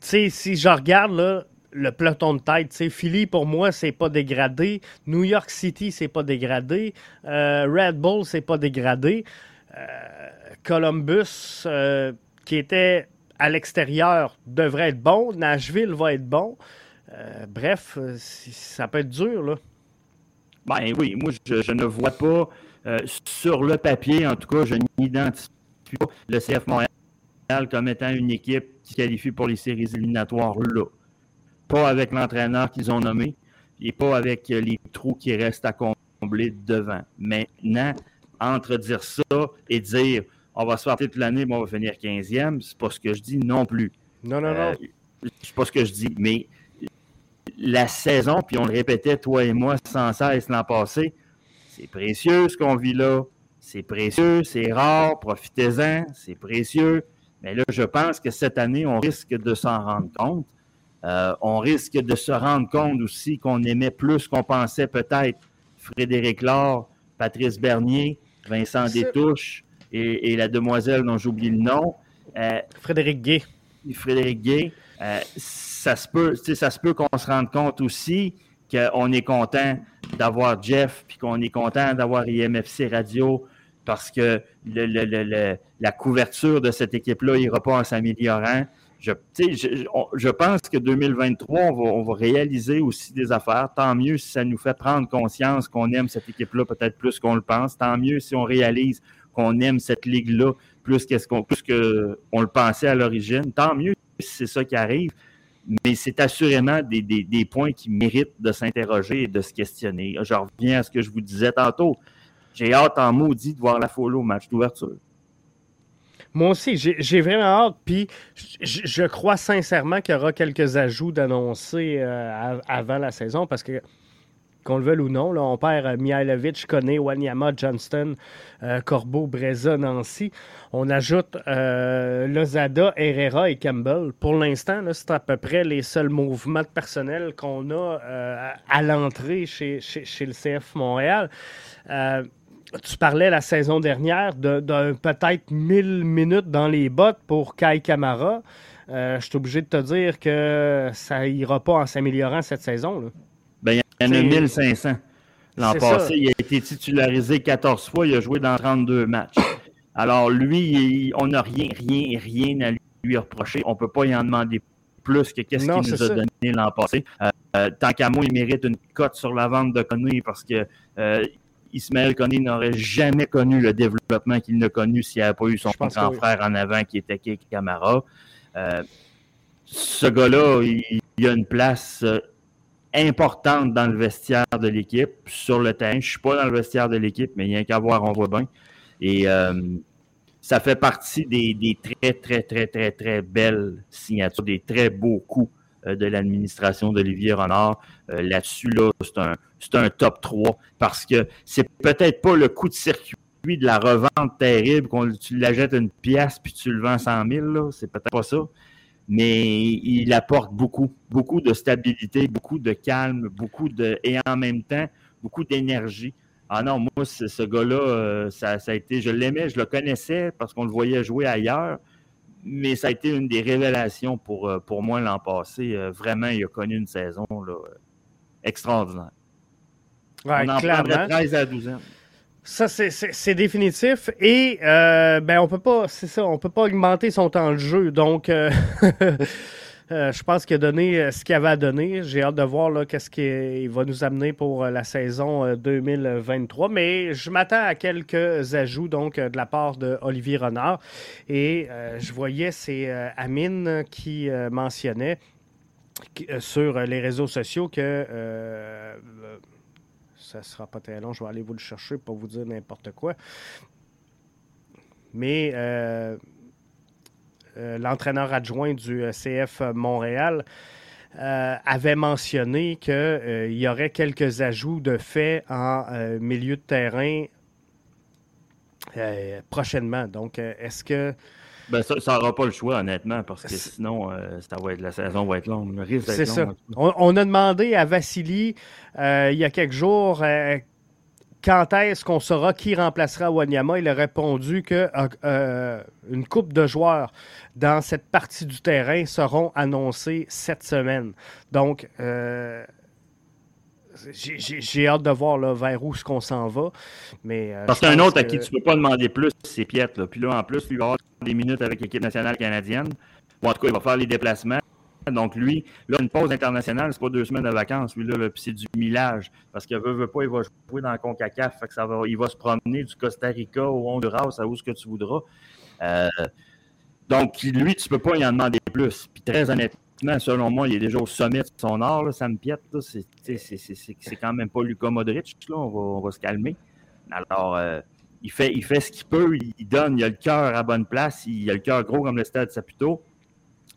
sais, si je regarde, le peloton de tête. Philly, pour moi, c'est pas dégradé. New York City, c'est pas dégradé. Euh, Red Bull, c'est pas dégradé. Euh, Columbus, qui était à l'extérieur, devrait être bon. Nashville va être bon. bref, ça peut être dur, là. Ben oui, moi, je, ne vois pas, sur le papier, en tout cas, je n'identifie pas le CF Montréal comme étant une équipe qui qualifie pour les séries éliminatoires là pas avec l'entraîneur qu'ils ont nommé et pas avec euh, les trous qui restent à combler devant. Maintenant, entre dire ça et dire on va se faire toute l'année, mais on va finir 15e, c'est pas ce que je dis non plus. Non, non, non. Euh, c'est pas ce que je dis. Mais la saison, puis on le répétait, toi et moi, sans cesse l'an passé, c'est précieux ce qu'on vit là. C'est précieux, c'est rare, profitez-en, c'est précieux. Mais là, je pense que cette année, on risque de s'en rendre compte. Euh, on risque de se rendre compte aussi qu'on aimait plus qu'on pensait peut-être Frédéric Laure, Patrice Bernier, Vincent Détouche et, la demoiselle dont j'oublie le nom. Euh, Frédéric Gay. Frédéric Gay. Euh, ça se peut, ça se peut qu'on se rende compte aussi qu'on est content d'avoir Jeff, puis qu'on est content d'avoir IMFC Radio, parce que la couverture de cette équipe-là n'ira pas en s'améliorant. Je, je, pense que 2023, on va, réaliser aussi des affaires. Tant mieux si ça nous fait prendre conscience qu'on aime cette équipe-là peut-être plus qu'on le pense. Tant mieux si on réalise qu'on aime cette ligue-là plus qu'on qu'on le pensait à l'origine. Tant mieux c'est ça qui arrive. Mais c'est assurément des, points qui méritent de s'interroger et de se questionner. Je reviens à ce que je vous disais tantôt. J'ai hâte en maudit de voir la follow au match d'ouverture. Moi aussi, j'ai vraiment hâte. Puis je, crois sincèrement qu'il y aura quelques ajouts d'annoncer euh, avant la saison parce que qu'on le veuille ou non. Là, on perd Mihailovic, Koné, Wanyama, Johnston, Corbeau, Breza, Nancy. On ajoute Lozada, Herrera et Campbell. Pour l'instant, c'est à peu près les seuls mouvements de personnel qu'on a à l'entrée chez, le CF Montréal tu parlais la saison dernière d'un peut-être 1000 minutes dans les bottes pour Kai Kamara. Euh, je suis obligé de te dire que ça ira pas en s'améliorant cette saison. Ben, il y en a 1500. L'an passé, il a été titularisé 14 fois, il a joué dans 32 matchs. Alors, lui, on n'a rien, rien, rien à lui reprocher. On ne peut pas y en demander plus que qu'est-ce qu'il nous a donné l'an passé. Euh, euh, tant qu'à moi, il mérite une cote sur la vente de Connery parce que Ismaël Koné n'aurait jamais connu le développement qu'il n'a connu s'il n'avait pas eu son grand frère en avant qui était Keke Camara. Euh, ce gars-là, il, a une place euh, importante dans le vestiaire de l'équipe, sur le terrain. Je ne suis pas dans le vestiaire de l'équipe, mais il y a qu'à voir, on voit bien. Et euh, ça fait partie des, très, très, très, très, très belles signatures, des très beaux coups de l'administration d'Olivier Renard. Là-dessus, là, c'est un, un top 3 parce que c'est peut-être pas le coup de circuit de la revente terrible, qu'on tu l'achètes une pièce puis tu le vends 100 000, c'est peut-être pas ça. Mais il apporte beaucoup, beaucoup de stabilité, beaucoup de calme, beaucoup de. et en même temps, beaucoup d'énergie. Ah non, moi, ce gars-là, euh, ça, a été. Je l'aimais, je le connaissais parce qu'on le voyait jouer ailleurs, mais ça a été une des révélations pour, euh, pour moi l'an passé. Euh, vraiment, il a connu une saison extraordinaire on en clairement. 13 à 12 ans. Ça, c'est définitif. Et euh, ben, on peut pas, c'est ça, on peut pas augmenter son temps de jeu. Donc, euh, euh, je pense qu'il a donné ce qu'il avait à donner. J'ai hâte de voir qu'est-ce qu'il va nous amener pour la saison 2023. Mais je m'attends à quelques ajouts donc de la part de Olivier Renard. Et je voyais, c'est Amine qui mentionnait sur les réseaux sociaux que ça sera pas très long. Je vais aller vous le chercher pour vous dire n'importe quoi. Mais euh, euh, l'entraîneur adjoint du euh, CF Montréal avait mentionné qu'il y aurait quelques ajouts de fait en milieu de terrain prochainement. Donc, est-ce que ben, ça n'aura pas le choix, honnêtement, parce que sinon, euh, ça va être, la saison va être longue. C'est ça. On, a demandé à Vassili euh, il y a quelques jours euh, quand est-ce qu'on saura qui remplacera Wanyama? Il a répondu que une coupe de joueurs dans cette partie du terrain seront annoncés cette semaine. Donc, j'ai hâte de voir là, vers où ce qu'on s'en va. Mais, Parce qu'un autre à qui tu ne peux pas demander plus, c'est Piet. Puis là, en plus, lui, il va avoir des minutes avec l'équipe nationale canadienne. En tout cas, il va faire les déplacements. Donc, lui, là, une pause internationale, c'est pas deux semaines de vacances. Lui, là, c'est du millage. Parce qu'il veut, veut pas, il va jouer dans le CONCACAF. Fait que ça va, il va se promener du Costa Rica au Honduras, à où ce que tu voudras. Euh, donc, lui, tu peux pas y en demander plus. Puis très honnêtement, selon moi, il est déjà au sommet de son art. Là, ça me piète. C'est quand même pas Luka Modric. Là, on, va, on va se calmer. Alors, euh, il fait, il fait ce qu'il peut, il donne, il a le cœur à bonne place, il a le cœur gros comme le stade Saputo.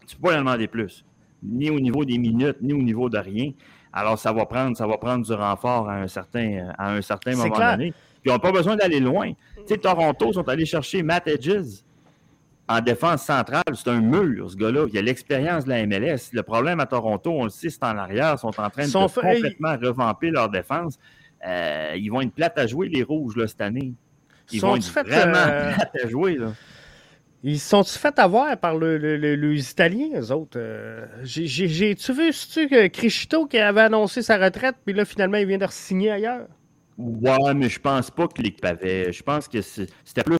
Tu ne peux pas lui demander plus, ni au niveau des minutes, ni au niveau de rien. Alors, ça va prendre, ça va prendre du renfort à un certain, à un certain moment donné. Puis, ils n'ont pas besoin d'aller loin. Tu sais, Toronto sont allés chercher Matt Edges en défense centrale. C'est un mur, ce gars-là. Il a l'expérience de la MLS. Le problème à Toronto, on le sait, c'est en arrière. Ils sont en train de complètement revamper leur défense. Euh, ils vont être plates à jouer, les Rouges, là, cette année. Ils sont fait, vraiment euh, à jouer. Là? Ils sont-ils fait avoir par le, les Italiens, eux autres? Euh, j'ai-tu vu, tu que Crichito qui avait annoncé sa retraite, puis là, finalement, il vient de signer ailleurs? Ouais, mais je pense pas que l'équipe avait. Je pense que c'était plus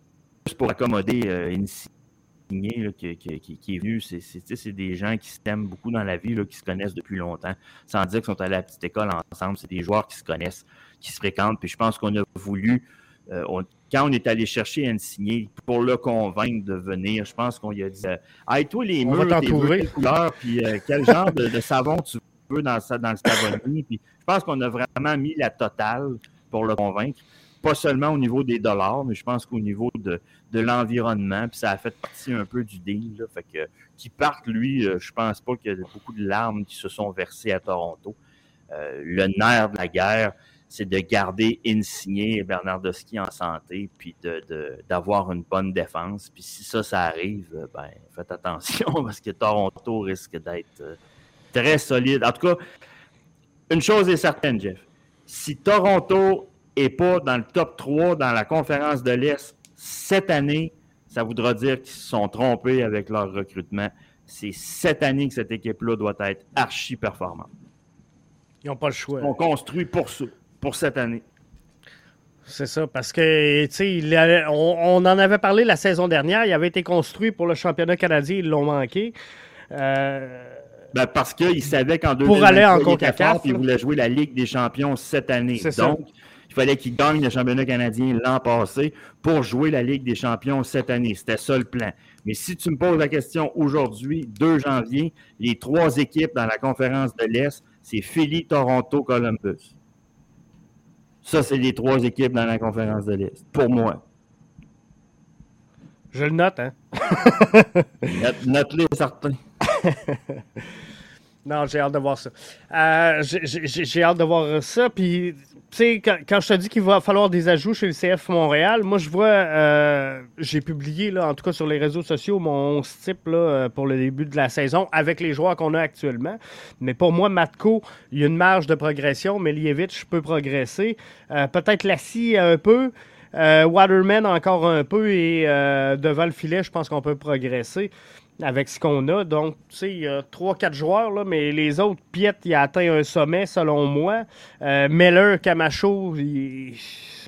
pour accommoder euh, une signée qui, qui, est venue. C'est des gens qui s'aiment beaucoup dans la vie, là, qui se connaissent depuis longtemps, sans dire qu'ils sont allés à la petite école ensemble. C'est des joueurs qui se connaissent, qui se fréquentent. Puis je pense qu'on a voulu euh, quand on est allé chercher un signé pour le convaincre de venir, je pense qu'on lui a dit Hey, toi, les murs, tes couleurs, puis euh, quel genre de, savon tu veux dans, dans le Stavoni. Puis je pense qu'on a vraiment mis la totale pour le convaincre. Pas seulement au niveau des dollars, mais je pense qu'au niveau de, l'environnement. Puis ça a fait partie un peu du deal. Là, fait que qu'il parte, lui, euh, je pense pas qu'il y a beaucoup de larmes qui se sont versées à Toronto. le nerf de la guerre, c'est de garder Insigné et Bernardowski en santé, puis d'avoir de, une bonne défense. Puis si ça, ça arrive, ben, faites attention parce que Toronto risque d'être très solide. En tout cas, une chose est certaine, Jeff. Si Toronto n'est pas dans le top 3 dans la conférence de l'Est cette année, ça voudra dire qu'ils se sont trompés avec leur recrutement. C'est cette année que cette équipe-là doit être archi performante. Ils n'ont pas le choix. On construit pour, pour cette année. C'est ça, parce que, tu sais, on, on, en avait parlé la saison dernière. Il avait été construit pour le championnat canadien, ils l'ont manqué. Euh, ben parce qu'ils savaient qu'en 2020, pour aller en CONCACAF, ils voulaient jouer la Ligue des champions cette année. Donc, il fallait qu'ils gagnent le championnat canadien l'an passé pour jouer la Ligue des champions cette année. C'était ça le plan. Mais si tu me poses la question aujourd'hui, 2 janvier, les trois équipes dans la conférence de l'Est, c'est Philly, Toronto, Columbus. Ça, c'est les trois équipes dans la conférence de l'Est, pour moi. Je le note, hein? Note-les, certains. non, j'ai hâte de voir ça. Euh, j'ai hâte de voir ça. Puis, tu sais, quand, je te dis qu'il va falloir des ajouts chez le CF Montréal, moi, je vois, euh, j'ai publié, là, en tout cas sur les réseaux sociaux, mon type là, euh, pour le début de la saison avec les joueurs qu'on a actuellement. Mais pour moi, Matko, il y a une marge de progression. Lievitch peut progresser. Peut-être Lassie un peu. Waterman encore un peu et devant le filet, je pense qu'on peut progresser avec ce qu'on a. Donc, tu sais, il y a 3-4 joueurs, là, mais les autres, Piet, il a atteint un sommet, selon moi. Euh, Meller, Camacho, il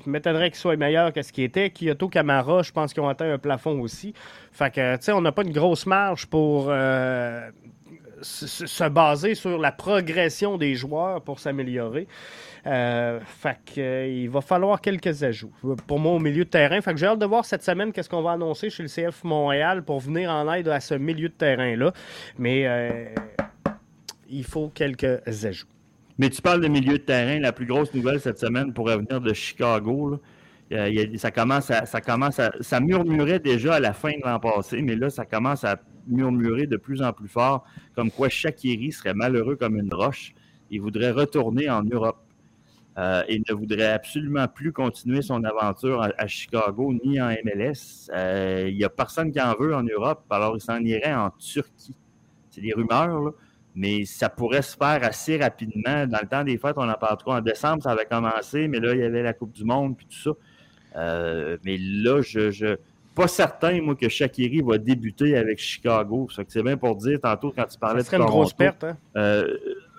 m'étonnerait qu'il soit meilleur que ce qu'il était. Kyoto, Camara, je pense qu'ils ont atteint un plafond aussi. Fait que, tu sais, on n'a pas une grosse marge pour euh, se baser sur la progression des joueurs pour s'améliorer. Euh, fait que, euh, il va falloir quelques ajouts. Pour moi, au milieu de terrain. Fait que j'ai hâte de voir cette semaine qu'est-ce qu'on va annoncer chez le CF Montréal pour venir en aide à ce milieu de terrain-là. Mais euh, il faut quelques ajouts. Mais tu parles de milieu de terrain. La plus grosse nouvelle cette semaine pourrait venir de Chicago. ça commence, à, ça murmurait déjà à la fin de l'an passé, mais là, ça commence à murmurer de plus en plus fort, comme quoi Shakiri serait malheureux comme une roche. Il voudrait retourner en Europe. Euh, il ne voudrait absolument plus continuer son aventure à, Chicago ni en MLS. Euh, il n'y a personne qui en veut en Europe, alors il s'en irait en Turquie. C'est des rumeurs, mais ça pourrait se faire assez rapidement. Dans le temps des fêtes, on en parle trop. En décembre, ça avait commencé, mais là, il y avait la Coupe du Monde puis tout ça. Euh, mais là, je, je pas certain, moi, que Shakiri va débuter avec Chicago. C'est bien pour dire, tantôt, quand tu parlais ça serait de une grosse perte. Hein?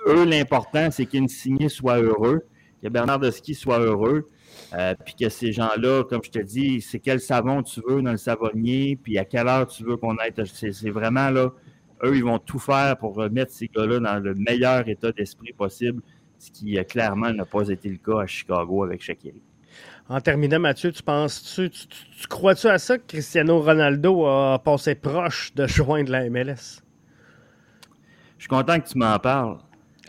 eux, l'important, c'est qu'Insigné soit heureux que Bernard Ski soit heureux. Euh, puis que ces gens-là, comme je te dis, c'est quel savon tu veux dans le savonnier, puis à quelle heure tu veux qu'on aille. C'est vraiment là, eux, ils vont tout faire pour remettre ces gars-là dans le meilleur état d'esprit possible, ce qui euh, clairement n'a pas été le cas à Chicago avec Shakiri. En terminant, Mathieu, tu penses-tu, tu, crois-tu à ça que Cristiano Ronaldo a passé proche de joindre la MLS? Je suis content que tu m'en parles.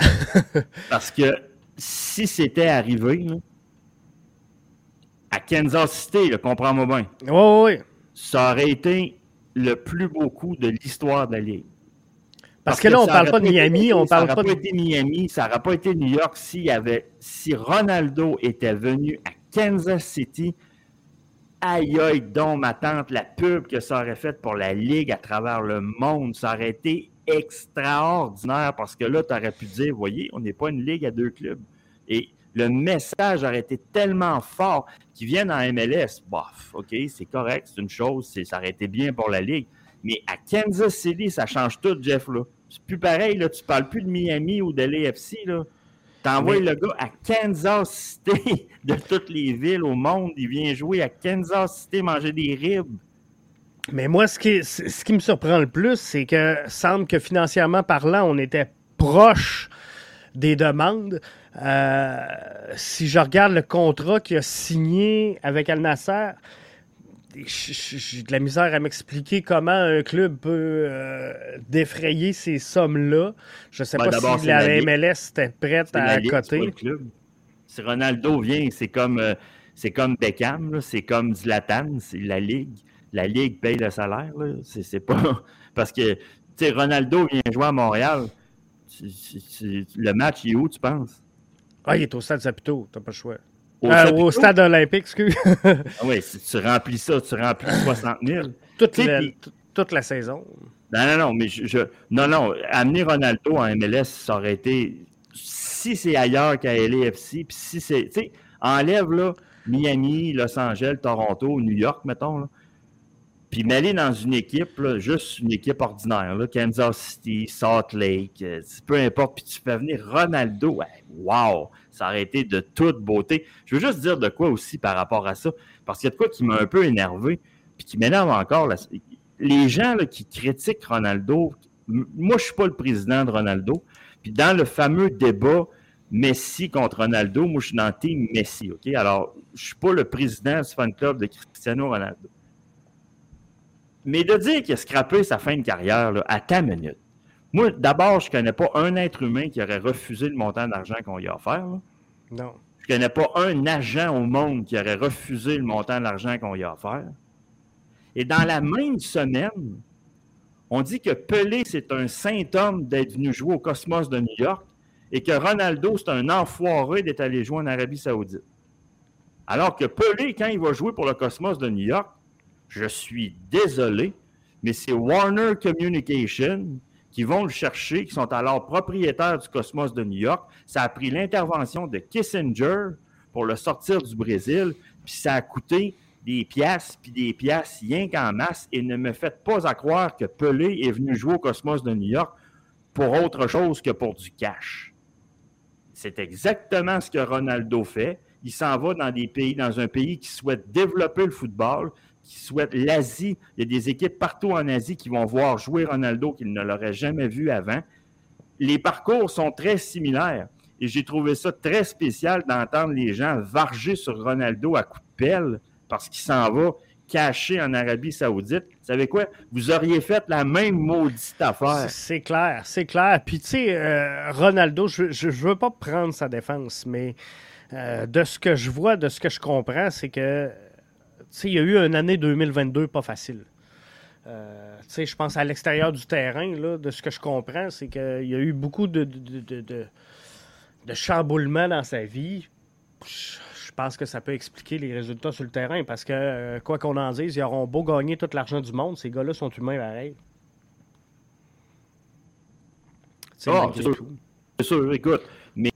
parce que si c'était arrivé à Kansas City, comprends-moi bien. Oui, oui. Ça aurait été le plus beau coup de l'histoire de la Ligue. Parce, que, là, on ne parle pas de Miami, on parle pas, de... été Miami, ça n'aurait pas été New York s'il y avait, si Ronaldo était venu à Kansas City. Aïe aïe donc ma tante, la pub que ça aurait faite pour la Ligue à travers le monde, ça aurait été extraordinaire parce que là, tu aurais pu dire, voyez, on n'est pas une ligue à deux clubs. Et le message aurait été tellement fort qu'ils viennent en MLS. Bof, OK, c'est correct, c'est une chose, ça aurait été bien pour la ligue. Mais à Kansas City, ça change tout, Jeff. Là. C'est plus pareil, là, tu parles plus de Miami ou de l'AFC. T'envoies le gars à Kansas City, de toutes les villes au monde. Il vient jouer à Kansas City, manger des ribs. Mais moi, ce qui, ce qui me surprend le plus, c'est que semble que financièrement parlant, on était proche des demandes. Euh, si je regarde le contrat qu'il a signé avec Al Nasser, j'ai de la misère à m'expliquer comment un club peut euh, défrayer ces sommes-là. Je ne sais ben, pas si la, MLS était prête à côté. Si Ronaldo vient, c'est comme, euh, c'est comme Beckham, c'est comme Zlatan, c'est la Ligue la Ligue paye le salaire. C'est pas. Parce que, tu sais, Ronaldo vient jouer à Montréal. le match, il est où, tu penses? Ah, il est au stade Zapito, t'as pas le choix. Au, euh, stade olympique, excuse. ah oui, si tu remplis ça, tu remplis 60 000. Toute, la, toute la saison. Non, non, non, mais je, non, non, amener Ronaldo en MLS, ça aurait été. Si c'est ailleurs qu'à LAFC, puis si c'est. Tu sais, enlève là, Miami, Los Angeles, Toronto, New York, mettons. Là. Puis m'aller dans une équipe, juste une équipe ordinaire, là, Kansas City, Salt Lake, euh, peu importe, puis tu fais venir Ronaldo, wow, ça aurait été de toute beauté. Je veux juste dire de quoi aussi par rapport à ça, parce qu'il y a de quoi qui m'a un peu énervé, puis qui m'énerve encore. Les gens qui critiquent Ronaldo, moi je suis pas le président de Ronaldo, puis dans le fameux débat Messi contre Ronaldo, moi je suis dans le team Messi, OK? Alors, je suis pas le président du fan club de Cristiano Ronaldo. Mais de dire qu'il a scrappé sa fin de carrière là, à ta minute. Moi, d'abord, je ne connais pas un être humain qui aurait refusé le montant d'argent qu'on lui a offert. Non. Je ne connais pas un agent au monde qui aurait refusé le montant d'argent qu'on lui a offert. Et dans la même semaine, on dit que Pelé, c'est un saint homme d'être venu jouer au Cosmos de New York et que Ronaldo, c'est un enfoiré d'être allé jouer en Arabie Saoudite. Alors que Pelé, quand il va jouer pour le Cosmos de New York, je suis désolé, mais c'est Warner Communication qui vont le chercher, qui sont alors propriétaires du Cosmos de New York. Ça a pris l'intervention de Kissinger pour le sortir du Brésil, puis ça a coûté des pièces, puis des pièces rien qu'en masse, et ne me faites pas à croire que Pelé est venu jouer au Cosmos de New York pour autre chose que pour du cash. C'est exactement ce que Ronaldo fait. Il s'en va dans des pays, dans un pays qui souhaite développer le football, qui souhaitent l'Asie. Il y a des équipes partout en Asie qui vont voir jouer Ronaldo qu'ils ne l'auraient jamais vu avant. Les parcours sont très similaires. Et j'ai trouvé ça très spécial d'entendre les gens varger sur Ronaldo à coups de pelle parce qu'il s'en va caché en Arabie Saoudite. Vous savez quoi? Vous auriez fait la même maudite affaire. C'est clair, c'est clair. Puis, tu sais, euh, Ronaldo, je ne veux pas prendre sa défense, mais euh, de ce que je vois, de ce que je comprends, c'est que il y a eu une année 2022 pas facile. Euh, je pense à l'extérieur du terrain, là, de ce que je comprends, c'est qu'il y a eu beaucoup de, de, de, chamboulements dans sa vie. Je pense que ça peut expliquer les résultats sur le terrain parce que, euh, quoi qu'on en dise, ils auront beau gagner tout l'argent du monde, ces gars-là sont humains pareil. Ah, c'est sûr, écoute. Mais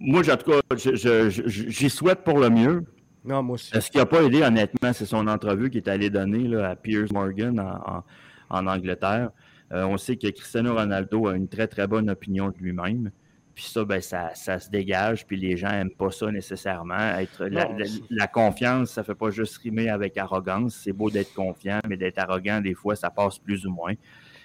moi, en tout cas, j'y souhaite pour le mieux. Non, moi Ce qui n'a pas aidé, honnêtement, c'est son entrevue qui est allé donner là, à Piers Morgan en, Angleterre. Euh, on sait que Cristiano Ronaldo a une très, très bonne opinion de lui-même. Puis ça, ben, ça, se dégage, puis les gens n'aiment pas ça nécessairement. Être, la, confiance, ça ne fait pas juste rimer avec arrogance. C'est beau d'être confiant, mais d'être arrogant, des fois, ça passe plus ou moins.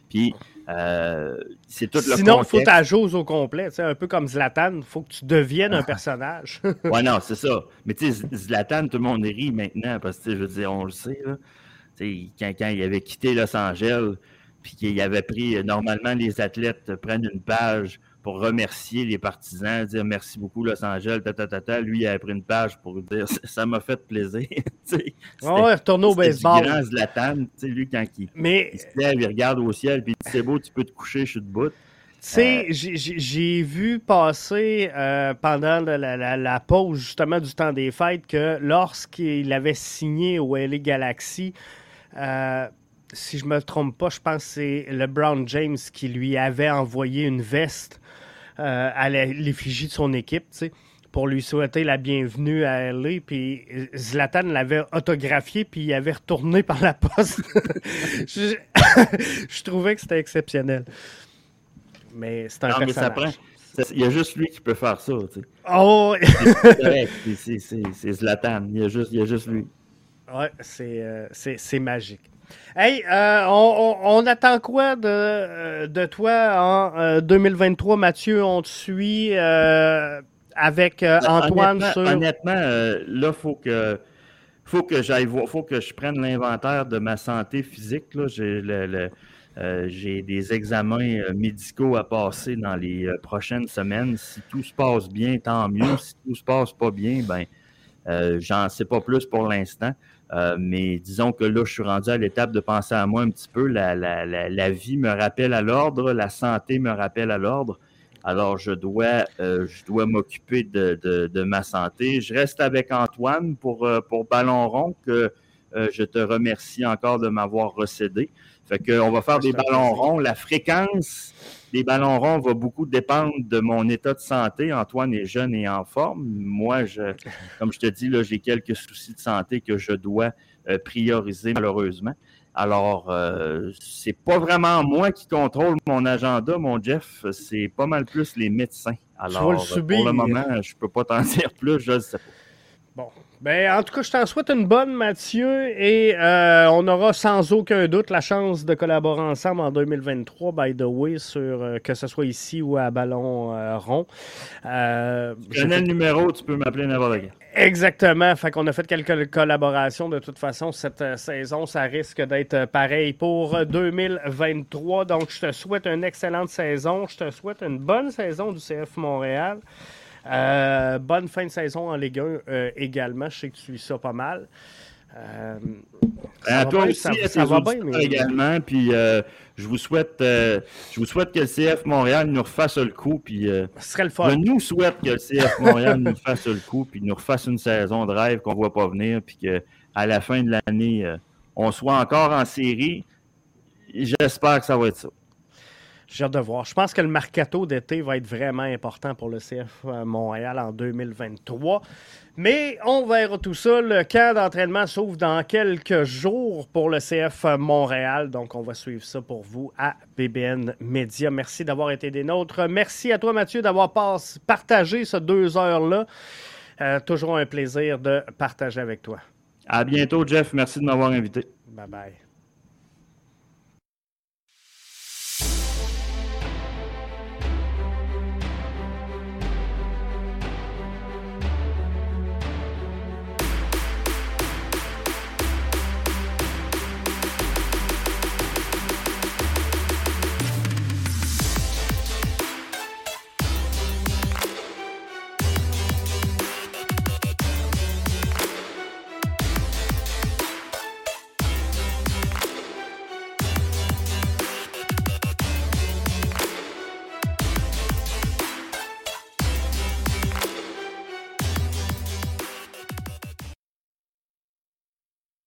Puis, euh, c'est tout le Sinon, il faut ta jose au complet. Un peu comme Zlatan, il faut que tu deviennes un personnage. ouais, non, c'est ça. Mais tu sais, Zlatan, tout le monde rit maintenant parce que, je veux dire, on le sait. Là. Quand, quand il avait quitté Los Angeles, puis qu'il avait pris, normalement, les athlètes prennent une page pour remercier les partisans, dire merci beaucoup Los Angeles, ta, Lui, il a pris une page pour dire ça m'a fait plaisir. oh, ouais, retourner au baseball. grand Zlatan, lui, quand il, il, se lève, il regarde au ciel, puis c'est beau, tu peux te coucher, je suis debout. Tu sais, euh, j'ai vu passer euh, pendant la, pause justement du temps des fêtes que lorsqu'il avait signé au LA Galaxy, euh, si je me trompe pas, je pense que c'est LeBron James qui lui avait envoyé une veste euh, à l'effigie de son équipe, pour lui souhaiter la bienvenue à LA. Puis Zlatan l'avait autographié, puis il avait retourné par la poste. je, trouvais que c'était exceptionnel. Mais c'est un personnage. Il y a juste lui qui peut faire ça. Oh! c'est Zlatan. Il y, a juste, il y a juste lui. Ouais, c'est euh, magique. Hey, euh, on, attend quoi de, euh, de toi en 2023, euh, Mathieu? On te suit avec Antoine honnêtement, Honnêtement, là, il faut que faut que j'aille faut que je prenne l'inventaire de ma santé physique. J'ai j'ai des examens médicaux à passer dans les prochaines semaines. Si tout se passe bien, tant mieux. Si tout se passe pas bien, ben j'en sais pas plus pour l'instant. Euh, mais disons que là, je suis rendu à l'étape de penser à moi un petit peu. La, vie me rappelle à l'ordre, la santé me rappelle à l'ordre. Alors, je dois, je dois m'occuper de, ma santé. Je reste avec Antoine pour, pour Ballon rond, que je te remercie encore de m'avoir recédé. Fait qu'on va faire des ballons ronds. La fréquence des ballons ronds va beaucoup dépendre de mon état de santé. Antoine est jeune et en forme. Moi, je, comme je te dis, là, j'ai quelques soucis de santé que je dois euh, prioriser malheureusement. Alors, euh, c'est pas vraiment moi qui contrôle mon agenda, mon Jeff. C'est pas mal plus les médecins. Alors, le pour le moment, je peux pas t'en dire plus, je ne sais pas. Bon. Ben, en tout cas, je t'en souhaite une bonne, Mathieu, et euh, on aura sans aucun doute la chance de collaborer ensemble en 2023, by the way, sur euh, que ce soit ici ou à Ballon euh, Rond. Euh, je connais le numéro, tu peux m'appeler n'importe quand. Exactement. Fait qu'on a fait quelques collaborations. De toute façon, cette saison, ça risque d'être pareil pour 2023. Donc, je te souhaite une excellente saison. Je te souhaite une bonne saison du CF Montréal. Euh, bonne fin de saison en Ligue 1 euh, également. Je sais que tu suis ça pas mal. Euh, à toi aussi, ça, va bien, également. Puis je vous souhaite, je vous souhaite que le CF Montréal nous refasse le coup. Puis Ce serait le fun. Je nous souhaite que le CF Montréal nous fasse le coup, puis nous refasse une saison de rêve qu'on ne voit pas venir, puis qu'à la fin de l'année, on soit encore en série. J'espère que ça va être ça. J'ai hâte de voir. Je pense que le mercato d'été va être vraiment important pour le CF euh, Montréal en 2023. Mais on verra tout ça. Le camp d'entraînement s'ouvre dans quelques jours pour le CF Montréal. Donc, on va suivre ça pour vous à BBN Media. Merci d'avoir été des nôtres. Merci à toi, Mathieu, d'avoir partagé ces deux heures-là. Euh, toujours un plaisir de partager avec toi. À bientôt, Jeff. Merci de m'avoir invité. Bye bye.